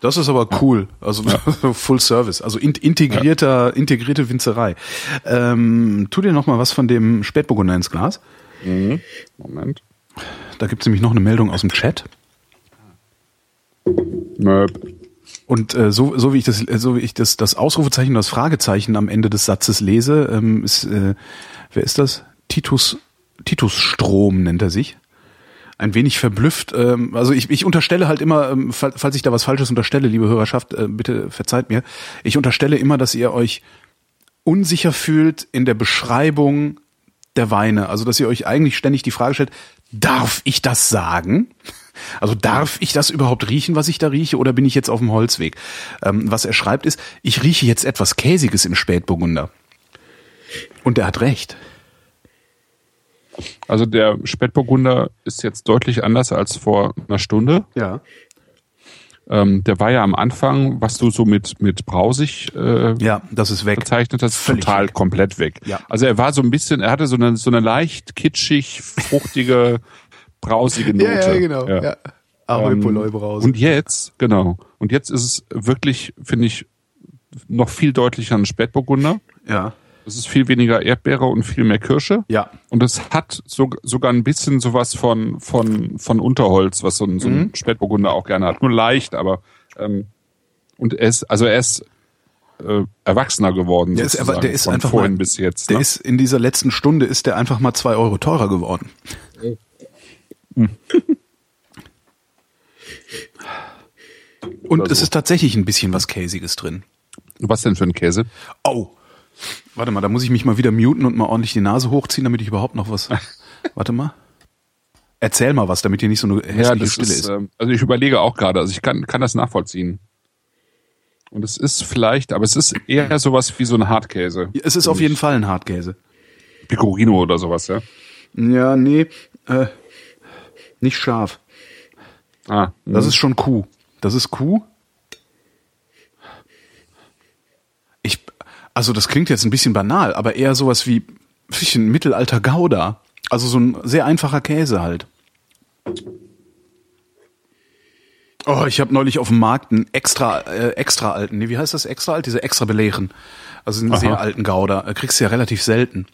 Das ist aber cool. Also ja. Full Service, also integrierter, ja. integrierte Winzerei. Ähm, tu dir noch mal was von dem Spätburgunder ins Glas. Mhm. Moment. Da gibt's nämlich noch eine Meldung aus dem Chat. Möp. Und äh, so, so wie ich das, so wie ich das, das Ausrufezeichen, das Fragezeichen am Ende des Satzes lese, ähm, ist äh, wer ist das? Titus, Titus Strom nennt er sich. Ein wenig verblüfft. Ähm, also ich, ich unterstelle halt immer, ähm, falls ich da was Falsches unterstelle, liebe Hörerschaft, äh, bitte verzeiht mir. Ich unterstelle immer, dass ihr euch unsicher fühlt in der Beschreibung der Weine. Also, dass ihr euch eigentlich ständig die Frage stellt, darf ich das sagen? Also darf ich das überhaupt riechen, was ich da rieche, oder bin ich jetzt auf dem Holzweg? Ähm, was er schreibt ist, ich rieche jetzt etwas Käsiges im Spätburgunder. Und er hat recht. Also der Spätburgunder ist jetzt deutlich anders als vor einer Stunde. Ja. Ähm, der war ja am Anfang, was du so mit, mit brausig äh, Ja, das ist weg. bezeichnet hast, Völlig total weg. komplett weg. Ja. Also er war so ein bisschen, er hatte so eine, so eine leicht kitschig, fruchtige, brausige Note. Ja. Ahoi, Ähm, Poloi, Brause. Und jetzt, genau. Und jetzt ist es wirklich, finde ich, noch viel deutlicher ein Spätburgunder. ja. Es ist viel weniger Erdbeere und viel mehr Kirsche. Ja. Und es hat so, sogar ein bisschen sowas von, von, von Unterholz, was so ein, so Mhm. ein Spätburgunder auch gerne hat. Nur leicht, aber ähm, und er ist, also er ist äh, erwachsener geworden. Der ist, aber der ist von einfach vorhin mal, bis jetzt. Der ne? ist in dieser letzten Stunde ist der einfach mal zwei Euro teurer geworden. Und Oder es so. ist tatsächlich ein bisschen was Käsiges drin. Was denn für ein Käse? Oh. Warte mal, da muss ich mich mal wieder muten und mal ordentlich die Nase hochziehen, damit ich überhaupt noch was. Warte mal. Erzähl mal was, damit hier nicht so eine hässliche Stille ist. ähm, also ich überlege auch gerade, also ich kann, kann das nachvollziehen. Und es ist vielleicht, aber es ist eher sowas wie so ein Hartkäse. Es ist auf jeden Fall ein Hartkäse. Pecorino oder sowas, ja? Ja, nee, äh, nicht scharf. Ah, Das ist schon Kuh. Das ist Kuh. Ich, also das klingt jetzt ein bisschen banal, aber eher sowas wie ein Mittelalter Gouda. Also so ein sehr einfacher Käse halt. Oh, ich habe neulich auf dem Markt einen extra äh, extra alten, nee, wie heißt das extra alt? Diese extra belehren. Also einen Aha. sehr alten Gouda. Äh, Kriegst du ja relativ selten.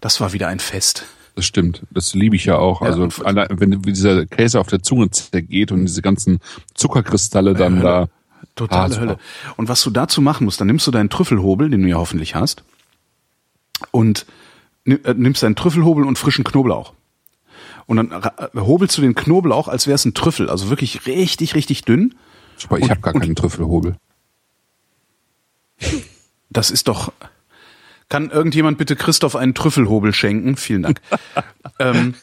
Das war wieder ein Fest. Das stimmt. Das liebe ich ja auch. Ja, also wenn dieser Käse auf der Zunge zergeht und diese ganzen Zuckerkristalle dann da. Totale Ah, super. Hölle. Und was du dazu machen musst, dann nimmst du deinen Trüffelhobel, den du ja hoffentlich hast, und äh, nimmst deinen Trüffelhobel und frischen Knoblauch. Und dann äh, hobelst du den Knoblauch, als wäre es ein Trüffel, also wirklich richtig, richtig dünn. Aber ich habe gar keinen Trüffelhobel. Das ist doch. Kann irgendjemand bitte Christoph einen Trüffelhobel schenken? Vielen Dank. ähm,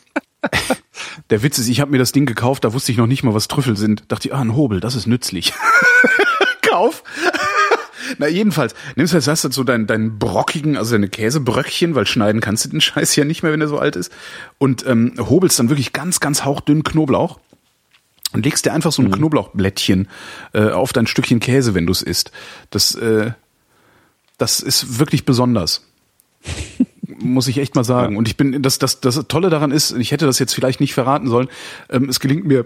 der Witz ist, ich habe mir das Ding gekauft, da wusste ich noch nicht mal, was Trüffel sind. Dachte ich, ah, ein Hobel, das ist nützlich. Kauf. Na, jedenfalls, nimmst du jetzt hast du so deinen, deinen brockigen, also deine Käsebröckchen, weil schneiden kannst du den Scheiß ja nicht mehr, wenn er so alt ist. Und ähm, hobelst dann wirklich ganz, ganz hauchdünn Knoblauch und legst dir einfach so ein Knoblauchblättchen äh, auf dein Stückchen Käse, wenn du es isst. Das, äh, das ist wirklich besonders. Muss ich echt mal sagen. Und ich bin, das, das, das Tolle daran ist, ich hätte das jetzt vielleicht nicht verraten sollen, ähm, es gelingt mir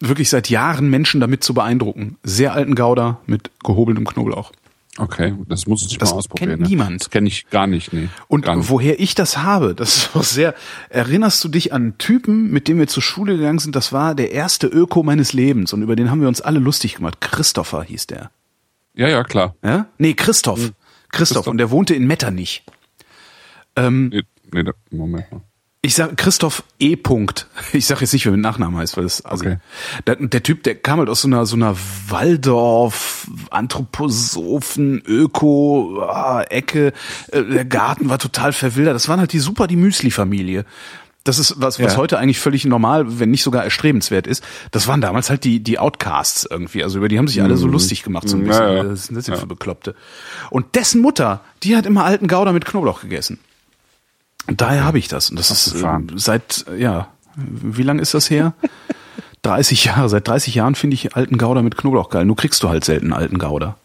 wirklich seit Jahren Menschen damit zu beeindrucken. Sehr alten Gouda mit gehobeltem Knoblauch. Okay, das muss ich Das mal ausprobieren. kennt ne? niemand. Das kenne ich gar nicht, nee. Und nicht. woher ich das habe, das ist auch sehr, erinnerst du dich an einen Typen, mit dem wir zur Schule gegangen sind? Das war der erste Öko meines Lebens und über den haben wir uns alle lustig gemacht. Christopher hieß der. Ja, ja, klar. Ja? Nee, Christoph. Christoph. Christoph. Und der wohnte in Metternich. Ähm, Nee, nee, da, Moment mal. Ich sag Christoph E. Punkt. Ich sag jetzt nicht, wie mit Nachnamen heißt, weil das also Okay. der, der Typ, der kam halt aus so einer so einer Waldorf Anthroposophen Öko ah, Ecke. Äh, Der Garten war total verwildert. Das waren halt die super die Müsli Familie. Das ist was, was Ja. heute eigentlich völlig normal, wenn nicht sogar erstrebenswert ist. Das waren damals halt die, die Outcasts irgendwie. Also über die haben sich alle so lustig gemacht, so ein Ja, bisschen. ja. Das sind das denn für Bekloppte. Und dessen Mutter, die hat immer alten Gouda mit Knoblauch gegessen. Daher habe ich das. Und das ist äh, seit, ja, wie lang ist das her? 30 Jahre. Seit 30 Jahren finde ich alten Gouda mit Knoblauch geil. Nur kriegst du halt selten alten Gouda.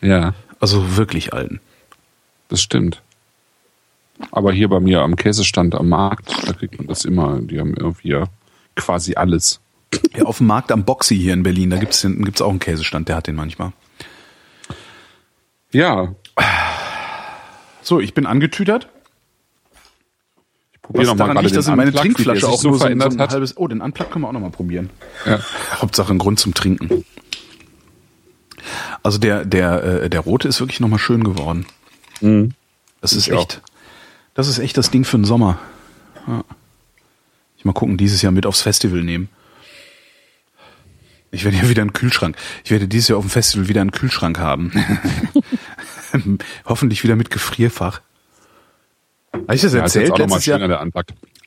Ja, Also wirklich alten. das stimmt. Aber hier bei mir am Käsestand am Markt, da kriegt man das immer. Die haben irgendwie ja quasi alles. Ja, auf dem Markt am Boxy hier in Berlin, da gibt's den- gibt's auch einen Käsestand, der hat den manchmal. Ja, So, ich bin angetütert. Ich probiere Was noch daran liegt, dass in meine Trinkflasche auch so nur so, so ein hat. halbes... Oh, den Unplug können wir auch noch mal probieren. Ja. Hauptsache ein Grund zum Trinken. Also der, der, äh, der rote ist wirklich nochmal schön geworden. Das ist Ich auch. echt, das ist echt das Ding für den Sommer. Ja. Ich mal gucken, dieses Jahr mit aufs Festival nehmen. Ich werde ja wieder einen Kühlschrank. Ich werde dieses Jahr auf dem Festival wieder einen Kühlschrank haben. Hoffentlich wieder mit Gefrierfach. Habe ich das Ja, erzählt auch letztes Jahr? der.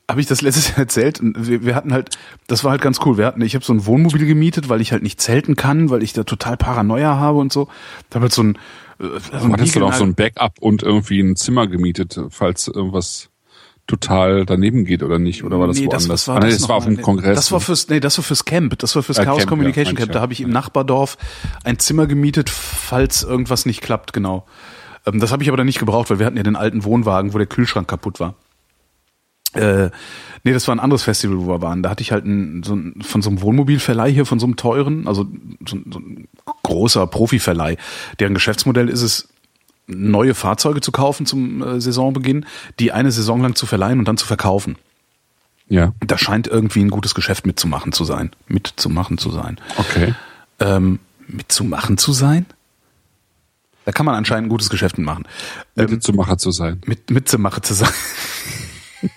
Habe ich das letztes Jahr erzählt? Wir, wir hatten halt, das war halt ganz cool. Wir hatten, ich habe so ein Wohnmobil gemietet, weil ich halt nicht zelten kann, weil ich da total Paranoia habe und so. Da habe halt so ein, äh, so ein Hattest du noch so ein Backup und irgendwie ein Zimmer gemietet, falls irgendwas total daneben geht oder nicht? Oder war das nee, woanders? das, was war ah, nee, das das war auf dem Kongress. Das war fürs, nee, das war fürs Camp. Das war fürs Äh, Chaos Camp, ja, Communication ich Camp. ja. Da habe ich im Nachbardorf ein Zimmer gemietet, falls irgendwas nicht klappt, genau. Ähm, das habe ich aber dann nicht gebraucht, weil wir hatten ja den alten Wohnwagen, wo der Kühlschrank kaputt war. Äh, nee, das war ein anderes Festival, wo wir waren. Da hatte ich halt ein, so ein, von so einem Wohnmobilverleih hier, von so einem teuren, also so, ein- so ein großer Profiverleih. Deren Geschäftsmodell ist es, neue Fahrzeuge zu kaufen zum äh, Saisonbeginn, die eine Saison lang zu verleihen und dann zu verkaufen. ja, Da scheint irgendwie ein gutes Geschäft mitzumachen zu sein. Mitzumachen zu sein. okay. Ähm, mitzumachen zu sein? Da kann man anscheinend ein gutes Geschäft mitmachen. Ähm, Mitzemacher zu sein. mit, mitzumachen zu sein.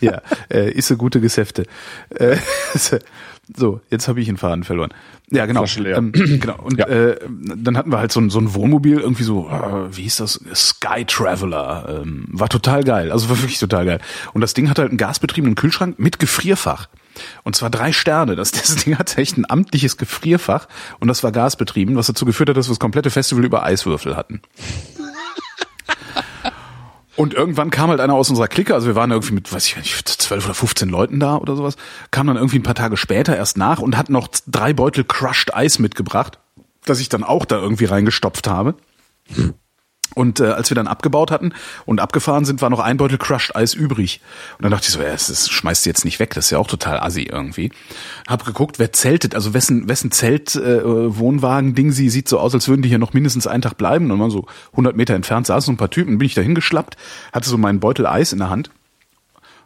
ja, äh, ist so gute Geschäfte. Äh, so, jetzt habe ich den Faden verloren. Ja, genau. Ähm, genau. Und Ja. äh, dann hatten wir halt so ein, so ein Wohnmobil, irgendwie so, äh, wie hieß das? Sky Traveler. Ähm, war total geil. Also war wirklich total geil. Und das Ding hat halt einen gasbetriebenen Kühlschrank mit Gefrierfach. Und zwar drei Sterne. Das, das Ding hat echt ein amtliches Gefrierfach und das war gasbetrieben, was dazu geführt hat, dass wir das komplette Festival über Eiswürfel hatten. Und irgendwann kam halt einer aus unserer Clique, also wir waren irgendwie mit, weiß ich nicht, zwölf oder 15 Leuten da oder sowas, kam dann irgendwie ein paar Tage später erst nach und hat noch drei Beutel Crushed Eis mitgebracht, das ich dann auch da irgendwie reingestopft habe. Und äh, als wir dann abgebaut hatten und abgefahren sind, war noch ein Beutel Crushed Eis übrig. Und dann dachte ich so, ja, das, das schmeißt du jetzt nicht weg, das ist ja auch total assi irgendwie. Hab geguckt, wer zeltet, also wessen, wessen Zelt, äh, Wohnwagen, Ding, sie sieht so aus, als würden die hier noch mindestens einen Tag bleiben. Und man so 100 Meter entfernt saßen so ein paar Typen, bin ich da hingeschlappt, hatte so meinen Beutel Eis in der Hand,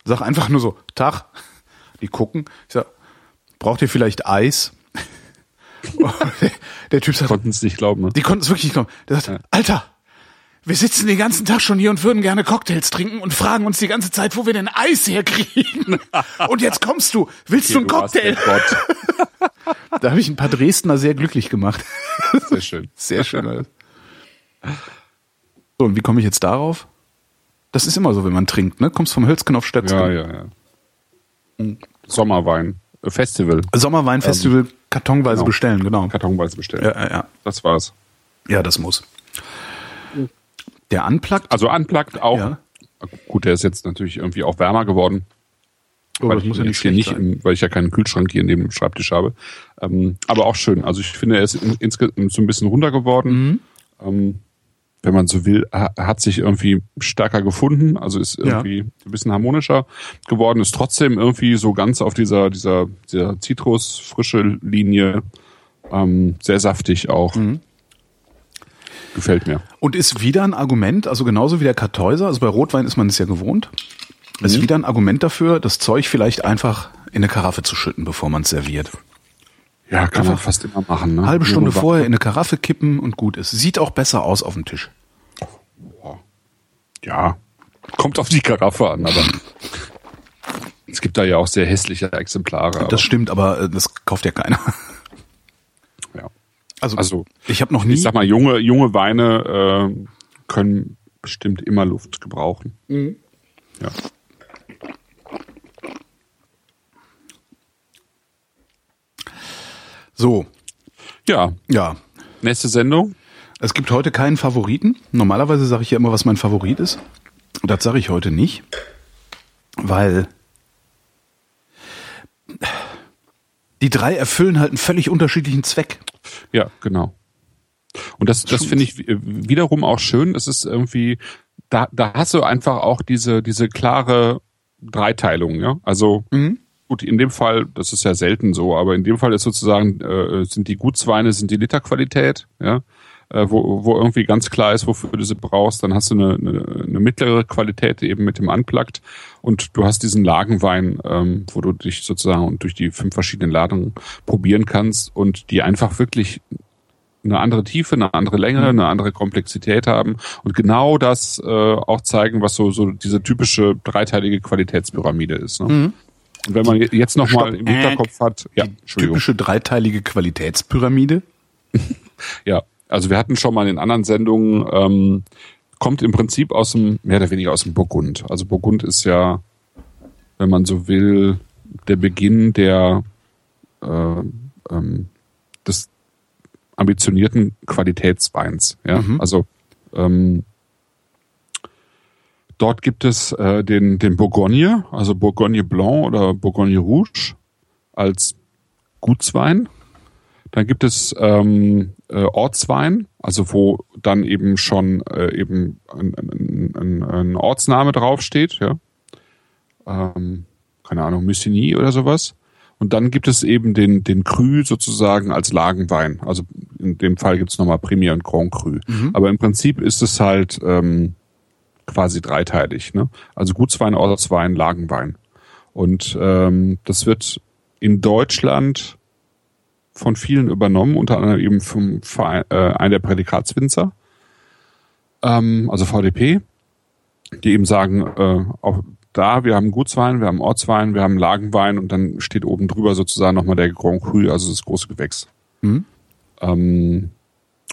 sag einfach nur so, Tag. Die gucken, ich sag, braucht ihr vielleicht Eis? der Typ sagt, Konnten es nicht glauben. Ne? die konnten es wirklich nicht glauben. Der sagt, Alter, wir sitzen den ganzen Tag schon hier und würden gerne Cocktails trinken und fragen uns die ganze Zeit, wo wir denn Eis herkriegen. Und jetzt kommst du, willst du einen Du warst Cocktail? Gott. Da habe ich ein paar Dresdner sehr glücklich gemacht. Sehr schön. Sehr schön. alles. So, und wie komme ich jetzt darauf? Das ist immer so, wenn man trinkt, ne? Kommst vom Hölzken auf Stöcksken. Ja, ja, ja. Sommerwein. Äh, Festival. Sommerweinfestival kartonweise genau. bestellen, genau. Kartonweise bestellen. Ja, ja, ja. Das war's. ja, das muss. Der Unplugged, Also unplugged auch. Ja. Gut, der ist jetzt natürlich irgendwie auch wärmer geworden. oh, weil das ich muss ja nicht nicht im, weil ich ja keinen Kühlschrank hier neben dem Schreibtisch habe. Ähm, aber auch schön. Also ich finde, er ist in, insgesamt so ein bisschen runter geworden. Mhm. Ähm, wenn man so will, ha- hat sich irgendwie stärker gefunden, also ist Ja. irgendwie ein bisschen harmonischer geworden, ist trotzdem irgendwie so ganz auf dieser, dieser, dieser Zitrus-frische Linie, ähm, sehr saftig auch. Mhm. Gefällt mir. Und ist wieder ein Argument, also genauso wie der Kartäuser, also bei Rotwein ist man es ja gewohnt, ist wieder ein Argument dafür, das Zeug vielleicht einfach in eine Karaffe zu schütten, bevor man es serviert. Ja, kann man Einfach fast immer machen. Ne? Halbe Stunde Nur vorher in eine Karaffe kippen und gut ist. Sieht auch besser aus auf dem Tisch. Ja, kommt auf die Karaffe an, aber es gibt da ja auch sehr hässliche Exemplare. Das stimmt, aber äh, das kauft ja keiner. Also, Also, ich habe noch nie. Ich sag mal, junge, junge Weine äh, können bestimmt immer Luft gebrauchen. Mhm. Ja. so, ja, ja. nächste Sendung. Es gibt heute keinen Favoriten. Normalerweise sage ich ja immer, was mein Favorit ist. Und das sage ich heute nicht, weil die drei erfüllen halt einen völlig unterschiedlichen Zweck. Ja, genau. Und das, das finde ich wiederum auch schön. Es ist irgendwie, da, da hast du einfach auch diese, diese klare Dreiteilung, ja. Also gut, in dem Fall, das ist ja selten so, aber in dem Fall ist sozusagen, äh, sind die Gutsweine, sind die Literqualität, ja, äh, wo, wo irgendwie ganz klar ist, wofür du sie brauchst. Dann hast du eine, eine, eine mittlere Qualität eben mit dem Unplugged und du hast diesen Lagenwein, ähm, wo du dich sozusagen durch die fünf verschiedenen Ladungen probieren kannst und die einfach wirklich eine andere Tiefe, eine andere Länge, eine andere Komplexität haben und genau das äh, auch zeigen, was so so diese typische dreiteilige Qualitätspyramide ist. Ne? Und wenn man je- jetzt noch mal Stopp. im Hinterkopf hat, ja, Entschuldigung, Typische dreiteilige Qualitätspyramide. ja, also wir hatten schon mal in anderen Sendungen ähm, kommt im Prinzip aus dem, mehr oder weniger aus dem Burgund. Also Burgund ist ja, wenn man so will, der Beginn der äh, ähm, des ambitionierten Qualitätsweins. Ja? Mhm. Also ähm, dort gibt es äh, den, den Bourgogne, also Bourgogne Blanc oder Bourgogne Rouge als Gutswein. Dann gibt es ähm, äh, Ortswein, also wo dann eben schon äh, eben ein, ein, ein, Ortsname draufsteht, ja. Ähm, keine Ahnung, Mussigny oder sowas. Und dann gibt es eben den, den Cru sozusagen als Lagenwein. Also in dem Fall gibt es nochmal Premier und Grand Cru. Mhm. Aber im Prinzip ist es halt ähm, quasi dreiteilig. Ne? Also Gutswein, Ortswein, Lagenwein. Und ähm, das wird in Deutschland von vielen übernommen, unter anderem eben vom Verein, äh, einer der Prädikatswinzer, ähm, also VDP, die eben sagen, äh, auch da, wir haben Gutswein, wir haben Ortswein, wir haben Lagenwein und dann steht oben drüber sozusagen nochmal der Grand Cru, also das große Gewächs. Mhm. Ähm,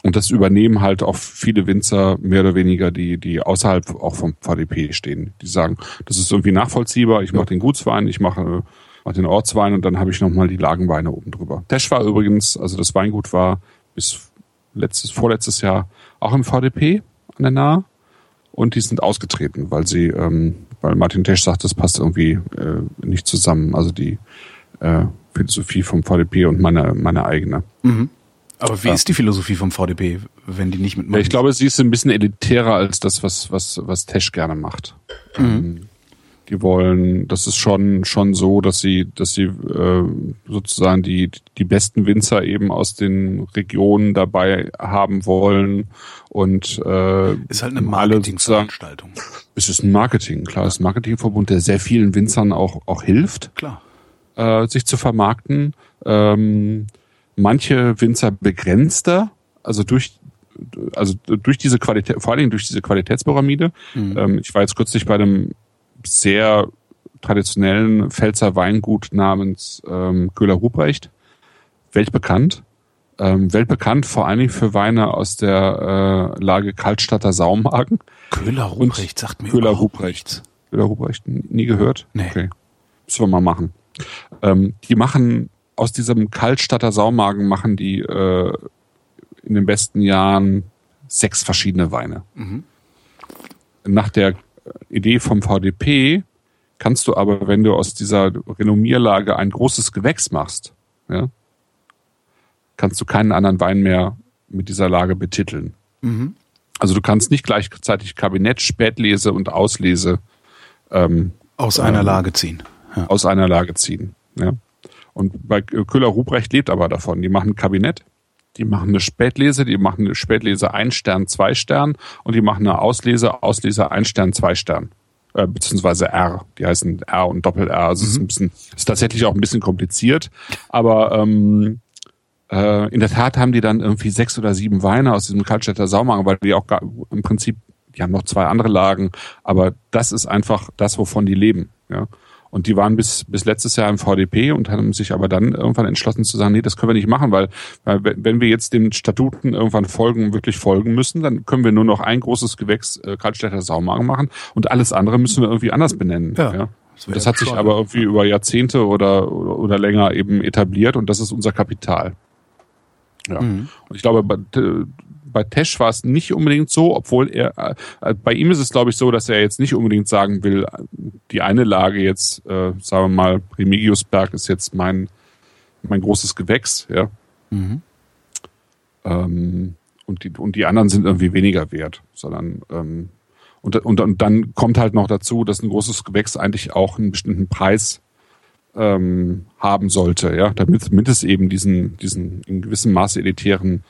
und das übernehmen halt auch viele Winzer mehr oder weniger, die, die außerhalb auch vom VDP stehen. Die sagen, das ist irgendwie nachvollziehbar, ich mache den Gutswein, ich mache mach den Ortswein und dann habe ich nochmal die Lagenweine oben drüber. Tesch war übrigens, also das Weingut war bis letztes, vorletztes Jahr auch im VDP an der Nahe und die sind ausgetreten, weil sie ähm, weil Martin Tesch sagt, das passt irgendwie äh, nicht zusammen. Also die äh, Philosophie vom VDP und meine, meine eigene. Mhm. Aber wie ja. ist die Philosophie vom VDP, wenn die nicht mit ja, Ich glaube, sie ist ein bisschen elitärer als das, was, was, was Tesch gerne macht. Mhm. Ähm, die wollen, das ist schon schon so, dass sie, dass sie äh, sozusagen die die besten Winzer eben aus den Regionen dabei haben wollen und äh, ist halt eine Marketingveranstaltung. Es ist ein Marketing, klar, es ist ein Marketingverbund, der sehr vielen Winzern auch auch hilft, klar, äh, sich zu vermarkten. Ähm, manche Winzer begrenzter, also durch also durch diese Qualität, vor allen Dingen durch diese Qualitätspyramide. Mhm. Ähm, ich war jetzt kürzlich bei einem sehr traditionellen Pfälzer Weingut namens ähm, Köhler-Ruprecht. Weltbekannt. Ähm, weltbekannt vor allen Dingen für Weine aus der äh, Lage Kaltstatter Saumagen. Köhler-Ruprecht sagt mir Köhler-Ruprecht. Köhler-Ruprecht, nie gehört? Nee. Okay. Müssen wir mal machen. Ähm, die machen aus diesem Kaltstatter Saumagen machen die äh, in den besten Jahren sechs verschiedene Weine. Mhm. Nach der Idee vom VDP kannst du aber, wenn du aus dieser Renommierlage ein großes Gewächs machst, ja, kannst du keinen anderen Wein mehr mit dieser Lage betiteln. Mhm. Also du kannst nicht gleichzeitig Kabinett, Spätlese und Auslese ähm, aus einer ähm, Lage ziehen. Ja. Aus einer Lage ziehen. Ja. Und bei Köhler-Ruprecht lebt aber davon. Die machen Kabinett, die machen eine Spätlese, die machen eine Spätlese ein Stern, zwei Stern und die machen eine Auslese, Auslese ein Stern, zwei Stern. Äh, beziehungsweise R. Die heißen R und Doppel-R. Also mhm. ist ein bisschen, ist tatsächlich auch ein bisschen kompliziert. Aber ähm, äh, in der Tat haben die dann irgendwie sechs oder sieben Weine aus diesem Kaltstädter Saumagen, weil die auch gar, im Prinzip, die haben noch zwei andere Lagen, aber das ist einfach das, wovon die leben. Ja. Und die waren bis, bis letztes Jahr im VDP und haben sich aber dann irgendwann entschlossen zu sagen, nee, das können wir nicht machen, weil, weil wenn wir jetzt den Statuten irgendwann folgen, wirklich folgen müssen, dann können wir nur noch ein großes Gewächs äh, Kaltstädter Saumagen machen und alles andere müssen wir irgendwie anders benennen. Ja. ja. Das, das hat sich aber irgendwie über Jahrzehnte oder, oder, oder länger eben etabliert und das ist unser Kapital. Ja. Mhm. Und ich glaube, bei Tesch war es nicht unbedingt so, obwohl er, äh, bei ihm ist es glaube ich so, dass er jetzt nicht unbedingt sagen will, die eine Lage jetzt, äh, sagen wir mal, Remigiusberg ist jetzt mein, mein großes Gewächs, ja. Mhm. Ähm, und, die, und die anderen sind irgendwie weniger wert, sondern ähm, und, und, und dann kommt halt noch dazu, dass ein großes Gewächs eigentlich auch einen bestimmten Preis ähm, haben sollte, ja, damit, damit es eben diesen, diesen in gewissem Maße elitären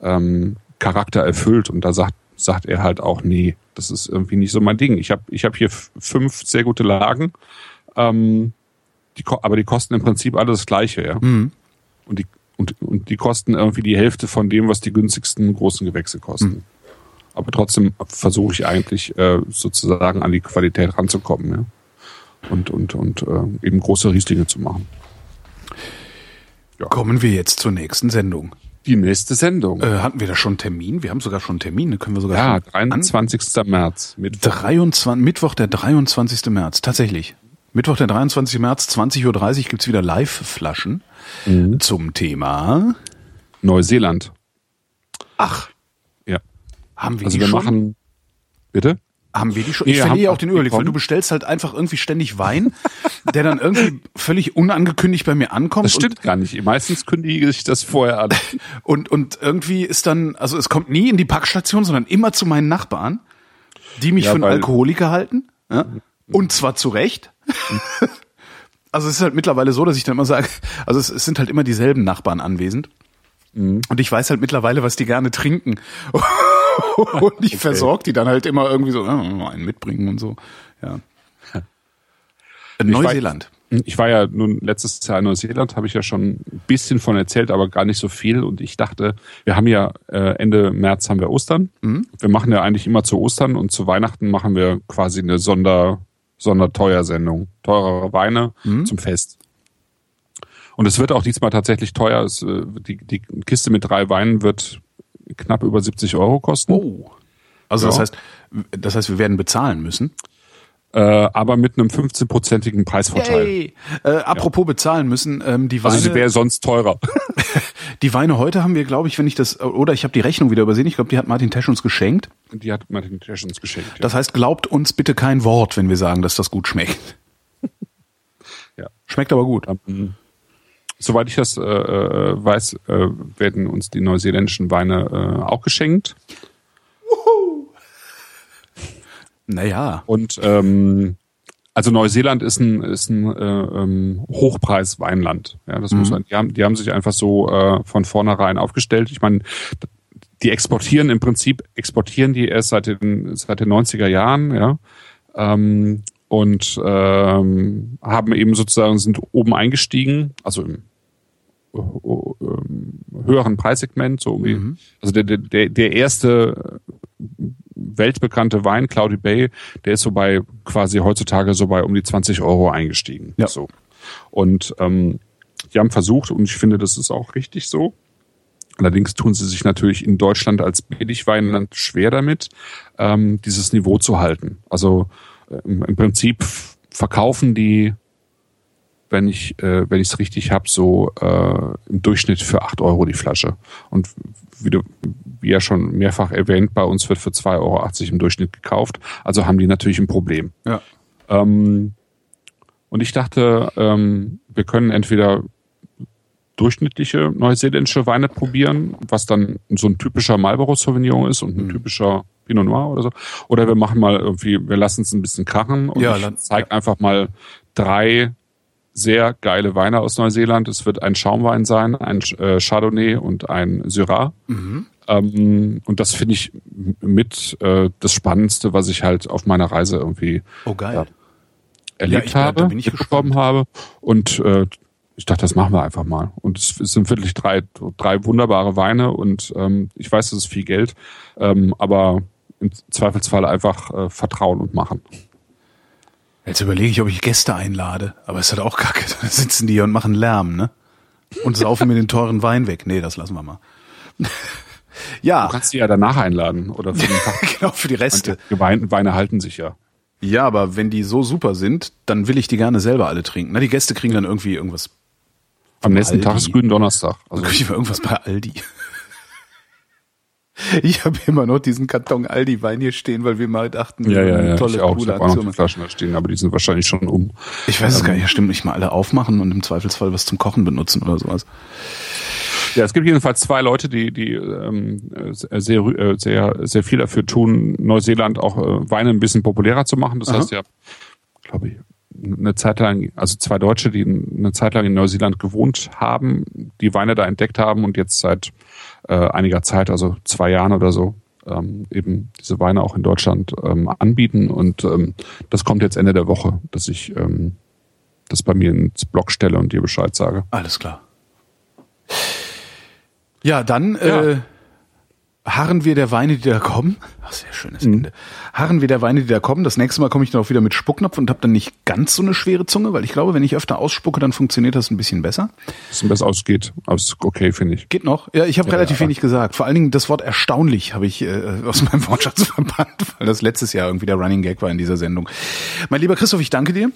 ähm, Charakter erfüllt. Und da sagt, sagt er halt auch, nee, das ist irgendwie nicht so mein Ding. Ich habe ich hab hier fünf sehr gute Lagen, ähm, die, aber die kosten im Prinzip alle das Gleiche, ja. Mhm. Und, die, und, und die kosten irgendwie die Hälfte von dem, was die günstigsten großen Gewächse kosten. Mhm. Aber trotzdem versuche ich eigentlich äh, sozusagen an die Qualität ranzukommen, ja. Und, und, und äh, eben große Rieslinge zu machen. Ja. Kommen wir jetzt zur nächsten Sendung. Die nächste Sendung. Äh, hatten wir da schon einen Termin? Wir haben sogar schon einen Termin, da können wir sogar ja, schon 23. An März. Mittwoch. 23, Mittwoch, der 23. März, tatsächlich. Mittwoch, der 23. März, 20.30 Uhr gibt's wieder Live-Flaschen mhm. zum Thema Neuseeland. Ach. Ja. Haben wir also die wir schon? machen. Bitte? Haben wir die schon? Nee, Ich haben- verliere auch den Überblick, weil du bestellst halt einfach irgendwie ständig Wein, der dann irgendwie völlig unangekündigt bei mir ankommt. Das stimmt gar nicht. Meistens kündige ich das vorher an. Und, und, irgendwie ist dann, also es kommt nie in die Packstation, sondern immer zu meinen Nachbarn, die mich Ja, für einen Alkoholiker halten. Ja? Und zwar zu Recht. Also es ist halt mittlerweile so, dass ich dann immer sage, also es, es sind halt immer dieselben Nachbarn anwesend. Und ich weiß halt mittlerweile, was die gerne trinken. Und ich versorge die dann halt immer irgendwie so, einen mitbringen und so. Ja. Neuseeland. Ich war ja nun letztes Jahr in Neuseeland, habe ich ja schon ein bisschen von erzählt, aber gar nicht so viel. Und ich dachte, wir haben ja äh, Ende März haben wir Ostern. Wir machen ja eigentlich immer zu Ostern und zu Weihnachten machen wir quasi eine Sonder, Sonderteuersendung. Teurere Weine zum Fest. Und es wird auch diesmal tatsächlich teuer. Es, äh, die, die Kiste mit drei Weinen wird knapp über 70 Euro kosten. Oh. Also das Ja. heißt, das heißt, wir werden bezahlen müssen. Äh, aber mit einem 15-prozentigen Preisvorteil. Yay. Äh, apropos bezahlen müssen, ähm, die Weine, Also sie wäre sonst teurer. die Weine heute haben wir, glaube ich, wenn ich das, oder ich habe die Rechnung wieder übersehen, ich glaube, die hat Martin Tesch uns geschenkt. Die hat Martin Tesch uns geschenkt. Ja. Das heißt, glaubt uns bitte kein Wort, wenn wir sagen, dass das gut schmeckt. Ja. Schmeckt aber gut. Ähm, Soweit ich das äh, äh, weiß, äh, werden uns die neuseeländischen Weine äh, auch geschenkt. Naja. Und ähm, also Neuseeland ist ein, ist ein äh, ähm, Hochpreis-Weinland. Ja, das muss man, die haben, die haben sich einfach so äh, von vornherein aufgestellt. Ich meine, die exportieren im Prinzip, exportieren die erst seit den, seit den 90er Jahren, ja. Ähm, und ähm, haben eben sozusagen, sind oben eingestiegen, also im höheren Preissegment, so um die, also der, der- der, erste weltbekannte Wein, Cloudy Bay, der ist so bei quasi heutzutage so bei um die 20 Euro eingestiegen. Ja. So. Und ähm, die haben versucht, und ich finde, das ist auch richtig so. Allerdings tun sie sich natürlich in Deutschland als Billigweinland schwer damit, ähm, dieses Niveau zu halten. Also äh, im Prinzip verkaufen die, wenn ich äh, wenn ich es richtig habe, so äh, im Durchschnitt für 8 Euro die Flasche. Und wie, du, wie ja schon mehrfach erwähnt, bei uns wird für 2,80 Euro im Durchschnitt gekauft. Also haben die natürlich ein Problem. Ja. Ähm, und ich dachte, ähm, wir können entweder durchschnittliche neuseeländische Weine probieren, was dann so ein typischer Marlboro Sauvignon ist und ein typischer Pinot Noir oder so. Oder wir machen mal irgendwie, wir lassen es ein bisschen krachen und Ja, ich zeige einfach mal drei sehr geile Weine aus Neuseeland. Es wird ein Schaumwein sein, ein äh, Chardonnay und ein Syrah. Ähm, und das finde ich mit äh, das Spannendste, was ich halt auf meiner Reise irgendwie Oh. Ja. erlebt da- habe, bin ich mitbekommen habe. Und äh, ich dachte, das machen wir einfach mal. Und es, es sind wirklich drei, drei wunderbare Weine und ähm, ich weiß, das ist viel Geld, ähm, aber im Zweifelsfall einfach äh, vertrauen und machen. Jetzt überlege ich, ob ich Gäste einlade. Aber es halt auch kacke. Da sitzen die hier und machen Lärm, ne? Und saufen mir den teuren Wein weg. Nee, das lassen wir mal. ja, Du kannst die ja danach einladen oder für den Tag. genau, für die Reste. Die Weine, halten sich ja. Ja, aber wenn die so super sind, dann will ich die gerne selber alle trinken. Na, die Gäste kriegen dann irgendwie irgendwas. Am nächsten Aldi. Tag ist Gründonnerstag. Also Also kriege ich mal irgendwas bei Aldi. Ich habe immer noch diesen Karton Aldi-Wein hier stehen, weil wir mal dachten, ja, ja, eine ja. tolle, ich auch. Ich coole habe auch noch Aktion. die Flaschen da stehen, aber die sind wahrscheinlich schon um. Ich weiß es gar nicht. Ja, stimmt, nicht mal alle aufmachen und im Zweifelsfall was zum Kochen benutzen oder sowas. Ja, es gibt jedenfalls zwei Leute, die, die ähm, sehr, äh, sehr, sehr viel dafür tun, Neuseeland auch äh, Weine ein bisschen populärer zu machen. Das Aha. heißt ja, glaube ich, eine Zeit lang, also zwei Deutsche, die eine Zeit lang in Neuseeland gewohnt haben, die Weine da entdeckt haben und jetzt seit äh, einiger Zeit, also zwei Jahren oder so, ähm, eben diese Weine auch in Deutschland ähm, anbieten. Und ähm, das kommt jetzt Ende der Woche, dass ich ähm, das bei mir ins Blog stelle und dir Bescheid sage. Alles klar. Ja, dann Ja. Äh, harren wir der Weine, die da kommen. Ach, sehr schönes Ende. Harren wir der Weine, die da kommen. Das nächste Mal komme ich dann auch wieder mit Spucknapf und habe dann nicht ganz so eine schwere Zunge, weil ich glaube, wenn ich öfter ausspucke, dann funktioniert das ein bisschen besser. Bisschen besser ausgeht, aus okay, finde ich. Geht noch? Ja, ich habe Ja, relativ ja. wenig gesagt. Vor allen Dingen das Wort erstaunlich habe ich äh, aus meinem Wortschatz verbannt, weil das letztes Jahr irgendwie der Running Gag war in dieser Sendung. Mein lieber Christoph, ich danke dir.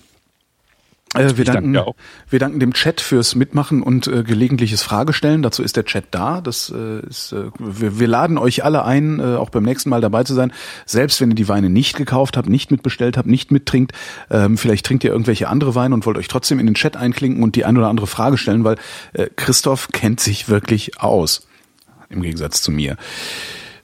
Äh, wir, danke danken, auch. wir danken dem Chat fürs Mitmachen und äh, gelegentliches Fragestellen. Dazu ist der Chat da. Das äh, ist, äh, wir, wir laden euch alle ein, äh, auch beim nächsten Mal dabei zu sein. Selbst wenn ihr die Weine nicht gekauft habt, nicht mitbestellt habt, nicht mittrinkt, ähm, vielleicht trinkt ihr irgendwelche andere Weine und wollt euch trotzdem in den Chat einklinken und die ein oder andere Frage stellen, weil äh, Christoph kennt sich wirklich aus. Im Gegensatz zu mir.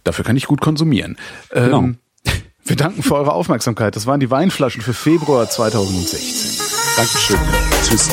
Dafür kann ich gut konsumieren. Ähm, Genau. Wir danken für eure Aufmerksamkeit. Das waren die Weinflaschen für Februar 2016. Dankeschön. Tschüss.